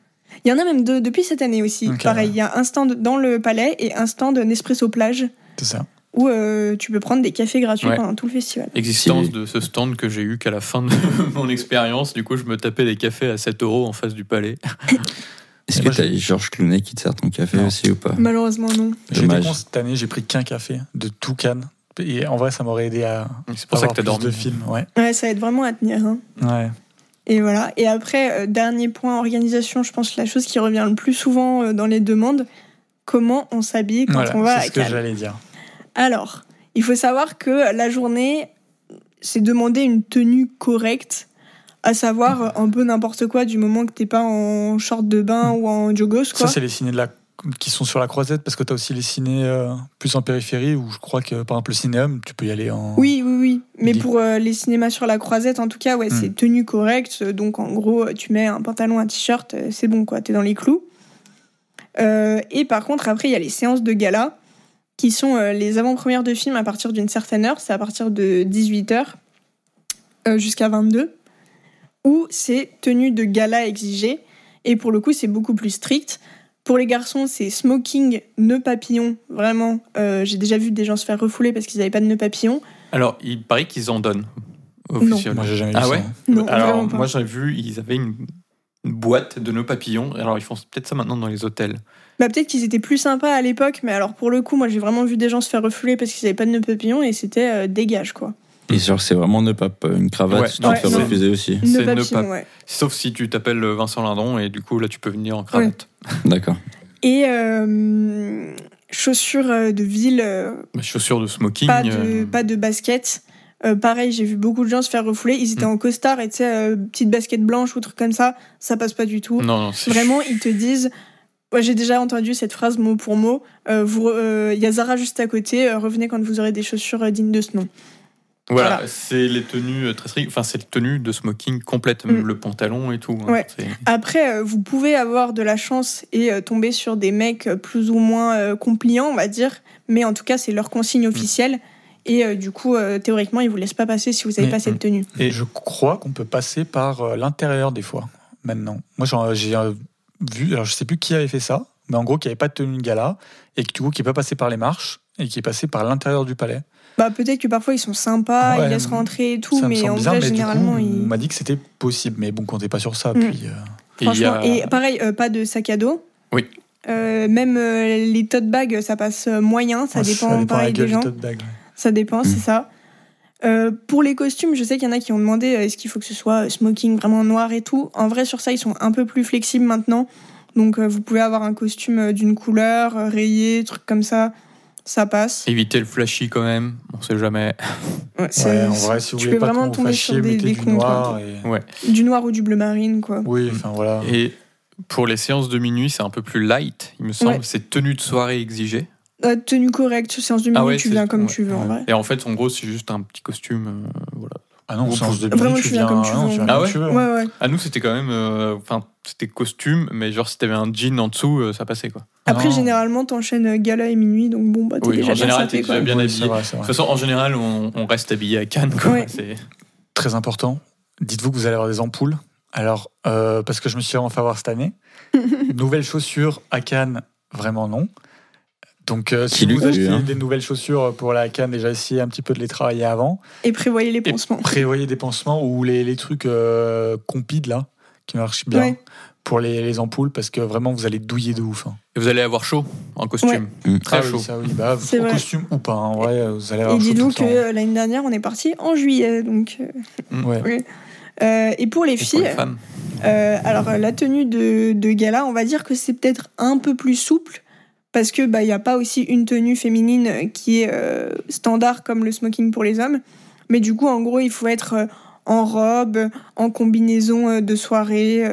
Il y en a même deux depuis cette année aussi. Pareil, ouais. il y a un stand dans le palais et un stand Nespresso plage C'est ça. Où euh, tu peux prendre des cafés gratuits Ouais. pendant tout le festival. Existence de ce stand que j'ai eu qu'à la fin de [LAUGHS] mon expérience. Du coup, je me tapais des cafés à 7 euros en face du palais. [LAUGHS] Est-ce que moi, t'as Georges Clooney qui te sert ton café Non. aussi ou pas? Malheureusement, non. Dommage. con cette année, j'ai pris qu'un café de tout Cannes. Et en vrai, ça m'aurait aidé à C'est pour ça que avoir t'as plus dormi. de films. Ouais. Ouais, ça aide vraiment à tenir. hein. ouais. Et voilà. Et après, euh, dernier point organisation, je pense la chose qui revient le plus souvent euh, dans les demandes, comment on s'habille quand Voilà, on va c'est à ce que Cannes. j'allais dire. Alors, il faut savoir que la journée, c'est demander une tenue correcte, à savoir un peu n'importe quoi du moment que t'es pas en short de bain ou en joggos, Ça, quoi. c'est les ciné de la... qui sont sur la croisette parce que tu as aussi les ciné euh, plus en périphérie où je crois que par exemple le cinéum, tu peux y aller en. Oui, oui, oui. Mais pour euh, les cinémas sur la croisette, en tout cas, ouais, Hmm. c'est tenue correcte. Donc, en gros, tu mets un pantalon, un t-shirt, euh, c'est bon, quoi. T'es dans les clous. Euh, et par contre, après, il y a les séances de gala qui sont euh, les avant-premières de films à partir d'une certaine heure. C'est à partir de 18h jusqu'à 22 où c'est tenue de gala exigée. Et pour le coup, c'est beaucoup plus strict. Pour les garçons, c'est smoking, nœud papillon. Vraiment, euh, j'ai déjà vu des gens se faire refouler parce qu'ils n'avaient pas de nœud papillon. Alors, il paraît qu'ils en donnent. Officiellement. Moi, j'ai jamais vu Ah ça. ouais Non, Alors, moi, j'ai vu, ils avaient une boîte de nos papillons. Alors, ils font peut-être ça maintenant dans les hôtels. Bah, peut-être qu'ils étaient plus sympas à l'époque, mais alors pour le coup, moi j'ai vraiment vu des gens se faire refouler parce qu'ils n'avaient pas de nœud papillon et c'était euh, dégage quoi. Et genre, c'est vraiment ne pas une cravate, Ouais, tu non, te fais refuser aussi. C'est papillon, pap- ouais. Sauf si tu t'appelles Vincent Lindon et du coup, là, tu peux venir en cravate. D'accord. Et euh, chaussures euh, de ville, Mes chaussures de smoking. pas, de, euh, pas de basket. Euh, pareil, j'ai vu beaucoup de gens se faire refouler. Ils étaient Mm. en costard et tu sais, euh, petite basket blanche ou truc comme ça, ça passe pas du tout. Non, non, c'est Vraiment, ils te disent. Ouais, j'ai déjà entendu cette phrase mot pour mot. Euh, vous, Il y a Zara juste à côté. revenez quand vous aurez des chaussures dignes de ce nom. Voilà, Voilà. c'est les tenues très strictes. Enfin, c'est les tenues de smoking complètes, même Mm. le pantalon et tout. hein. Ouais. Après, vous pouvez avoir de la chance et tomber sur des mecs plus ou moins compliants, on va dire. Mais en tout cas, c'est leur consigne officielle. Et euh, du coup, euh, théoriquement, ils vous laissent pas passer si vous n'avez pas cette tenue. Et je crois qu'on peut passer par euh, l'intérieur des fois, maintenant. Moi, j'ai vu, alors je sais plus qui avait fait ça, mais en gros, qui avait pas de tenue de gala et qui, du coup, qui est pas passé par les marches et qui est passé par l'intérieur du palais. Bah, peut-être que parfois ils sont sympas, Ouais, ils laissent rentrer et tout, ça mais en vrai, généralement, coup, on ils. m'a dit que c'était possible, mais bon, comptez pas sur ça. Mm. Puis, euh, Et a- pareil, euh, pas de sac à dos. Oui. Euh, même les tote bags, ça passe moyen, ça ouais, dépend, pareil des du gens. tote bag, ouais. Ça dépend, Mm. c'est ça. Euh, pour les costumes, je sais qu'il y en a qui ont demandé euh, est-ce qu'il faut que ce soit euh, smoking vraiment noir et tout. En vrai, sur ça, ils sont un peu plus flexibles maintenant. Donc, euh, vous pouvez avoir un costume euh, d'une couleur, euh, rayé, truc comme ça. Ça passe. Éviter le flashy quand même, on sait jamais. [LAUGHS] Ouais, Ouais, en vrai, si vous tu voulez peux pas vraiment tomber fasse sur des- des du noir. Et... Ouais. Du noir ou du bleu marine, quoi. Oui, enfin voilà. Et pour les séances de minuit, c'est un peu plus light, il me semble. Ouais. C'est tenue de soirée exigée. Euh, tenue correcte, séance de minuit, Ah ouais, tu c'est- viens comme ouais. tu veux en vrai. Et en fait, en gros, c'est juste un petit costume. euh, voilà. Ah non, séance de Vraiment, minuit, tu tu viens comme tu veux. Ah ouais tu veux. Ouais, ouais. À nous, c'était quand même. euh, Enfin, c'était costume, mais genre, si t'avais un jean en dessous, euh, ça passait quoi. Après, Non. généralement, t'enchaînes gala et minuit, donc bon, bah, t'es Oui, déjà en bien général, sapé, t'es quoi. déjà bien Oui, habillé. vrai, De toute façon, en général, on, on reste habillé à Cannes. Quoi. Ouais. C'est- Très important. Dites-vous que vous allez avoir des ampoules. Alors, euh, parce que je me suis vraiment fait avoir cette année. [LAUGHS] Nouvelles chaussures à Cannes, vraiment non. Donc, euh, si vous achetez hein. des nouvelles chaussures pour la Cannes, déjà essayez un petit peu de les travailler avant. Et prévoyez les Et pansements. prévoyez des pansements ou les, les trucs euh, compides là, qui marchent bien Ouais. pour les, les ampoules, parce que vraiment vous allez douiller de ouf. hein. Et vous allez avoir chaud en costume. Mm. Très Ah chaud. oui, ça oui, bah, [LAUGHS] C'est en vrai. costume ou pas, en vrai, vous allez avoir Et chaud dis-nous tout que euh, l'année dernière, on est parti en juillet, donc. euh, [LAUGHS] Ouais. oui. Euh, et pour les Et pour filles, les femmes. euh, alors la tenue de, de gala, on va dire que c'est peut-être un peu plus souple parce que bah il y a pas aussi une tenue féminine euh, qui est euh, standard comme le smoking pour les hommes, mais du coup en gros il faut être euh, en robe, en combinaison de soirée,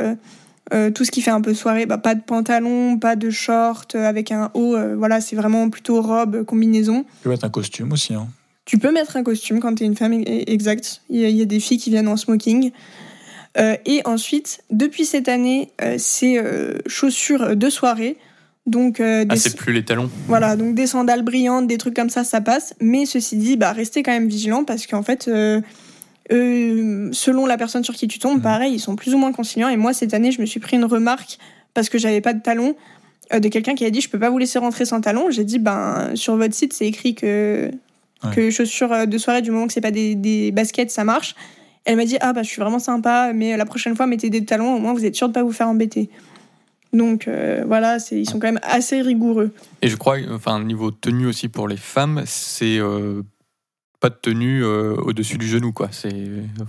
euh, tout ce qui fait un peu soirée, bah, pas de pantalon, pas de short avec un haut, euh, voilà c'est vraiment plutôt robe combinaison. Tu peux mettre un costume aussi. Hein. Tu peux mettre un costume quand tu es une femme, e- exact. Il y, y a des filles qui viennent en smoking. Et ensuite, depuis cette année, c'est chaussures de soirée. Donc, euh, Ah, des, c'est plus les talons. voilà, donc des sandales brillantes, des trucs comme ça, ça passe. Mais ceci dit, bah, restez quand même vigilant parce qu'en fait, euh, euh, selon la personne sur qui tu tombes, Mhm. pareil, ils sont plus ou moins conciliants. Et moi, cette année, je me suis pris une remarque parce que j'avais pas de talons euh, de quelqu'un qui a dit je peux pas vous laisser rentrer sans talons. J'ai dit ben sur votre site c'est écrit que Ouais. que chaussures de soirée du moment que c'est pas des, des baskets ça marche. Elle m'a dit ah bah je suis vraiment sympa mais la prochaine fois mettez des talons au moins vous êtes sûr de pas vous faire embêter. Donc euh, voilà c'est ils sont quand même assez rigoureux. Et je crois, enfin, niveau tenue aussi pour les femmes, c'est euh, pas de tenue euh, au-dessus du genou, quoi. C'est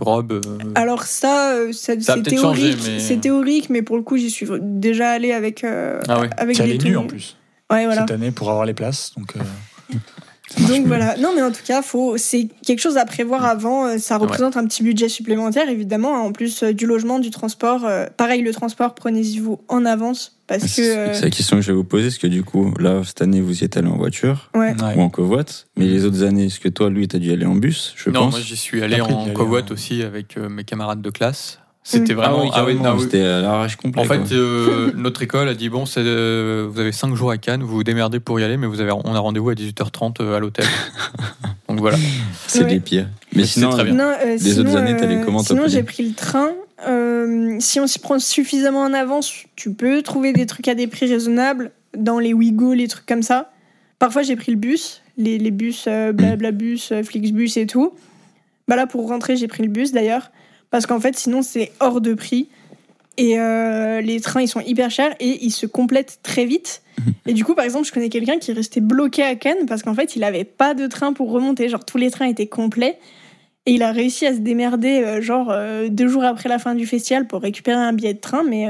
robe. euh, Alors ça, euh, ça- Ça a c'est peut-être changé, théorique, mais- c'est théorique, mais pour le coup, j'y suis déjà allée avec euh, Ah ouais. avec des est tenues. nu en plus Ouais, voilà. cette année pour avoir les places. Donc, euh, [LAUGHS] Donc mieux. voilà. Non, mais en tout cas, faut c'est quelque chose à prévoir avant. euh, Ça représente un petit budget supplémentaire, évidemment. hein, En plus euh, du logement, du transport. euh, pareil, le transport, prenez-y-vous en avance parce que C'est la question que je vais vous poser, parce que du coup, là, cette année, vous y êtes allé en voiture ouais. Ouais. ou en covoite, mais les autres années, est-ce que toi, lui, t'as dû aller en bus, je Non, pense moi j'y suis allé Après, en covoite en- aussi avec euh, mes camarades de classe. C'était Mm. vraiment. Ah oui, ah oui. c'était à l'arrache complet. En fait, euh, notre école a dit bon, euh, vous avez 5 jours à Cannes, vous vous démerdez pour y aller, mais vous avez, on a rendez-vous à 18h30 à l'hôtel. [LAUGHS] Donc voilà. c'est Ouais. les pires. Mais sinon, très bien. Non, euh, Les sinon, autres années, t'allais euh, comment, Sinon, j'ai pris le train. Euh, si on s'y prend suffisamment en avance, tu peux trouver des trucs à des prix raisonnables dans les Wigo, les trucs comme ça. Parfois, j'ai pris le bus, les, les bus, euh, Blablabus, euh, Flixbus et tout. Bah là, pour rentrer, j'ai pris le bus d'ailleurs. Parce qu'en fait, sinon, c'est hors de prix. Et euh, les trains, ils sont hyper chers et ils se complètent très vite. [LAUGHS] Et du coup, par exemple, je connais quelqu'un qui est resté bloqué à Cannes parce qu'en fait, il avait pas de train pour remonter. Genre, tous les trains étaient complets. Et il a réussi à se démerder, euh, genre, euh, deux jours après la fin du festival pour récupérer un billet de train. Mais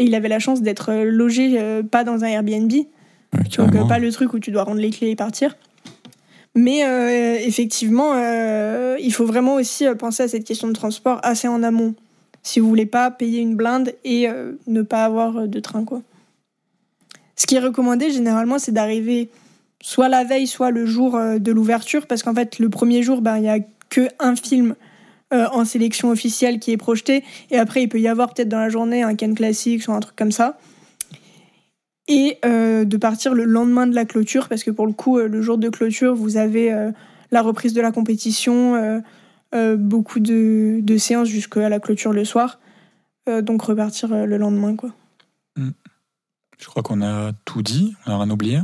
et il avait la chance d'être logé pas dans un Airbnb. ouais, Donc, pas le truc où tu dois rendre les clés et partir. Mais euh, effectivement, euh, il faut vraiment aussi euh, penser à cette question de transport assez en amont. Si vous voulez pas payer une blinde et ne pas avoir de train, quoi. Ce qui est recommandé généralement, c'est d'arriver soit la veille, soit le jour de l'ouverture, parce qu'en fait, le premier jour, ben, il y a que un film en sélection officielle qui est projeté, et après, il peut y avoir peut-être dans la journée un Ken Classics ou un truc comme ça et euh, de partir le lendemain de la clôture, parce que pour le coup, euh, le jour de clôture, vous avez euh, la reprise de la compétition, euh, euh, beaucoup de, de séances jusqu'à la clôture le soir. Euh, donc repartir euh, le lendemain, quoi. Je crois qu'on a tout dit, on n'a rien oublié.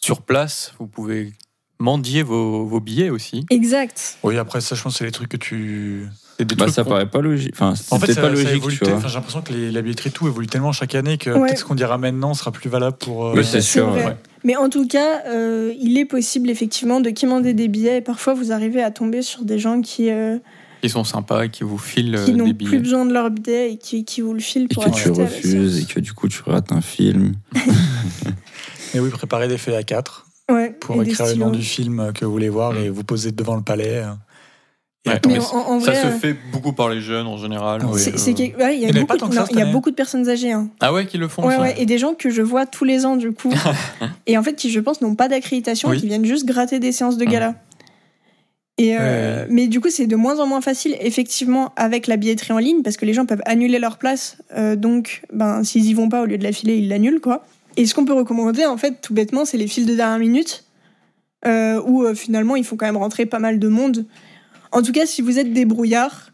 Sur place, vous pouvez mendier vos, vos billets aussi. Exact. Oui, après ça, je pense que c'est les trucs que tu. Des Bah, trucs ça paraît pas logique. Enfin, En fait, ça, pas ça logique, enfin, j'ai l'impression que les- la billetterie tout évolue tellement chaque année que Ouais. peut-être ce qu'on dira maintenant sera plus valable pour. euh, c'est sûr. ouais. Mais en tout cas, euh, il est possible effectivement de quémander des billets. Et parfois, vous arrivez à tomber sur des gens qui, euh, qui sont sympas et qui vous filent qui euh, n'ont des plus billets. besoin de leur billet et qui, qui vous le filent Et pour que tu refuses, et que du coup, tu rates un film. [LAUGHS] Mais oui, préparer des feuilles à 4 Ouais, pour et des écrire le nom du film que vous voulez voir Mm. et vous poser devant le palais. Ouais, Mais en, ça se euh, fait beaucoup par les jeunes en général. Oui. c'est- Euh, ouais, il y a beaucoup de- ça y a beaucoup personnes âgées. hein. Ah ouais, qui le font Ouais, ça ouais, et des gens que je vois tous les ans du coup, [LAUGHS] et en fait qui je pense n'ont pas d'accréditation, Oui. et qui viennent juste gratter des séances de gala. Et euh, Ouais. Mais du coup, c'est de moins en moins facile, effectivement, avec la billetterie en ligne, parce que les gens peuvent annuler leur place. euh, donc, ben, s'ils y vont pas, au lieu de la filer, ils l'annulent, quoi. Et ce qu'on peut recommander, en fait, tout bêtement, c'est les files de dernière minute, euh, où euh, finalement, il faut quand même rentrer pas mal de monde. En tout cas, si vous êtes débrouillard,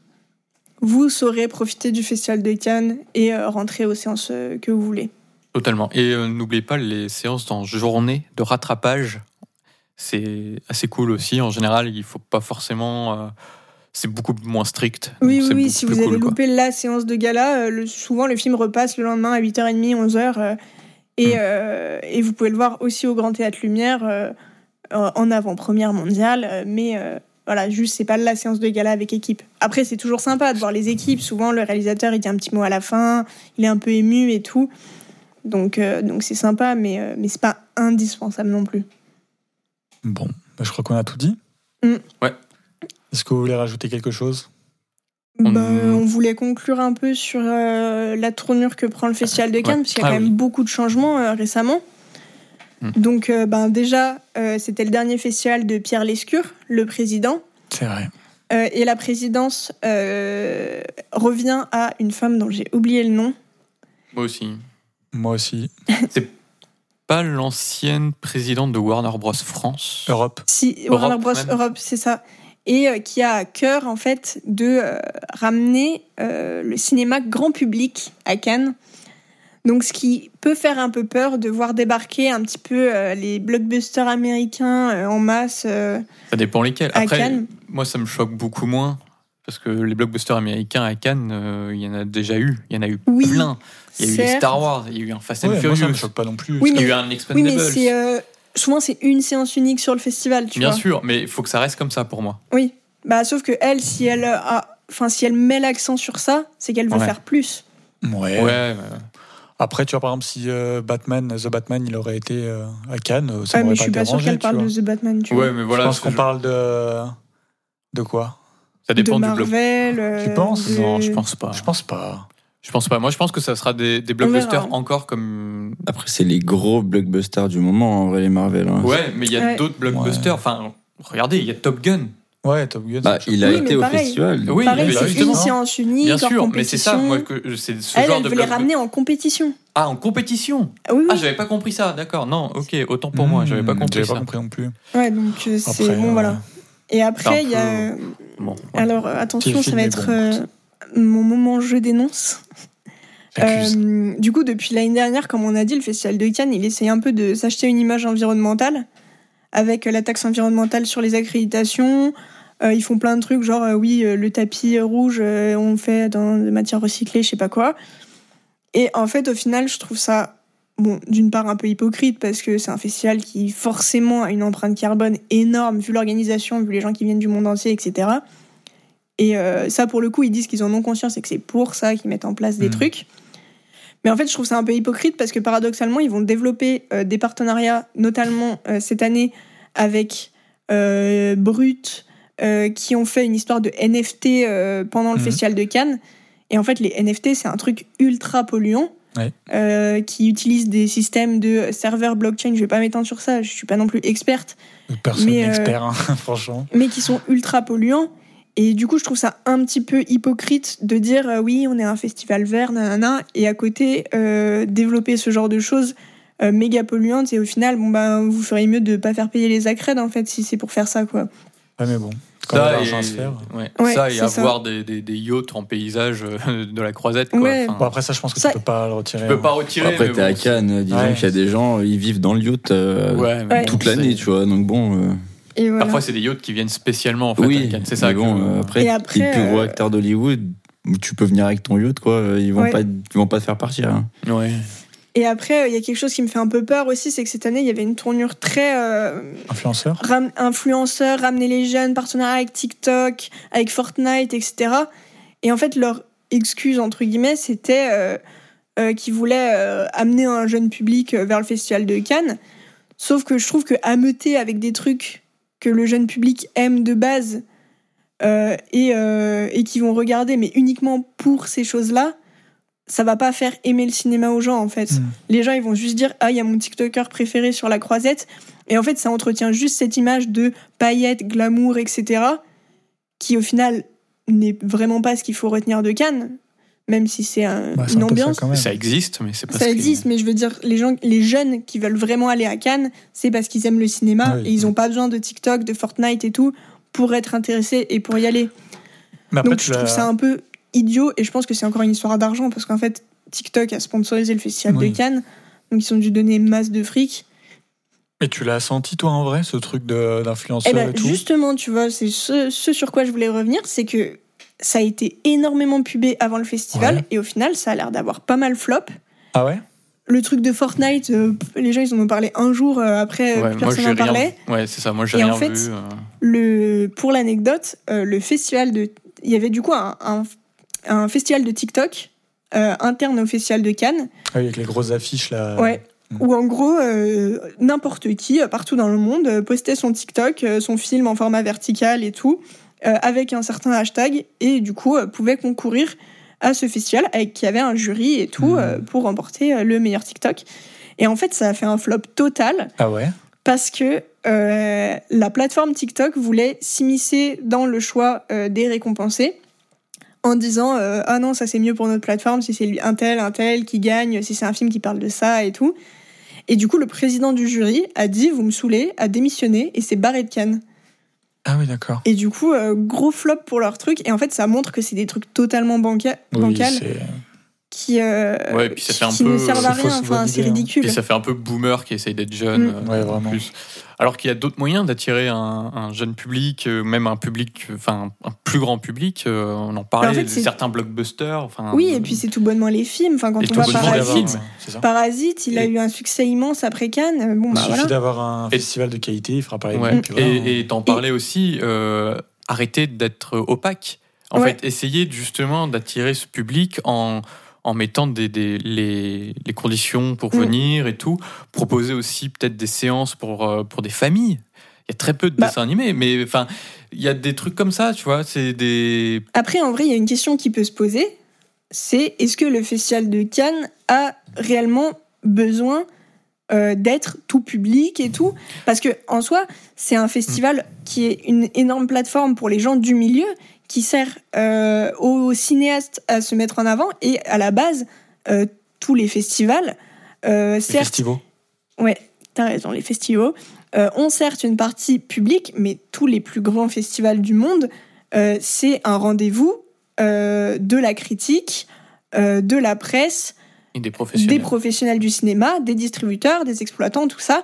vous saurez profiter du Festival de Cannes et euh, rentrer aux séances euh, que vous voulez. Totalement. Et euh, n'oubliez pas les séances en journée de rattrapage. C'est assez cool aussi. En général, il faut pas forcément. euh, c'est beaucoup moins strict. Oui, oui, oui, si vous avez quoi. loupé la séance de gala, euh, le- souvent le film repasse le lendemain à 8h30, 11h. euh, et, Mm. et vous pouvez le voir aussi au Grand Théâtre Lumière en avant-première mondiale. mais voilà, juste, c'est pas la séance de gala avec équipe. Après, c'est toujours sympa de voir les équipes. Souvent, le réalisateur, il dit un petit mot à la fin, il est un peu ému et tout. Donc, euh, donc c'est sympa, mais, euh, mais c'est pas indispensable non plus. Bon, bah, je crois qu'on a tout dit. Mm. Ouais. Est-ce que vous voulez rajouter quelque chose? On- Ben, on voulait conclure un peu sur euh, la tournure que prend le Festival de Cannes, Ouais. parce qu'il y a Ah quand oui. même beaucoup de changements euh, récemment. Hmm. Donc, euh, ben, déjà, euh, c'était le dernier festival de Pierre Lescure, le président. C'est vrai. Euh, et la présidence euh, revient à une femme dont j'ai oublié le nom. Moi aussi. Moi aussi. [LAUGHS] Pas l'ancienne présidente de Warner Bros. France. Europe. Si, Europe, Warner Bros. même. Europe, c'est ça. Et euh, qui a à cœur, en fait, de euh, ramener euh, le cinéma grand public à Cannes. Donc, ce qui peut faire un peu peur de voir débarquer un petit peu euh, les blockbusters américains euh, en masse. euh, Ça dépend lesquels. À Après, Cannes. moi, ça me choque beaucoup moins. Parce que les blockbusters américains à Cannes, euh, il y en a déjà eu. Il y en a eu Oui, plein. Il y a eu les. Star Wars, il y a eu un Fast and Ouais, moi, ça me Furious, choque pas non plus. Oui, il y a eu un Oui, Expendables. mais c'est euh, souvent c'est une séance unique sur le festival, tu Bien vois. sûr, mais il faut que ça reste comme ça pour moi. Oui. Bah, sauf que elle, si elle a, enfin, si elle met l'accent sur ça, c'est qu'elle veut Ouais. faire plus. Ouais. Ouais, Après, tu vois, par exemple, si euh, Batman, The Batman, il aurait été euh, à Cannes, euh, ça Ouais, mais m'aurait je pas suis pas dérangé, qu'elle parle vois. de The Batman, tu vois. ouais, mais voilà. je pense qu'on parle de. De quoi? Ça dépend de du bloc. Marvel. euh, Tu penses? de- Non, je pense pas. Je pense pas. Je pense pas. Moi, je pense que ça sera des, des verra. blockbusters encore comme. Après, c'est les gros blockbusters du moment, en vrai, les Marvel. hein. Ouais, mais il y a Ouais. d'autres blockbusters. Enfin, regardez, il y a Top Gun. Ouais, Top Gun. Bah, il a Oui, été au pareil. festival. Oui, Pareil, c'est une séance unique, Bien sûr, mais c'est ça, compétition. moi, que c'est ce Elle, genre elle de veut les blockbuster- ramener en compétition. Ah, en compétition Ah oui, oui. Ah, j'avais pas compris ça, d'accord. Non, ok, autant pour moi, j'avais pas Hmm, compris J'avais ça. pas compris non plus. Ouais, donc euh, c'est bon, euh, voilà. Et après, il y a. peu- Bon, ouais. Alors, euh, attention, ça va être euh, mon moment je dénonce. Euh, du coup, depuis l'année dernière, comme on a dit, le Festival de Cannes, il essaye un peu de s'acheter une image environnementale avec la taxe environnementale sur les accréditations. Euh, ils font plein de trucs, genre, euh, oui, euh, le tapis rouge, on le fait dans des matières recyclées, je sais pas quoi. Et en fait, au final, je trouve ça, bon, d'une part un peu hypocrite parce que c'est un festival qui forcément a une empreinte carbone énorme, vu l'organisation, vu les gens qui viennent du monde entier, etc. Et euh, ça, pour le coup, ils disent qu'ils en ont conscience et que c'est pour ça qu'ils mettent en place des Mhm. trucs. Mais en fait, je trouve ça un peu hypocrite parce que paradoxalement, ils vont développer euh, des partenariats, notamment euh, cette année avec Brut, euh, qui ont fait une histoire de NFT euh, pendant le Mhm. Festival de Cannes. Et en fait, les NFT, c'est un truc ultra polluant. Ouais. euh, qui utilise des systèmes de serveurs blockchain. Je vais pas m'étendre sur ça, je suis pas non plus experte, Personne n'est expert, hein, [LAUGHS] franchement. mais qui sont ultra polluants. Et du coup, je trouve ça un petit peu hypocrite de dire euh, oui, on est un festival vert, nanana, et à côté, euh, développer ce genre de choses euh, méga polluantes. Et au final, bon, ben, vous feriez mieux de pas faire payer les accrèdes, en fait, si c'est pour faire ça, quoi. Ouais, mais bon. Quand il y a Ça, l'argent et, à se faire. ouais, Ouais, ça et ça. avoir des, des, des yachts en paysage euh, de la croisette. Quoi. Ouais. Enfin, Bon, après, ça, je pense que Ça- tu peux pas le retirer. tu peux hein. pas retirer. Après, t'es à Cannes, disons Ouais. qu'il y a des gens, ils vivent dans le yacht euh, Ouais, mais Ouais. toute l'année, tu vois. Donc bon. euh, Et voilà. Parfois, c'est des yachts qui viennent spécialement en fait. oui, à Cannes. c'est ça. mais bon, que- euh, après, Et après, les plus gros euh, acteurs d'Hollywood, tu peux venir avec ton yacht, quoi. Ils vont Ouais. pas, ils vont pas te faire partir. hein. Ouais. Et après, il y a quelque chose qui me fait un peu peur aussi, c'est que cette année, il y avait une tournure très euh, Influenceur ram- influenceur, ramener les jeunes, partenariat avec TikTok, avec Fortnite, etc. Et en fait, leur excuse, entre guillemets, c'était euh, euh, qu'ils voulaient amener un jeune public vers le festival de Cannes. Sauf que je trouve que ameuter avec des trucs que le jeune public aime de base, et, et qui vont regarder, mais uniquement pour ces choses-là, ça va pas faire aimer le cinéma aux gens en fait. Mm. Les gens ils vont juste dire ah il y a mon TikToker préféré sur la croisette et en fait ça entretient juste cette image de paillettes, glamour, etc. qui au final n'est vraiment pas ce qu'il faut retenir de Cannes, même si c'est un- Bah, une un peu ça ambiance. Ça existe, mais c'est pas Ça ce existe, mais je veux dire, les gens, les jeunes qui veulent vraiment aller à Cannes, c'est parce qu'ils aiment le cinéma Oui. et ils n'ont pas besoin de TikTok, de Fortnite et tout pour être intéressés et pour y aller. Mais après, Donc je trouve ça un peu idiot et je pense que c'est encore une histoire d'argent parce qu'en fait, TikTok a sponsorisé le festival Oui. de Cannes, donc ils ont dû donner masse de fric. Mais tu l'as senti, toi, en vrai, ce truc de- d'influenceur Et ben et tout justement, tu vois, c'est ce, ce sur quoi je voulais revenir, c'est que ça a été énormément pubé avant le festival Ouais. et au final, ça a l'air d'avoir pas mal flop. Ah ouais? Le truc de Fortnite, euh, les gens ils en ont parlé un jour euh, après, Ouais, plus moi, personne n'en parlait. Ouais, c'est ça. Moi, j'ai Et rien en fait, vu. euh. Le, pour l'anecdote, euh, le festival de, il y avait du coup un, un, un festival de TikTok euh, interne au festival de Cannes, Ah oui, avec les grosses affiches là. ouais, Mm. où en gros euh, n'importe qui euh, partout dans le monde postait son TikTok, son film en format vertical et tout, euh, avec un certain hashtag et du coup pouvait concourir à ce festival avec qui avait un jury et tout Mm. pour remporter le meilleur TikTok. Et en fait, ça a fait un flop total Ah ouais? parce que la plateforme TikTok voulait s'immiscer dans le choix des récompensés en disant euh, ah non ça c'est mieux pour notre plateforme si c'est un tel un tel qui gagne si c'est un film qui parle de ça et tout. Et du coup le président du jury a dit vous me saoulez a démissionné et s'est barré de Cannes. Ah oui, d'accord. et du coup euh, gros flop pour leur truc. Et en fait ça montre que c'est des trucs totalement banca Oui, qui, euh, Ouais, puis ça fait un qui peu- ne servent à rien enfin c'est hein. ridicule Et ça fait un peu boomer qui essaye d'être jeune. Mm. euh, Ouais, en vraiment. plus. Alors qu'il y a d'autres moyens d'attirer un, un jeune public, euh, même un public, enfin un plus grand public. euh, on en parlait, En fait, certains blockbusters. Enfin, oui et puis c'est tout bonnement les films enfin quand Et on tout voit Parasite films. Parasite, il a eu un succès immense après Cannes. Bon, Il bah suffit voilà. d'avoir un Et- festival de qualité, il fera Ouais. voilà, hein. Et t'en parlais aussi, euh, arrêter d'être opaque. En Ouais. fait, essayer justement d'attirer ce public en, en mettant des, des- les, les conditions pour Mm. venir et tout. Proposer aussi peut-être des séances pour, euh, pour des familles. Il y a très peu de Bah. dessins animés, mais enfin, il y a des trucs comme ça, tu vois. C'est des. Après, en vrai, il y a une question qui peut se poser. C'est est-ce que le festival de Cannes a réellement besoin euh, d'être tout public et tout Parce que en soi, c'est un festival qui est une énorme plateforme pour les gens du milieu, qui sert euh, aux cinéastes à se mettre en avant. Et à la base, euh, tous les festivals, euh, Les certes, festivals. Ouais, t'as raison, les festivals ont certes une partie publique, mais tous les plus grands festivals du monde, c'est un rendez-vous de la critique, de la presse, et des professionnels. des professionnels du cinéma, des distributeurs, des exploitants, tout ça.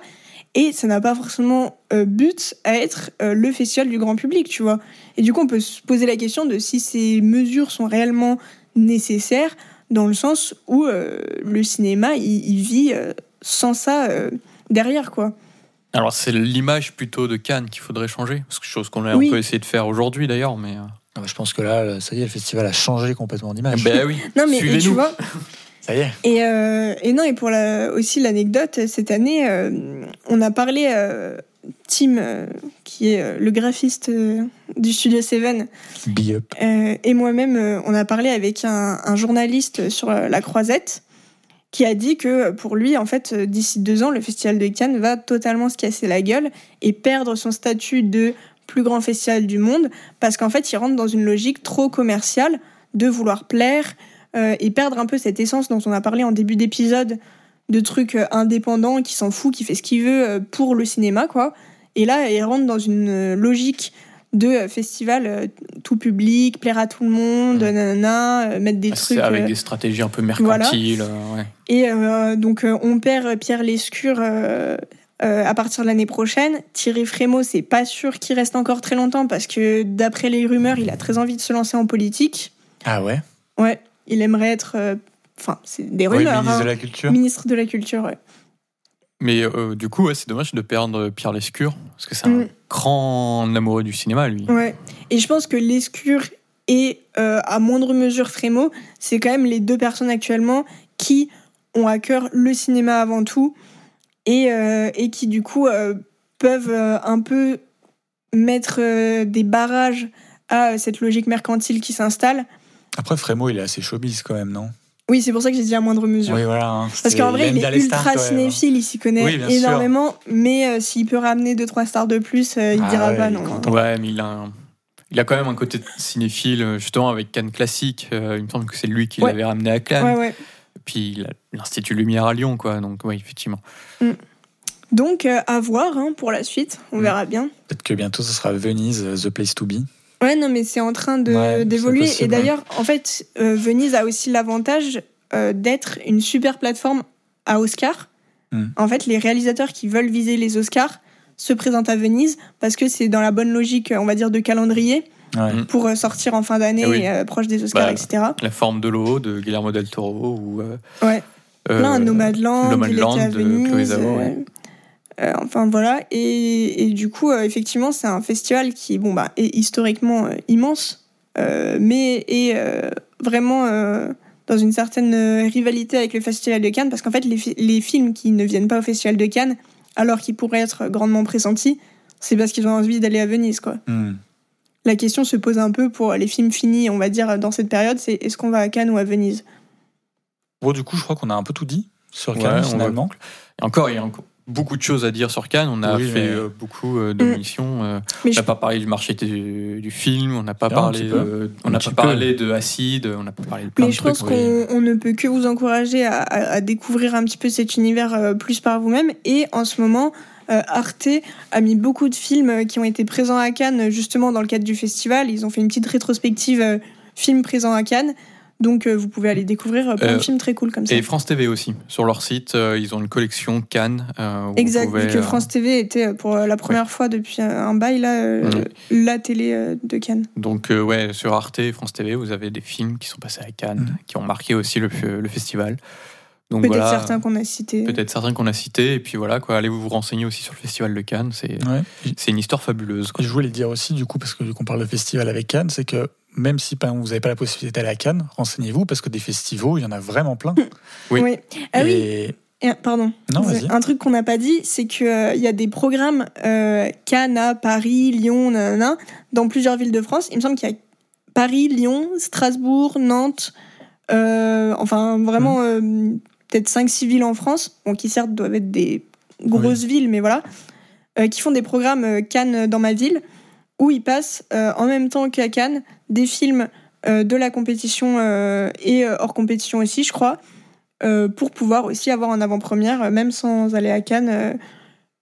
Et ça n'a pas forcément euh, but à être euh, le festival du grand public, tu vois. Et du coup, on peut se poser la question de si ces mesures sont réellement nécessaires, dans le sens où euh, le cinéma, il, il vit euh, sans ça euh, derrière, quoi. Alors, c'est l'image plutôt de Cannes qu'il faudrait changer. C'est chose qu'on a Oui. un peu essayé de faire aujourd'hui d'ailleurs, mais. Ah bah, je pense que là, ça y est, le festival a changé complètement d'image. Ben oui. Non, mais et tu Suivez-nous. vois, [LAUGHS] Ça y est. Et, euh, et non, et pour la, aussi l'anecdote, cette année, euh, on a parlé, euh, Tim, qui est le graphiste du Studio Seven, Be up. et moi-même, on a parlé avec un, un journaliste sur la Croisette, qui a dit que pour lui, en fait, d'ici deux ans, le Festival de Cannes va totalement se casser la gueule et perdre son statut de plus grand festival du monde, parce qu'en fait, il rentre dans une logique trop commerciale de vouloir plaire euh, et perdre un peu cette essence dont on a parlé en début d'épisode de trucs euh, indépendants, qui s'en fout, qui fait ce qu'il veut euh, pour le cinéma, quoi. Et là, il rentre dans une logique de festival tout public, plaire à tout le monde, Mm. nanana, mettre des Ah, C'est trucs. avec euh, des stratégies un peu mercantiles. ouais. et euh, donc, on perd Pierre Lescure euh, à partir de l'année prochaine. Thierry Frémaux, c'est pas sûr qu'il reste encore très longtemps parce que, d'après les rumeurs, il a très envie de se lancer en politique. Ah ouais? Ouais, il aimerait être. euh, Enfin, c'est des Oui, rumeurs. ministre hein. de la Culture. Ministre de la Culture, ouais. Mais euh, du coup, ouais, c'est dommage de perdre Pierre Lescure, parce que c'est Mm. un grand amoureux du cinéma, lui. Ouais. Et je pense que Lescure et, euh, à moindre mesure, Frémaux, c'est quand même les deux personnes actuellement qui ont à cœur le cinéma avant tout et, euh, et qui, du coup, peuvent un peu mettre des barrages à cette logique mercantile qui s'installe. Après, Frémo, il est assez showbiz quand même, non? Oui, c'est pour ça que j'ai dit à moindre mesure. Oui, voilà. hein. Parce qu'en vrai, il est ultra même. cinéphile, il s'y connaît Oui, bien sûr. énormément, mais euh, s'il peut ramener deux trois stars de plus, euh, il Ah dira ouais, pas non. Ouais, mais il a, un- il a quand même un côté cinéphile, euh, justement, avec Cannes Classique. Euh, il me semble que c'est lui qui Ouais. l'avait ramené à Cannes. Ouais, puis il a l'Institut Lumière à Lyon, quoi. Donc, oui, effectivement. Donc euh, à voir hein, pour la suite, on Mm. verra bien. Peut-être que bientôt, ce sera Venise, The Place to Be. Ouais, non, mais c'est en train de- Ouais, d'évoluer. Et possible, d'ailleurs, en fait, euh, Venise a aussi l'avantage euh, d'être une super plateforme à Oscar. Mm. En fait, les réalisateurs qui veulent viser les Oscars se présentent à Venise parce que c'est dans la bonne logique, on va dire, de calendrier Ouais. Mm. pour euh, sortir en fin d'année, Eh oui. euh, proche des Oscars, Bah, etc. La forme de l'eau de Guillermo del Toro ou. euh, Ouais. euh, Plein, Nomadland, il était Nomadland de Venise. Euh, ouais. Euh, enfin voilà, et, et du coup, euh, effectivement, c'est un festival qui bon, bah, est historiquement euh, immense, euh, mais est euh, vraiment euh, dans une certaine rivalité avec le Festival de Cannes, parce qu'en fait, les, fi- les films qui ne viennent pas au Festival de Cannes, alors qu'ils pourraient être grandement pressentis, c'est parce qu'ils ont envie d'aller à Venise. Quoi. Hmm. La question se pose un peu pour les films finis, on va dire, dans cette période, c'est est-ce qu'on va à Cannes ou à Venise? Bon, du coup, je crois qu'on a un peu tout dit sur Ouais, Cannes, on finalement. Et encore, il y a encore beaucoup de choses à dire sur Cannes. On a Oui, fait mais- euh, beaucoup euh, d'émissions. euh, Mais on je- n'a pas parlé du marché du, du film, on n'a pas parlé, de- on n'a pas parlé de acide, on n'a pas parlé de plein Mais de je trucs. pense qu'on on ne peut que vous encourager à, à- à découvrir un petit peu cet univers euh, plus par vous-même. Et en ce moment, euh, Arte a mis beaucoup de films euh, qui ont été présents à Cannes, justement dans le cadre du festival. Ils ont fait une petite rétrospective euh, films présents à Cannes. Donc euh, vous pouvez aller découvrir euh, plein Euh, de films très cool comme ça. Et France TV aussi. Sur leur site, euh, ils ont une collection Cannes. euh, où vous Exact, pouvez, vu que euh, France TV était euh, pour euh, la première fois depuis un, bail là, euh, la télé euh, de Cannes. Donc, euh, ouais, sur Arte et France TV, vous avez des films qui sont passés à Cannes, Mhm. qui ont marqué aussi le, le festival. Donc Peut-être voilà, certains qu'on a cités. peut-être certains qu'on a cités. Et puis voilà, quoi, allez vous vous renseigner aussi sur le festival de Cannes. C'est Ouais. c'est une histoire fabuleuse. quoi. Je voulais dire aussi, du coup, parce que vu qu'on parle de festival avec Cannes, c'est que même si vous n'avez pas la possibilité d'aller à Cannes, renseignez-vous parce que des festivals, il y en a vraiment plein. Oui. Ah oui, Et- Et, pardon. Non, vas-y. Un truc qu'on n'a pas dit, c'est qu'il y a des programmes euh, Cannes, à Paris, Lyon, nanana, dans plusieurs villes de France. Il me semble qu'il y a Paris, Lyon, Strasbourg, Nantes, euh, enfin vraiment euh, peut-être 5-6 villes en France, bon, qui certes doivent être des grosses villes, mais voilà, euh, qui font des programmes euh, Cannes dans ma ville, où ils passent euh, en même temps qu'à Cannes des films euh, de la compétition euh, et euh, hors compétition aussi, je crois euh, pour pouvoir aussi avoir en avant-première, euh, même sans aller à Cannes, euh,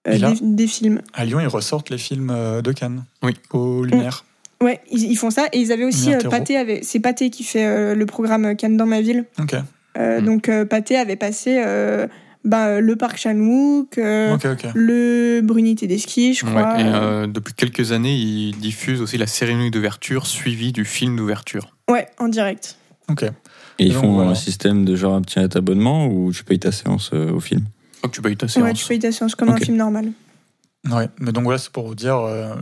euh, là des, des films. À Lyon, ils ressortent les films euh, de Cannes. Oui. Aux Lumières. Ouais, ils, ils font ça. Et ils avaient aussi euh, avait, c'est Pathé qui fait euh, le programme Cannes dans ma ville. Ok. Euh, Mm. Donc euh, Pathé avait passé euh, bah, le parc Chan-wook, euh, Ok, ok. le Bruni Tedeschi, je Ouais, crois. et euh, depuis quelques années, ils diffusent aussi la cérémonie d'ouverture suivie du film d'ouverture. Ouais, en direct. Ok. Et ils Donc, font voilà. un système de genre un petit abonnement ou tu payes ta séance euh, au film? Donc tu payes ta Ouais, séance. tu payes ta séance comme un film normal. Ouais. Mais donc voilà, c'est pour vous dire, euh,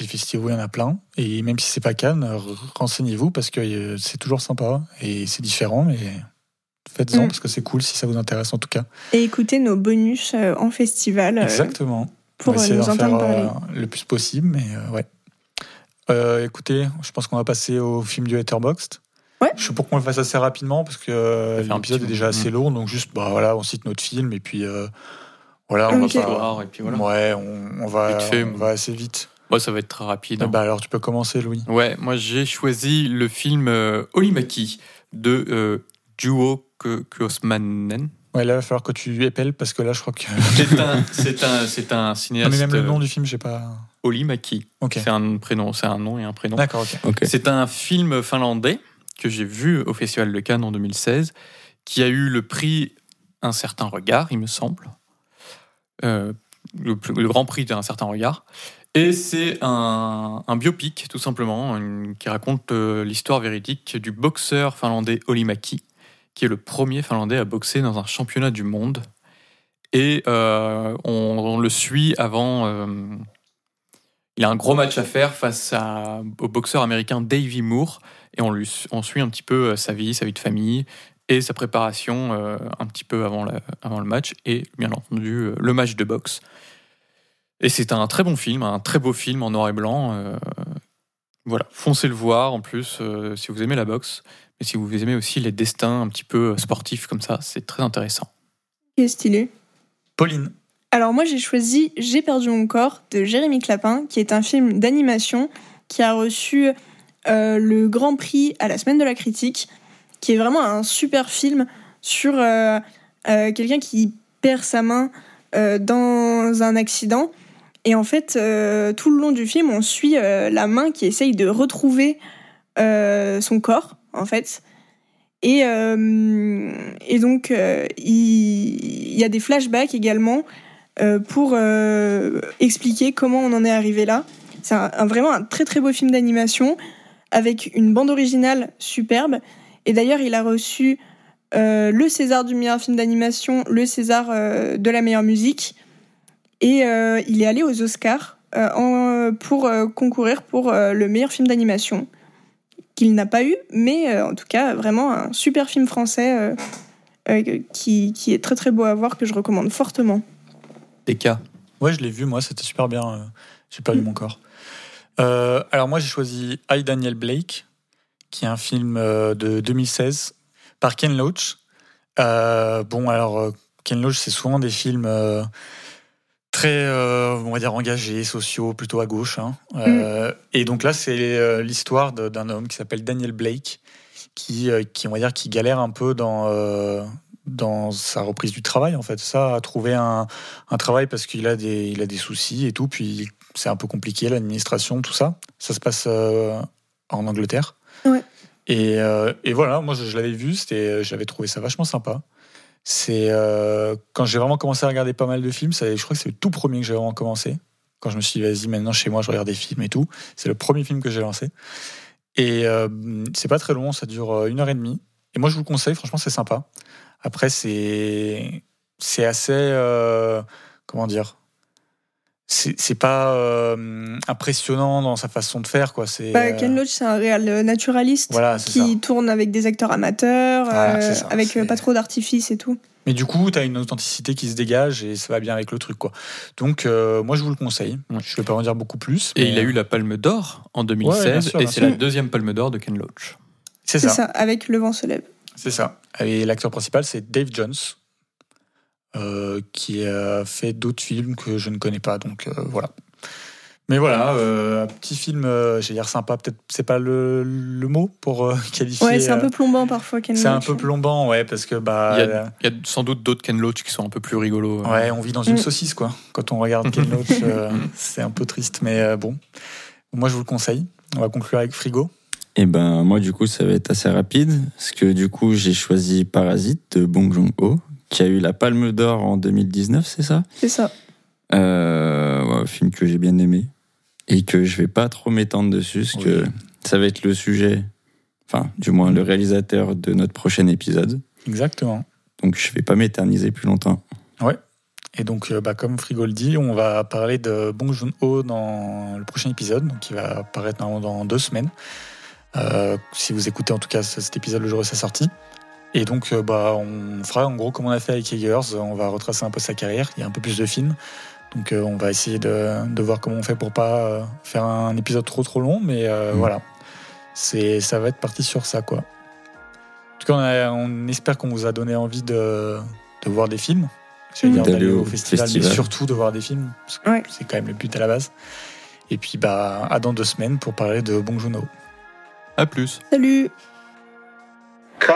les festivals, il y en a plein. Et même si c'est pas Cannes, renseignez-vous parce que euh, c'est toujours sympa et c'est différent. Mais faites-en Mm. parce que c'est cool si ça vous intéresse en tout cas. Et écoutez nos bonus euh, en festival euh, Exactement. pour on va euh, essayer nous d'en faire parler. euh, le plus possible, mais euh, ouais. Euh, écoutez, je pense qu'on va passer au film du Letterboxd. Ouais. Je suis pour qu'on le fasse assez rapidement parce que euh, l'épisode est déjà assez lourd, donc juste bah voilà, on cite notre film et puis euh, voilà, on Ok. va pas. Voir, et puis voilà. Ouais, on, on va, Vite fait, on va assez vite. Moi, ça va être très rapide. hein. Bah alors tu peux commencer, Louis. Ouais, moi j'ai choisi le film euh, Olimaki de euh, Kuosmanen. Ouais, là il va falloir que tu épelles parce que là je crois que. [LAUGHS] C'est un, c'est un, c'est un Non, cinéaste. mais même le euh, nom du film, j'ai pas. Olimaki. Ok. C'est un prénom, c'est un nom et un prénom. D'accord, ok. Ok. C'est un film finlandais que j'ai vu au Festival de Cannes en 2016, qui a eu le prix Un certain regard, il me semble. Euh, le, le grand prix d'un certain regard. Et c'est un, un biopic, tout simplement, une- qui raconte euh, l'histoire véridique du boxeur finlandais Olimaki, qui est le premier finlandais à boxer dans un championnat du monde. Et euh, on, le suit avant. euh, il a un gros match à faire face au boxeur américain Davy Moore et on, lui, suit un petit peu euh, sa vie, sa vie de famille et sa préparation un petit peu avant, avant le match et bien entendu le match de boxe. Et c'est un très bon film, un très beau film en noir et blanc. Voilà, foncez le voir en plus euh, si vous aimez la boxe, mais si vous aimez aussi les destins un petit peu euh, sportifs comme ça, c'est très intéressant. Qui est stylé? Pauline. Alors moi j'ai choisi J'ai perdu mon corps de Jérémy Clapin, qui est un film d'animation qui a reçu euh, le Grand Prix à la Semaine de la Critique, qui est vraiment un super film sur euh, euh, quelqu'un qui perd sa main euh, dans un accident. Et en fait, euh, tout le long du film, on suit euh, la main qui essaye de retrouver euh, son corps, en fait. Et, donc, il, y a des flashbacks également pour expliquer comment on en est arrivé là. C'est vraiment un très très beau film d'animation avec une bande originale superbe. Et d'ailleurs, il a reçu le César du meilleur film d'animation, le César de la meilleure musique. Et euh, il est allé aux Oscars euh, en- pour euh, concourir pour euh, le meilleur film d'animation, qu'il n'a pas eu, mais euh, en tout cas, vraiment un super film français euh, euh, qui, qui est très très beau à voir, que je recommande fortement. Des cas. Ouais, je l'ai vu, moi, c'était super bien. J'ai perdu mon corps. Euh, alors, moi, j'ai choisi I, Daniel Blake, qui est un film euh, de 2016 par Ken Loach. Euh, bon, alors, Ken Loach, c'est souvent des films euh, très, euh, on va dire, engagés, sociaux, plutôt à gauche. hein. Euh, Et donc là, c'est euh, l'histoire d'un homme qui s'appelle Daniel Blake, qui, qui, on va dire, qui galère un peu dans, euh, dans sa reprise du travail, en fait. Ça, à trouver un, un travail parce qu'il a des, il a des soucis et tout. Puis c'est un peu compliqué, l'administration, tout ça. Ça se passe en Angleterre. Ouais. Et, et voilà, moi je, je l'avais vu, j'avais trouvé ça vachement sympa. C'est euh, quand j'ai vraiment commencé à regarder pas mal de films, ça- je crois que c'est le tout premier que j'ai vraiment commencé. Quand je me suis dit, vas-y, maintenant chez moi, je regarde des films et tout. C'est le premier film que j'ai lancé. Et euh, c'est pas très long, ça dure euh, une heure et demie. Et moi, je vous le conseille, franchement, c'est sympa. Après, c'est c'est assez. euh, comment dire c'est pas euh, impressionnant dans sa façon de faire, quoi. C'est. Bah, euh, Ken Loach, c'est un réal euh, naturaliste Voilà, qui ça. tourne avec des acteurs amateurs, Voilà, euh, c'est ça, avec euh, pas trop d'artifice et tout. Mais du coup, tu as une authenticité qui se dégage et ça va bien avec le truc, quoi. Donc, euh, moi, je vous le conseille. Ouais. Je vais pas en dire beaucoup plus. Et il a euh, eu la Palme d'Or en 2016, Ouais, bien sûr, et c'est la deuxième Palme d'Or de Ken Loach. C'est C'est ça. ça, avec Le vent se lève. C'est ça. Et l'acteur principal, c'est Dave Jones, euh, qui a fait d'autres films que je ne connais pas. Donc, euh, voilà. Mais voilà, euh, un petit film, euh, j'ai dire sympa, peut-être c'est pas le, le mot pour euh, [LAUGHS] qualifier. Ouais, c'est un peu plombant parfois, Ken c'est un Loach. peu plombant, ouais, parce que bah, Il y a, il y a sans doute d'autres Ken Loach qui sont un peu plus rigolos. euh. Ouais, on vit dans une Mm. saucisse, quoi. Quand on regarde Ken [LAUGHS] Loach, euh, c'est un peu triste, mais euh, bon. Moi, je vous le conseille. On va conclure avec Frigo. Et ben moi du coup ça va être assez rapide parce que du coup j'ai choisi Parasite de Bong Joon-ho qui a eu la Palme d'Or en 2019, c'est ça? C'est ça. euh, ouais, un film que j'ai bien aimé et que je vais pas trop m'étendre dessus parce que ça va être le sujet, enfin du moins le réalisateur de notre prochain épisode. Exactement. Donc je vais pas m'éterniser plus longtemps. Et donc, euh, bah, comme Frigo le dit, on va parler de Bong Joon-ho dans le prochain épisode, donc qui va apparaître dans, dans deux semaines. Euh, si vous écoutez en tout cas cet épisode le jour de sa sortie. Et donc, euh, bah, on fera en gros comme on a fait avec Eggers, on va retracer un peu sa carrière. Il y a un peu plus de films. Donc, euh, on va essayer de, de voir comment on fait pour pas euh, faire un épisode trop trop long, mais euh, Mm. voilà. C'est, ça va être parti sur ça, quoi. En tout cas, on, a- on espère qu'on vous a donné envie de, de voir des films. J'allais dire D'aller d'aller au au festival, festival. mais surtout de voir des films. parce que Ouais. C'est quand même le but à la base. Et puis, bah, à dans deux semaines pour parler de Bong Joon-ho. À plus. Salut Cut.